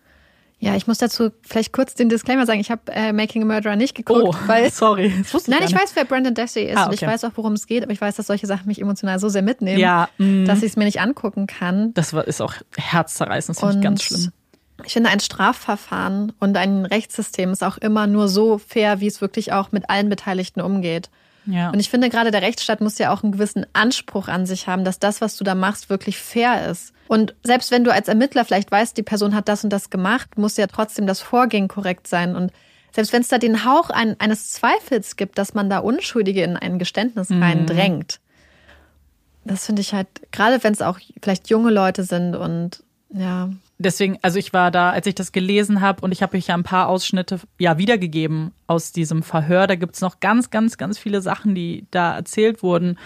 Ja, ich muss dazu vielleicht kurz den Disclaimer sagen. Ich habe äh, Making a Murderer nicht geguckt, weil Oh, sorry. Das wusste Nein, ich nicht. weiß, wer Brandon Dassey ist Ah, und ich okay. weiß auch, worum es geht, aber ich weiß, dass solche Sachen mich emotional so sehr mitnehmen, Ja, mm. dass ich es mir nicht angucken kann. Das war, ist auch herzzerreißend, das finde ich ganz schlimm. Ich finde, ein Strafverfahren und ein Rechtssystem ist auch immer nur so fair, wie es wirklich auch mit allen Beteiligten umgeht. Ja. Und ich finde, gerade der Rechtsstaat muss ja auch einen gewissen Anspruch an sich haben, dass das, was du da machst, wirklich fair ist. Und selbst wenn du als Ermittler vielleicht weißt, die Person hat das und das gemacht, muss ja trotzdem das Vorgehen korrekt sein. Und selbst wenn es da den Hauch ein, eines Zweifels gibt, dass man da Unschuldige in ein Geständnis reindrängt, das finde ich halt, gerade wenn es auch vielleicht junge Leute sind und ja, Deswegen, also ich war da, als ich das gelesen habe und ich habe euch ja ein paar Ausschnitte ja wiedergegeben aus diesem Verhör. Da gibt's noch ganz, ganz, ganz viele Sachen, die da erzählt wurden.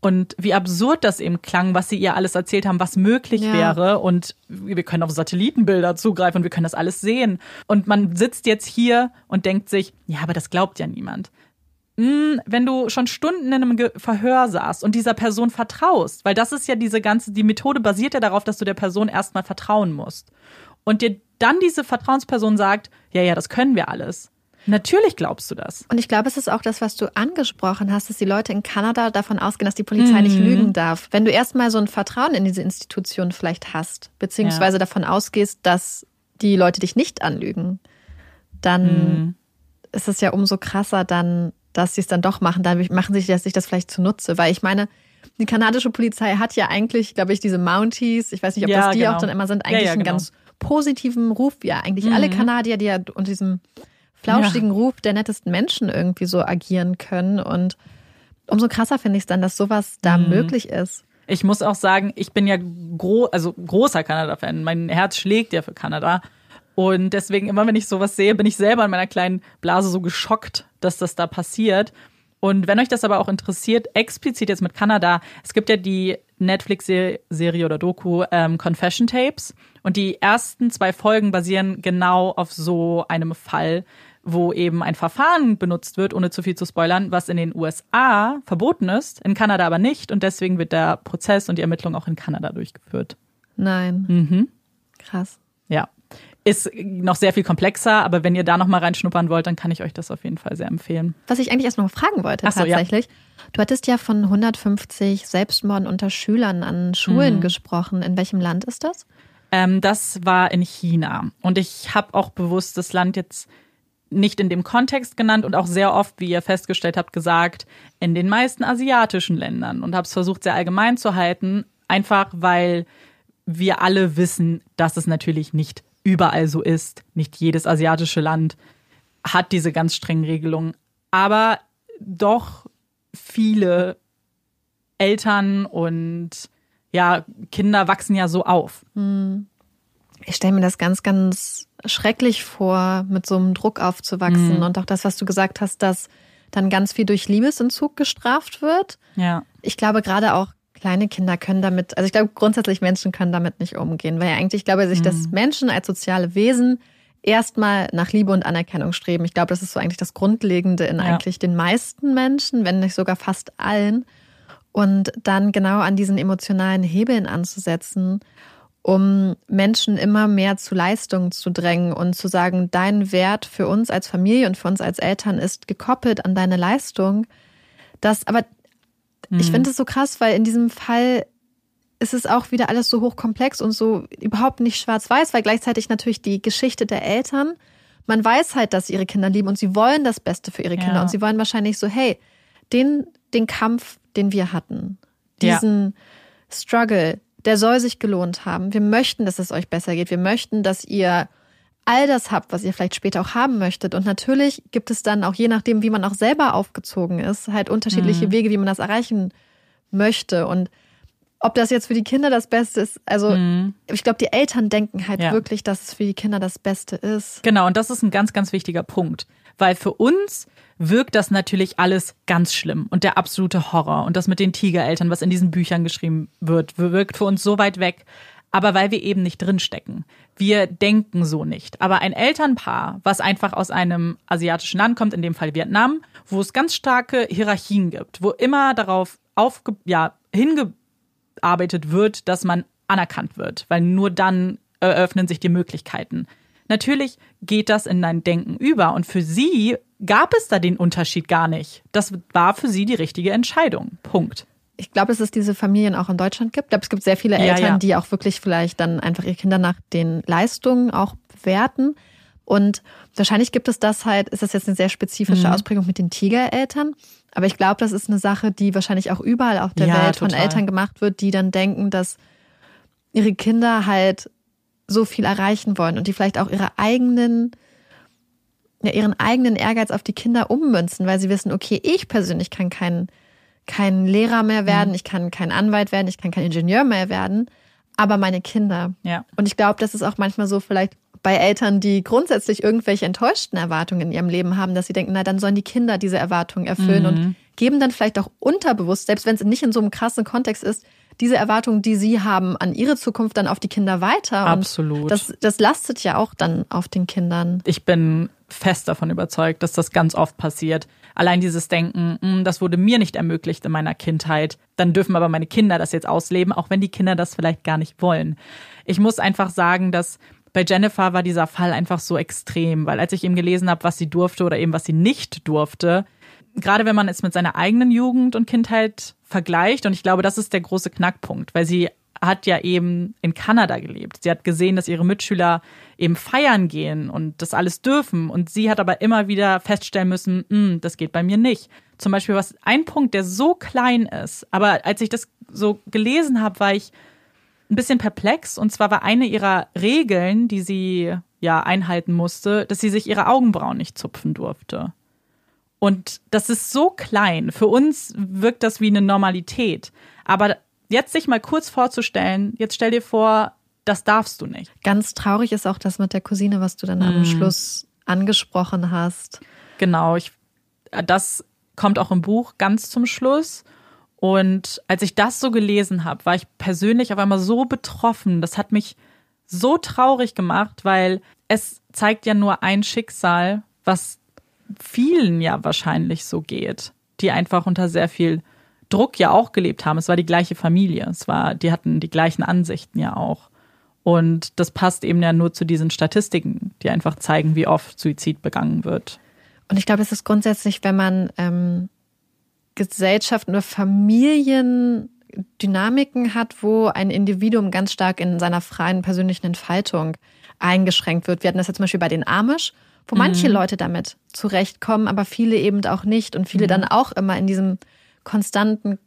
Und wie absurd das eben klang, was sie ihr alles erzählt haben, was möglich Ja. wäre. Und wir können auf Satellitenbilder zugreifen und wir können das alles sehen. Und man sitzt jetzt hier und denkt sich, ja, aber das glaubt ja niemand. Hm, wenn du schon Stunden in einem Verhör saßt und dieser Person vertraust, weil das ist ja diese ganze, die Methode basiert ja darauf, dass du der Person erstmal vertrauen musst. Und dir dann diese Vertrauensperson sagt, ja, ja, das können wir alles. Natürlich glaubst du das. Und ich glaube, es ist auch das, was du angesprochen hast, dass die Leute in Kanada davon ausgehen, dass die Polizei nicht lügen darf. Wenn du erstmal so ein Vertrauen in diese Institution vielleicht hast, beziehungsweise davon ausgehst, dass die Leute dich nicht anlügen, dann ist es ja umso krasser dann, dass sie es dann doch machen. Dann machen sich das, sich das vielleicht zunutze. Weil ich meine, die kanadische Polizei hat ja eigentlich, glaube ich, diese Mounties, ich weiß nicht, ob Ja, das die genau. auch dann immer sind, Ja, eigentlich ja, einen genau. ganz positiven Ruf, ja eigentlich alle Kanadier, die ja unter diesem flauschigen Ruf der nettesten Menschen irgendwie so agieren können. Und umso krasser finde ich es dann, dass sowas da Mhm. möglich ist. Ich muss auch sagen, ich bin ja gro also großer Kanada-Fan. Mein Herz schlägt ja für Kanada. Und deswegen, immer wenn ich sowas sehe, bin ich selber in meiner kleinen Blase so geschockt, dass das da passiert. Und wenn euch das aber auch interessiert, explizit jetzt mit Kanada, es gibt ja die Netflix-Serie oder Doku ähm, Confession Tapes. Und die ersten zwei Folgen basieren genau auf so einem Fall, wo eben ein Verfahren benutzt wird, ohne zu viel zu spoilern, was in den USA verboten ist, in Kanada aber nicht. Und deswegen wird der Prozess und die Ermittlung auch in Kanada durchgeführt. Nein. Mhm. Krass. Ja. Ist noch sehr viel komplexer, aber wenn ihr da noch mal reinschnuppern wollt, dann kann ich euch das auf jeden Fall sehr empfehlen. Was ich eigentlich erst noch fragen wollte, so, ja. tatsächlich. Du hattest ja von 150 Selbstmorden unter Schülern an Mhm. Schulen gesprochen. In welchem Land ist das? Ähm, das war in China. Und ich habe auch bewusst das Land jetzt nicht in dem Kontext genannt und auch sehr oft, wie ihr festgestellt habt, gesagt, in den meisten asiatischen Ländern und habe es versucht, sehr allgemein zu halten, einfach weil wir alle wissen, dass es natürlich nicht überall so ist. Nicht jedes asiatische Land hat diese ganz strengen Regelungen. Aber doch viele Eltern und ja, Kinder wachsen ja so auf. Ich stelle mir das ganz, ganz schrecklich vor, mit so einem Druck aufzuwachsen. Und auch das, was du gesagt hast, dass dann ganz viel durch Liebesentzug gestraft wird. Ja. Ich glaube, gerade auch kleine Kinder können damit, also ich glaube, grundsätzlich Menschen können damit nicht umgehen, weil ja eigentlich, ich glaube, sich das Menschen als soziale Wesen erstmal nach Liebe und Anerkennung streben. Ich glaube, das ist so eigentlich das Grundlegende in Ja. eigentlich den meisten Menschen, wenn nicht sogar fast allen. Und dann genau an diesen emotionalen Hebeln anzusetzen, um Menschen immer mehr zu Leistungen zu drängen und zu sagen, dein Wert für uns als Familie und für uns als Eltern ist gekoppelt an deine Leistung. Das, aber ich finde es so krass, weil in diesem Fall ist es auch wieder alles so hochkomplex und so überhaupt nicht schwarz-weiß, weil gleichzeitig natürlich die Geschichte der Eltern, man weiß halt, dass sie ihre Kinder lieben und sie wollen das Beste für ihre Kinder Ja. und sie wollen wahrscheinlich so, hey, den, den Kampf, den wir hatten, Ja. diesen Struggle, der soll sich gelohnt haben. Wir möchten, dass es euch besser geht. Wir möchten, dass ihr all das habt, was ihr vielleicht später auch haben möchtet. Und natürlich gibt es dann auch, je nachdem, wie man auch selber aufgezogen ist, halt unterschiedliche mhm. Wege, wie man das erreichen möchte. Und ob das jetzt für die Kinder das Beste ist, also mhm. ich glaube, die Eltern denken halt ja. wirklich, dass es für die Kinder das Beste ist. Genau, und das ist ein ganz, ganz wichtiger Punkt. Weil für uns wirkt das natürlich alles ganz schlimm und der absolute Horror. Und das mit den Tigereltern, was in diesen Büchern geschrieben wird, wirkt für uns so weit weg. Aber weil wir eben nicht drinstecken. Wir denken so nicht. Aber ein Elternpaar, was einfach aus einem asiatischen Land kommt, in dem Fall Vietnam, wo es ganz starke Hierarchien gibt, wo immer darauf aufge ja, hingearbeitet wird, dass man anerkannt wird, weil nur dann eröffnen sich die Möglichkeiten. Natürlich geht das in dein Denken über und für sie gab es da den Unterschied gar nicht. Das war für sie die richtige Entscheidung. Punkt. Ich glaube, dass es diese Familien auch in Deutschland gibt. Ich glaube, es gibt sehr viele Eltern, ja, ja. die auch wirklich vielleicht dann einfach ihre Kinder nach den Leistungen auch bewerten. Und wahrscheinlich gibt es das halt, ist das jetzt eine sehr spezifische mhm. Ausprägung mit den Tigereltern. Aber ich glaube, das ist eine Sache, die wahrscheinlich auch überall auf der ja, Welt total. von Eltern gemacht wird, die dann denken, dass ihre Kinder halt so viel erreichen wollen und die vielleicht auch ihre eigenen ja, ihren eigenen Ehrgeiz auf die Kinder ummünzen, weil sie wissen, okay, ich persönlich kann kein, kein Lehrer mehr werden, mhm. ich kann kein Anwalt werden, ich kann kein Ingenieur mehr werden, aber meine Kinder. Ja. Und ich glaube, das ist auch manchmal so vielleicht bei Eltern, die grundsätzlich irgendwelche enttäuschten Erwartungen in ihrem Leben haben, dass sie denken, na, dann sollen die Kinder diese Erwartungen erfüllen mhm. und geben dann vielleicht auch unterbewusst, selbst wenn es nicht in so einem krassen Kontext ist, diese Erwartungen, die sie haben an ihre Zukunft, dann auf die Kinder weiter. Absolut. Das, das lastet ja auch dann auf den Kindern. Ich bin fest davon überzeugt, dass das ganz oft passiert. Allein dieses Denken, hm, das wurde mir nicht ermöglicht in meiner Kindheit, dann dürfen aber meine Kinder das jetzt ausleben, auch wenn die Kinder das vielleicht gar nicht wollen. Ich muss einfach sagen, dass bei Jennifer war dieser Fall einfach so extrem, weil als ich eben gelesen habe, was sie durfte oder eben was sie nicht durfte, gerade wenn man es mit seiner eigenen Jugend und Kindheit vergleicht, und ich glaube, das ist der große Knackpunkt, weil sie hat ja eben in Kanada gelebt. Sie hat gesehen, dass ihre Mitschüler eben feiern gehen und das alles dürfen. Und sie hat aber immer wieder feststellen müssen, hm, das geht bei mir nicht. Zum Beispiel was ein Punkt, der so klein ist, aber als ich das so gelesen habe, war ich ein bisschen perplex. Und zwar war eine ihrer Regeln, die sie ja einhalten musste, dass sie sich ihre Augenbrauen nicht zupfen durfte. Und das ist so klein. Für uns wirkt das wie eine Normalität. Aber jetzt sich mal kurz vorzustellen, jetzt stell dir vor, das darfst du nicht. Ganz traurig ist auch das mit der Cousine, was du dann am mm. Schluss angesprochen hast. Genau, ich, das kommt auch im Buch ganz zum Schluss. Und als ich das so gelesen habe, war ich persönlich auf einmal so betroffen. Das hat mich so traurig gemacht, weil es zeigt ja nur ein Schicksal, was vielen ja wahrscheinlich so geht, die einfach unter sehr viel Druck ja auch gelebt haben. Es war die gleiche Familie. Es war, die hatten die gleichen Ansichten ja auch. Und das passt eben ja nur zu diesen Statistiken, die einfach zeigen, wie oft Suizid begangen wird. Und ich glaube, es ist grundsätzlich, wenn man ähm, Gesellschaften oder Familiendynamiken hat, wo ein Individuum ganz stark in seiner freien persönlichen Entfaltung eingeschränkt wird. Wir hatten das jetzt zum Beispiel bei den Amish wo mhm. manche Leute damit zurechtkommen, aber viele eben auch nicht und viele mhm. dann auch immer in diesem konstanten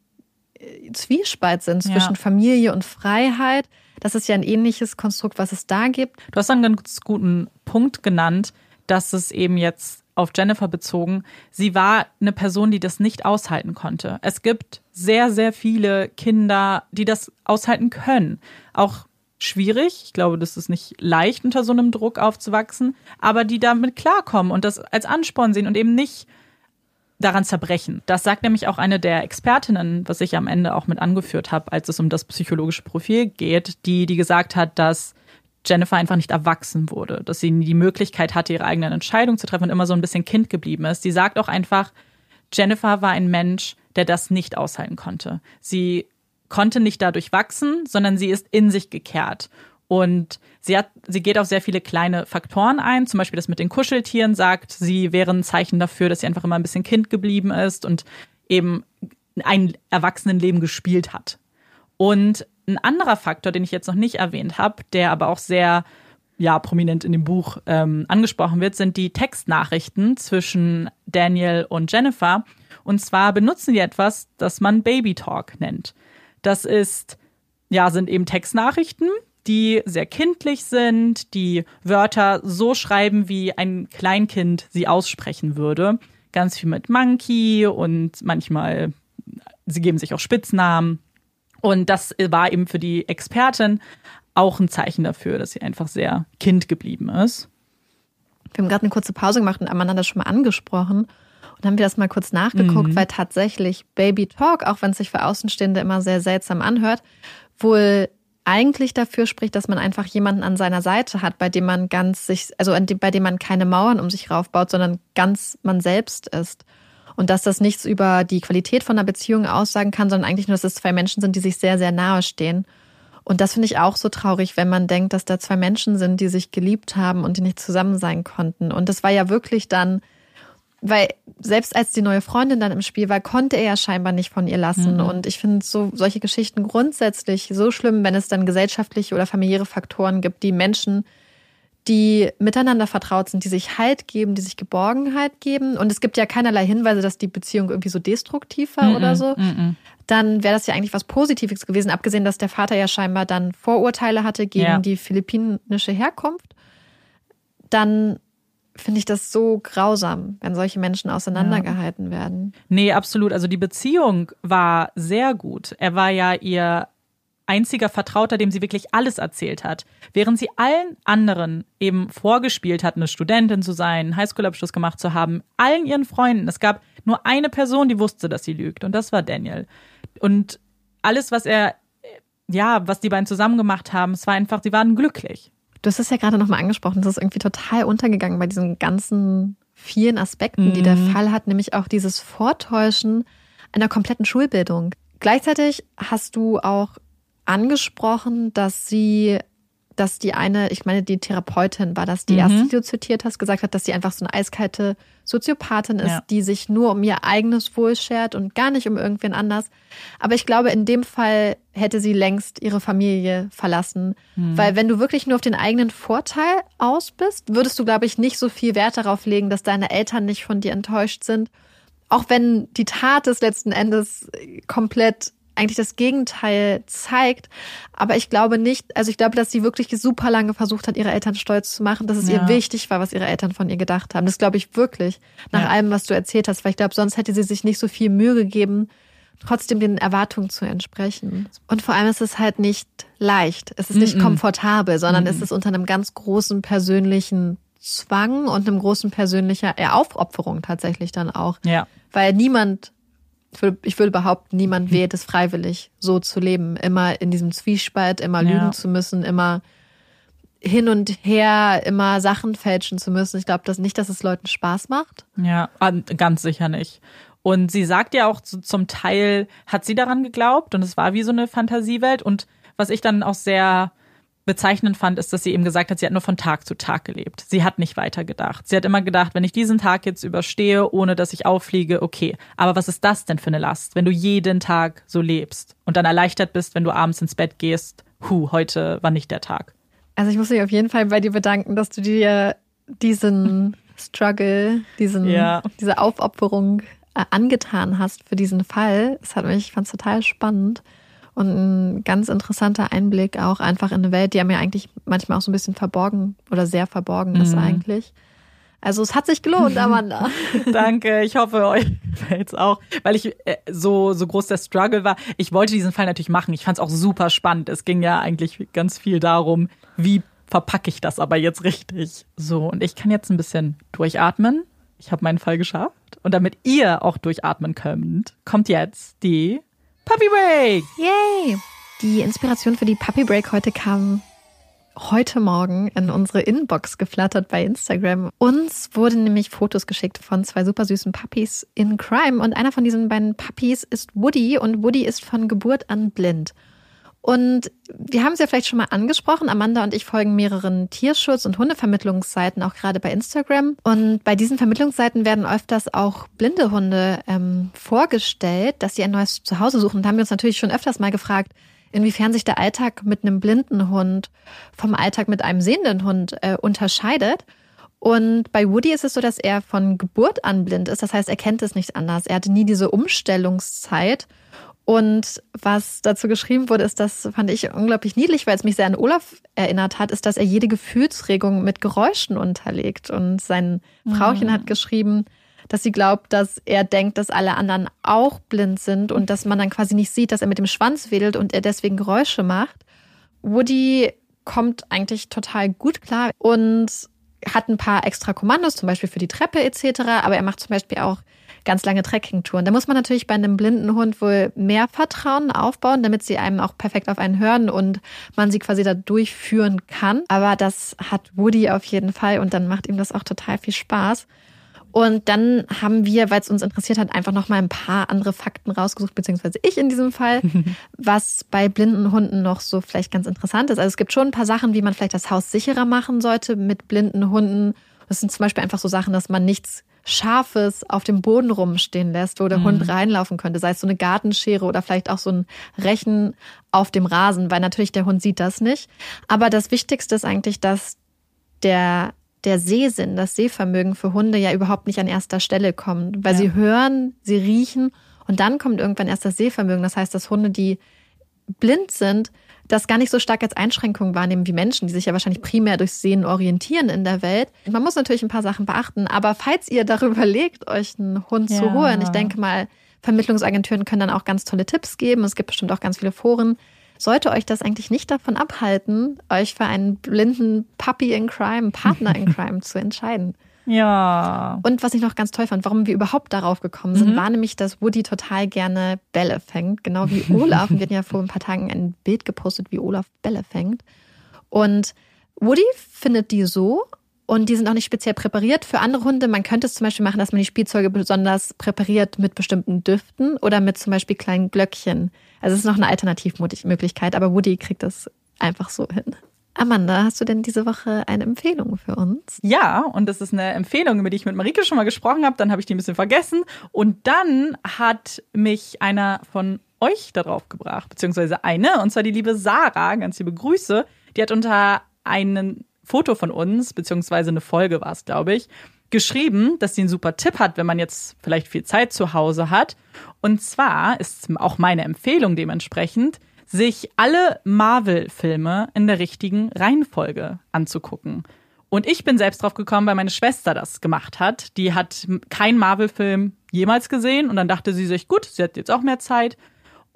äh, Zwiespalt sind zwischen ja. Familie und Freiheit. Das ist ja ein ähnliches Konstrukt, was es da gibt. Du hast einen ganz guten Punkt genannt, dass es eben jetzt auf Jennifer bezogen, sie war eine Person, die das nicht aushalten konnte. Es gibt sehr, sehr viele Kinder, die das aushalten können. Auch schwierig. Ich glaube, das ist nicht leicht, unter so einem Druck aufzuwachsen, aber die damit klarkommen und das als Ansporn sehen und eben nicht daran zerbrechen. Das sagt nämlich auch eine der Expertinnen, was ich am Ende auch mit angeführt habe, als es um das psychologische Profil geht, die, die gesagt hat, dass Jennifer einfach nicht erwachsen wurde, dass sie nie die Möglichkeit hatte, ihre eigenen Entscheidungen zu treffen und immer so ein bisschen Kind geblieben ist. Sie sagt auch einfach, Jennifer war ein Mensch, der das nicht aushalten konnte. Sie konnte nicht dadurch wachsen, sondern sie ist in sich gekehrt. Und sie hat, sie geht auf sehr viele kleine Faktoren ein. Zum Beispiel das mit den Kuscheltieren sagt, sie wäre ein Zeichen dafür, dass sie einfach immer ein bisschen Kind geblieben ist und eben ein Erwachsenenleben gespielt hat. Und ein anderer Faktor, den ich jetzt noch nicht erwähnt habe, der aber auch sehr ja, prominent in dem Buch ähm, angesprochen wird, sind die Textnachrichten zwischen Daniel und Jennifer. Und zwar benutzen die etwas, das man Baby Talk nennt. Das ist ja, sind eben Textnachrichten, die sehr kindlich sind, die Wörter so schreiben, wie ein Kleinkind sie aussprechen würde. Ganz viel mit Monkey und manchmal, sie geben sich auch Spitznamen. Und das war eben für die Expertin auch ein Zeichen dafür, dass sie einfach sehr Kind geblieben ist. Wir haben gerade eine kurze Pause gemacht und Amanda das schon mal angesprochen. Und haben wir das mal kurz nachgeguckt, mhm. weil tatsächlich Baby Talk, auch wenn es sich für Außenstehende immer sehr seltsam anhört, wohl eigentlich dafür spricht, dass man einfach jemanden an seiner Seite hat, bei dem man ganz sich, also bei dem man keine Mauern um sich raufbaut, sondern ganz man selbst ist. Und dass das nichts über die Qualität von einer Beziehung aussagen kann, sondern eigentlich nur, dass es zwei Menschen sind, die sich sehr, sehr nahe stehen. Und das finde ich auch so traurig, wenn man denkt, dass da zwei Menschen sind, die sich geliebt haben und die nicht zusammen sein konnten. Und das war ja wirklich dann, weil selbst als die neue Freundin dann im Spiel war, konnte er ja scheinbar nicht von ihr lassen. Mhm. Und ich finde so solche Geschichten grundsätzlich so schlimm, wenn es dann gesellschaftliche oder familiäre Faktoren gibt, die Menschen die miteinander vertraut sind, die sich Halt geben, die sich Geborgenheit geben. Und es gibt ja keinerlei Hinweise, dass die Beziehung irgendwie so destruktiv war -mm, oder so. Mm dann wäre das ja eigentlich was Positives gewesen, abgesehen, dass der Vater ja scheinbar dann Vorurteile hatte gegen ja. die philippinische Herkunft. Dann finde ich das so grausam, wenn solche Menschen auseinandergehalten ja. werden. Nee, absolut. Also die Beziehung war sehr gut. Er war ja ihr einziger Vertrauter, dem sie wirklich alles erzählt hat. Während sie allen anderen eben vorgespielt hat, eine Studentin zu sein, einen Highschool-Abschluss gemacht zu haben, allen ihren Freunden. Es gab nur eine Person, die wusste, dass sie lügt, und das war Daniel. Und alles, was er, ja, was die beiden zusammen gemacht haben, es war einfach, sie waren glücklich. Du hast es ja gerade nochmal angesprochen, das ist irgendwie total untergegangen bei diesen ganzen vielen Aspekten, die der mhm. Fall hat, nämlich auch dieses Vortäuschen einer kompletten Schulbildung. Gleichzeitig hast du auch angesprochen, dass sie, dass die eine, ich meine, die Therapeutin war das, die mhm. erste, die du zitiert hast, gesagt hat, dass sie einfach so eine eiskalte Soziopathin ist, ja. die sich nur um ihr eigenes Wohl schert und gar nicht um irgendwen anders. Aber ich glaube, in dem Fall hätte sie längst ihre Familie verlassen. Mhm. Weil wenn du wirklich nur auf den eigenen Vorteil aus bist, würdest du, glaube ich, nicht so viel Wert darauf legen, dass deine Eltern nicht von dir enttäuscht sind. Auch wenn die Tat des letzten Endes komplett eigentlich das Gegenteil zeigt. Aber ich glaube nicht, also ich glaube, dass sie wirklich super lange versucht hat, ihre Eltern stolz zu machen, dass es ja. ihr wichtig war, was ihre Eltern von ihr gedacht haben. Das glaube ich wirklich, nach ja. allem, was du erzählt hast, weil ich glaube, sonst hätte sie sich nicht so viel Mühe gegeben, trotzdem den Erwartungen zu entsprechen. Und vor allem ist es halt nicht leicht. Es ist nicht mm -mm. komfortabel, sondern mm es ist unter einem ganz großen persönlichen Zwang und einem großen persönlicher Aufopferung tatsächlich dann auch. Ja. Weil niemand ich würde, ich würde behaupten, niemand wählt es freiwillig, so zu leben. Immer in diesem Zwiespalt, immer lügen ja. zu müssen, immer hin und her, immer Sachen fälschen zu müssen. Ich glaube das nicht, dass es Leuten Spaß macht. Ja, ganz sicher nicht. Und sie sagt ja auch zum Teil, hat sie daran geglaubt und es war wie so eine Fantasiewelt. Und was ich dann auch sehr bezeichnend fand, ist, dass sie eben gesagt hat, sie hat nur von Tag zu Tag gelebt. Sie hat nicht weiter gedacht. Sie hat immer gedacht, wenn ich diesen Tag jetzt überstehe, ohne dass ich auffliege, okay. Aber was ist das denn für eine Last, wenn du jeden Tag so lebst und dann erleichtert bist, wenn du abends ins Bett gehst? Hu, heute war nicht der Tag. Also ich muss mich auf jeden Fall bei dir bedanken, dass du dir diesen Struggle, diesen, ja. diese Aufopferung äh, angetan hast für diesen Fall. Das hat mich, ich fand es total spannend und ein ganz interessanter Einblick auch einfach in eine Welt, die ja mir eigentlich manchmal auch so ein bisschen verborgen oder sehr verborgen ist mhm. eigentlich. Also es hat sich gelohnt, Amanda. Danke, ich hoffe euch gefällt's auch, weil ich äh, so so groß der Struggle war. Ich wollte diesen Fall natürlich machen. Ich fand es auch super spannend. Es ging ja eigentlich ganz viel darum, wie verpacke ich das aber jetzt richtig. So und ich kann jetzt ein bisschen durchatmen. Ich habe meinen Fall geschafft und damit ihr auch durchatmen könnt, kommt jetzt die Puppy Break! Yay! Die Inspiration für die Puppy Break heute kam heute Morgen in unsere Inbox geflattert bei Instagram. Uns wurden nämlich Fotos geschickt von zwei super süßen Puppies in Crime und einer von diesen beiden Puppies ist Woody und Woody ist von Geburt an blind. Und wir haben es ja vielleicht schon mal angesprochen. Amanda und ich folgen mehreren Tierschutz- und Hundevermittlungsseiten, auch gerade bei Instagram. Und bei diesen Vermittlungsseiten werden öfters auch blinde Hunde ähm, vorgestellt, dass sie ein neues Zuhause suchen. Und da haben wir uns natürlich schon öfters mal gefragt, inwiefern sich der Alltag mit einem blinden Hund vom Alltag mit einem sehenden Hund äh, unterscheidet. Und bei Woody ist es so, dass er von Geburt an blind ist. Das heißt, er kennt es nicht anders. Er hatte nie diese Umstellungszeit Und was dazu geschrieben wurde, ist, das fand ich unglaublich niedlich, weil es mich sehr an Olaf erinnert hat, ist, dass er jede Gefühlsregung mit Geräuschen unterlegt. Und sein Frauchen mhm. hat geschrieben, dass sie glaubt, dass er denkt, dass alle anderen auch blind sind und dass man dann quasi nicht sieht, dass er mit dem Schwanz wedelt und er deswegen Geräusche macht. Woody kommt eigentlich total gut klar und hat ein paar extra Kommandos, zum Beispiel für die Treppe etc. Aber er macht zum Beispiel auch ganz lange Trekkingtouren. Da muss man natürlich bei einem blinden Hund wohl mehr Vertrauen aufbauen, damit sie einem auch perfekt auf einen hören und man sie quasi da durchführen kann. Aber das hat Woody auf jeden Fall und dann macht ihm das auch total viel Spaß. Und dann haben wir, weil es uns interessiert hat, einfach noch mal ein paar andere Fakten rausgesucht, beziehungsweise ich in diesem Fall, was bei blinden Hunden noch so vielleicht ganz interessant ist. Also es gibt schon ein paar Sachen, wie man vielleicht das Haus sicherer machen sollte mit blinden Hunden. Das sind zum Beispiel einfach so Sachen, dass man nichts Scharfes auf dem Boden rumstehen lässt, wo der mhm. Hund reinlaufen könnte, sei es so eine Gartenschere oder vielleicht auch so ein Rechen auf dem Rasen, weil natürlich der Hund sieht das nicht. Aber das Wichtigste ist eigentlich, dass der der Sehsinn, das Sehvermögen für Hunde ja überhaupt nicht an erster Stelle kommt, weil ja. sie hören, sie riechen und dann kommt irgendwann erst das Sehvermögen. Das heißt, dass Hunde, die blind sind, das gar nicht so stark als Einschränkung wahrnehmen wie Menschen, die sich ja wahrscheinlich primär durch Sehen orientieren in der Welt. Man muss natürlich ein paar Sachen beachten, aber falls ihr darüber legt, euch einen Hund ja. zu holen, ich denke mal, Vermittlungsagenturen können dann auch ganz tolle Tipps geben. Es gibt bestimmt auch ganz viele Foren. Sollte euch das eigentlich nicht davon abhalten, euch für einen blinden Puppy in Crime, Partner in Crime zu entscheiden? Ja. Und was ich noch ganz toll fand, warum wir überhaupt darauf gekommen sind, mhm. war nämlich, dass Woody total gerne Bälle fängt, genau wie Olaf. wir hatten ja vor ein paar Tagen ein Bild gepostet, wie Olaf Bälle fängt. Und Woody findet die so und die sind auch nicht speziell präpariert für andere Hunde. Man könnte es zum Beispiel machen, dass man die Spielzeuge besonders präpariert mit bestimmten Düften oder mit zum Beispiel kleinen Glöckchen. Also es ist noch eine Alternativmöglichkeit, aber Woody kriegt das einfach so hin. Amanda, hast du denn diese Woche eine Empfehlung für uns? Ja, und das ist eine Empfehlung, über die ich mit Marike schon mal gesprochen habe. Dann habe ich die ein bisschen vergessen. Und dann hat mich einer von euch darauf gebracht, beziehungsweise eine, und zwar die liebe Sarah, ganz liebe Grüße. Die hat unter ein Foto von uns, beziehungsweise eine Folge war es, glaube ich, geschrieben, dass sie einen super Tipp hat, wenn man jetzt vielleicht viel Zeit zu Hause hat. Und zwar ist auch meine Empfehlung dementsprechend, sich alle Marvel-Filme in der richtigen Reihenfolge anzugucken. Und ich bin selbst drauf gekommen, weil meine Schwester das gemacht hat. Die hat keinen Marvel-Film jemals gesehen und dann dachte sie sich, gut, sie hat jetzt auch mehr Zeit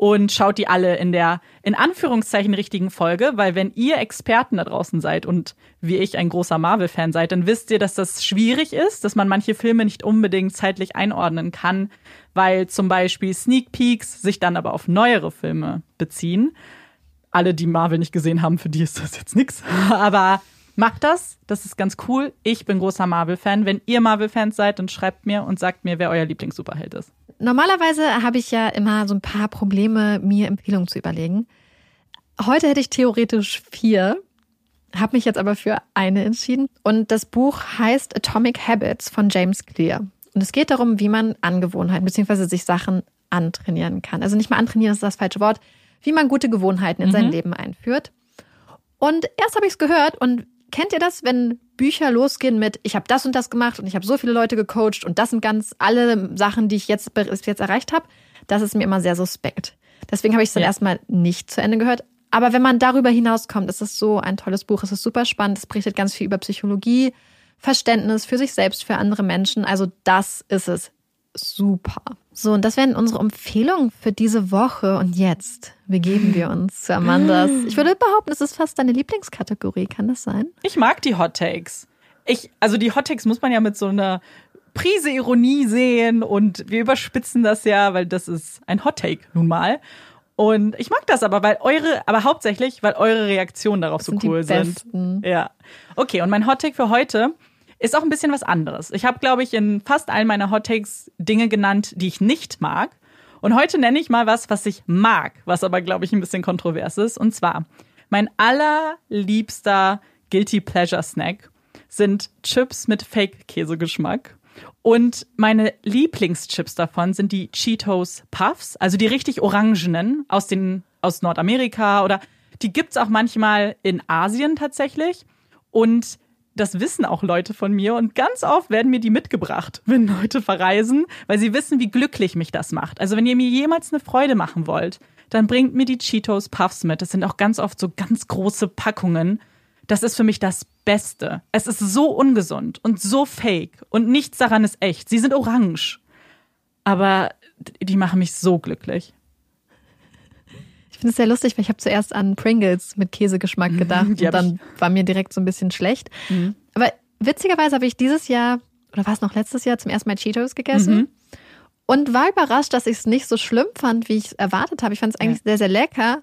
und schaut die alle in der in Anführungszeichen richtigen Folge, weil wenn ihr Experten da draußen seid und wie ich ein großer Marvel-Fan seid, dann wisst ihr, dass das schwierig ist, dass man manche Filme nicht unbedingt zeitlich einordnen kann, weil zum Beispiel Sneak Peeks sich dann aber auf neuere Filme beziehen. Alle, die Marvel nicht gesehen haben, für die ist das jetzt nichts. Aber macht das, das ist ganz cool. Ich bin großer Marvel-Fan. Wenn ihr Marvel-Fans seid, dann schreibt mir und sagt mir, wer euer Lieblings-Superheld ist. Normalerweise habe ich ja immer so ein paar Probleme, mir Empfehlungen zu überlegen. Heute hätte ich theoretisch vier, habe mich jetzt aber für eine entschieden. Und das Buch heißt Atomic Habits von James Clear. Und es geht darum, wie man Angewohnheiten bzw. sich Sachen antrainieren kann. Also nicht mal antrainieren ist das falsche Wort, wie man gute Gewohnheiten in mhm. sein Leben einführt. Und erst habe ich es gehört und kennt ihr das, wenn Bücher losgehen mit, ich habe das und das gemacht und ich habe so viele Leute gecoacht und das sind ganz alle Sachen, die ich jetzt, jetzt erreicht habe? Das ist mir immer sehr suspekt. Deswegen habe ich es dann ja. erstmal nicht zu Ende gehört. Aber wenn man darüber hinauskommt, ist es so ein tolles Buch. Es ist super spannend. Es berichtet ganz viel über Psychologie, Verständnis für sich selbst, für andere Menschen. Also das ist es. Super. So, und das wären unsere Empfehlungen für diese Woche. Und jetzt begeben wir uns zu Amandas. Ich würde behaupten, es ist fast deine Lieblingskategorie. Kann das sein? Ich mag die Hot Takes. Ich, also die Hot Takes muss man ja mit so einer Prise Ironie sehen und wir überspitzen das ja, weil das ist ein Hot Take nun mal. Und ich mag das aber, weil eure, aber hauptsächlich, weil eure Reaktionen darauf so cool sind. Ja. Okay, und mein Hot Take für heute ist auch ein bisschen was anderes. Ich habe, glaube ich, in fast allen meiner Hot Takes Dinge genannt, die ich nicht mag. Und heute nenne ich mal was, was ich mag, was aber, glaube ich, ein bisschen kontrovers ist. Und zwar, mein allerliebster Guilty Pleasure Snack sind Chips mit Fake-Käsegeschmack. Und meine Lieblingschips davon sind die Cheetos Puffs, also die richtig orangenen aus den aus Nordamerika oder die gibt's auch manchmal in Asien tatsächlich. Und das wissen auch Leute von mir und ganz oft werden mir die mitgebracht, wenn Leute verreisen, weil sie wissen, wie glücklich mich das macht. Also wenn ihr mir jemals eine Freude machen wollt, dann bringt mir die Cheetos Puffs mit. Das sind auch ganz oft so ganz große Packungen. Das ist für mich das Beste. Es ist so ungesund und so fake und nichts daran ist echt. Sie sind orange. Aber die machen mich so glücklich. Ich finde es sehr lustig, weil ich habe zuerst an Pringles mit Käsegeschmack gedacht und dann war mir direkt so ein bisschen schlecht. Mhm. Aber witzigerweise habe ich dieses Jahr, oder war es noch letztes Jahr, zum ersten Mal Cheetos gegessen. Mhm. Und war überrascht, dass ich es nicht so schlimm fand, wie ich es erwartet habe. Ich fand es eigentlich ja. sehr, sehr lecker.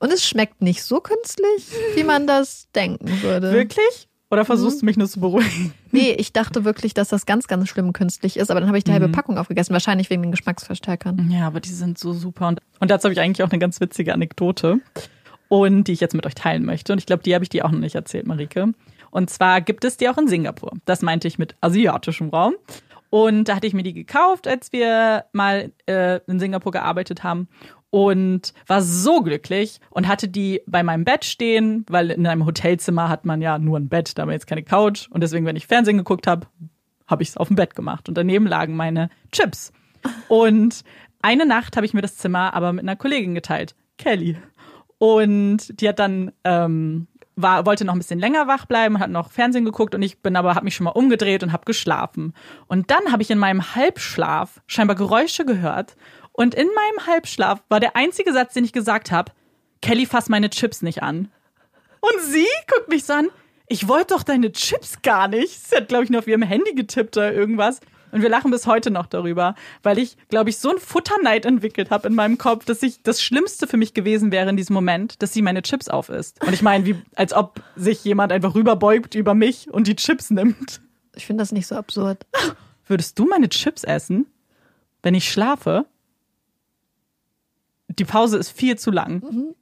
Und es schmeckt nicht so künstlich, wie man das denken würde. Wirklich? Oder versuchst mhm. du mich nur zu beruhigen? Nee, ich dachte wirklich, dass das ganz, ganz schlimm künstlich ist, aber dann habe ich die halbe mhm. Packung aufgegessen, wahrscheinlich wegen den Geschmacksverstärkern. Ja, aber die sind so super. Und, und dazu habe ich eigentlich auch eine ganz witzige Anekdote und die ich jetzt mit euch teilen möchte. Und ich glaube, die habe ich dir auch noch nicht erzählt, Marike. Und zwar gibt es die auch in Singapur. Das meinte ich mit asiatischem Raum. Und da hatte ich mir die gekauft, als wir mal äh, in Singapur gearbeitet haben und war so glücklich und hatte die bei meinem Bett stehen, weil in einem Hotelzimmer hat man ja nur ein Bett, da haben wir jetzt keine Couch und deswegen, wenn ich Fernsehen geguckt habe, habe ich es auf dem Bett gemacht und daneben lagen meine Chips. Und eine Nacht habe ich mir das Zimmer aber mit einer Kollegin geteilt, Kelly. Und die hat dann ähm, war, wollte noch ein bisschen länger wach bleiben, hat noch Fernsehen geguckt und ich bin aber, habe mich schon mal umgedreht und habe geschlafen. Und dann habe ich in meinem Halbschlaf scheinbar Geräusche gehört und in meinem Halbschlaf war der einzige Satz, den ich gesagt habe, Kelly, fass meine Chips nicht an. Und sie guckt mich so an, ich wollte doch deine Chips gar nicht. Sie hat, glaube ich, nur auf ihrem Handy getippt oder irgendwas. Und wir lachen bis heute noch darüber, weil ich, glaube ich, so ein Futterneid entwickelt habe in meinem Kopf, dass ich das Schlimmste für mich gewesen wäre in diesem Moment, dass sie meine Chips aufisst. Und ich meine, wie, als ob sich jemand einfach rüberbeugt über mich und die Chips nimmt. Ich finde das nicht so absurd. Würdest du meine Chips essen, wenn ich schlafe? Die Pause ist viel zu lang. Mhm.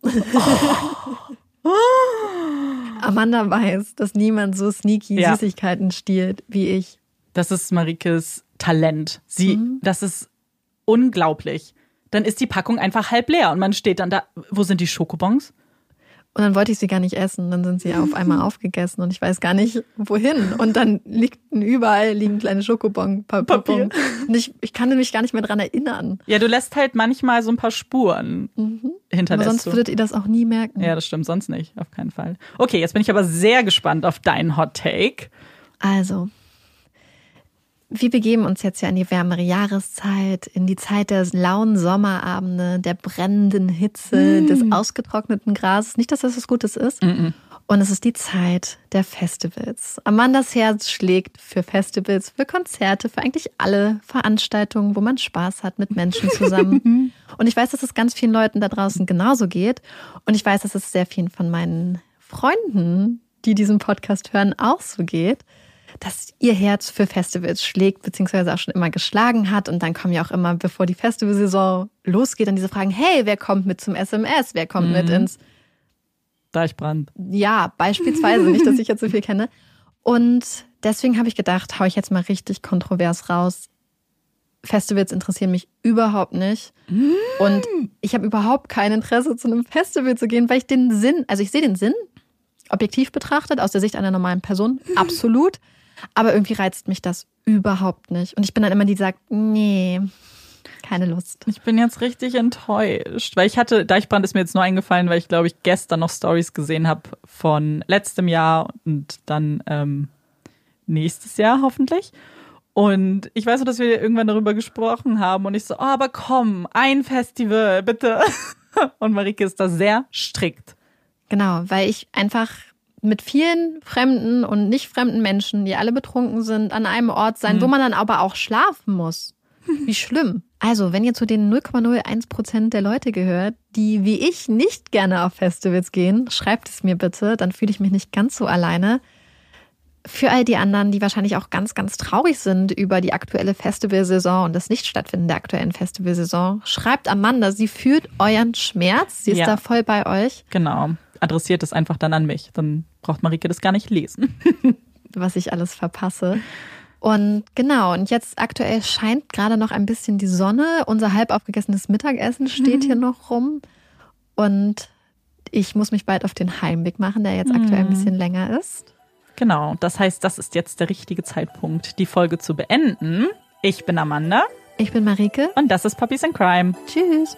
Oh. Amanda weiß, dass niemand so sneaky ja. Süßigkeiten stiehlt wie ich. Das ist Marikes Talent. Sie, mhm. das ist unglaublich. Dann ist die Packung einfach halb leer und man steht dann da. Wo sind die Schokobons? Und dann wollte ich sie gar nicht essen. Dann sind sie auf einmal aufgegessen und ich weiß gar nicht, wohin. Und dann liegen überall liegen kleine Schokobon Papier. Und ich, ich kann mich gar nicht mehr dran erinnern. Ja, du lässt halt manchmal so ein paar Spuren mhm. hinterlässt. Aber sonst du. würdet ihr das auch nie merken. Ja, das stimmt, sonst nicht, auf keinen Fall. Okay, jetzt bin ich aber sehr gespannt auf deinen Hot Take. Also, wir begeben uns jetzt ja in die wärmere Jahreszeit, in die Zeit der lauen Sommerabende, der brennenden Hitze, mm. des ausgetrockneten Grases. Nicht, dass das was Gutes ist. Mm Und es ist die Zeit der Festivals. Amandas Herz schlägt für Festivals, für Konzerte, für eigentlich alle Veranstaltungen, wo man Spaß hat mit Menschen zusammen. Und ich weiß, dass es ganz vielen Leuten da draußen genauso geht. Und ich weiß, dass es sehr vielen von meinen Freunden, die diesen Podcast hören, auch so geht dass ihr Herz für Festivals schlägt, beziehungsweise auch schon immer geschlagen hat. Und dann kommen ja auch immer, bevor die Festivalsaison losgeht, dann diese Fragen, hey, wer kommt mit zum SMS? Wer kommt mhm. mit ins Deichbrand? Ja, beispielsweise, nicht, dass ich jetzt so viel kenne. Und deswegen habe ich gedacht, hau ich jetzt mal richtig kontrovers raus. Festivals interessieren mich überhaupt nicht. Mm. Und ich habe überhaupt kein Interesse, zu einem Festival zu gehen, weil ich den Sinn, also ich sehe den Sinn, objektiv betrachtet, aus der Sicht einer normalen Person, absolut. Aber irgendwie reizt mich das überhaupt nicht. Und ich bin dann immer die, die sagt, nee, keine Lust. Ich bin jetzt richtig enttäuscht, weil ich hatte, Deichbrand ist mir jetzt nur eingefallen, weil ich glaube ich gestern noch Stories gesehen habe von letztem Jahr und dann ähm, nächstes Jahr hoffentlich. Und ich weiß nur, dass wir irgendwann darüber gesprochen haben und ich so, oh, aber komm, ein Festival, bitte. Und Marike ist da sehr strikt. Genau, weil ich einfach mit vielen fremden und nicht fremden Menschen, die alle betrunken sind, an einem Ort sein, mhm. wo man dann aber auch schlafen muss. Wie schlimm. Also, wenn ihr zu den 0,01 Prozent der Leute gehört, die wie ich nicht gerne auf Festivals gehen, schreibt es mir bitte, dann fühle ich mich nicht ganz so alleine. Für all die anderen, die wahrscheinlich auch ganz, ganz traurig sind über die aktuelle Festivalsaison und das Nicht-Stattfinden der aktuellen Festivalsaison, schreibt Amanda, sie fühlt euren Schmerz, sie ist ja. da voll bei euch. Genau adressiert es einfach dann an mich. Dann braucht Marike das gar nicht lesen. Was ich alles verpasse. Und genau, und jetzt aktuell scheint gerade noch ein bisschen die Sonne. Unser halb aufgegessenes Mittagessen steht hier noch rum. Und ich muss mich bald auf den Heimweg machen, der jetzt aktuell ein mhm. bisschen länger ist. Genau, das heißt, das ist jetzt der richtige Zeitpunkt, die Folge zu beenden. Ich bin Amanda. Ich bin Marike. Und das ist Puppies in Crime. Tschüss.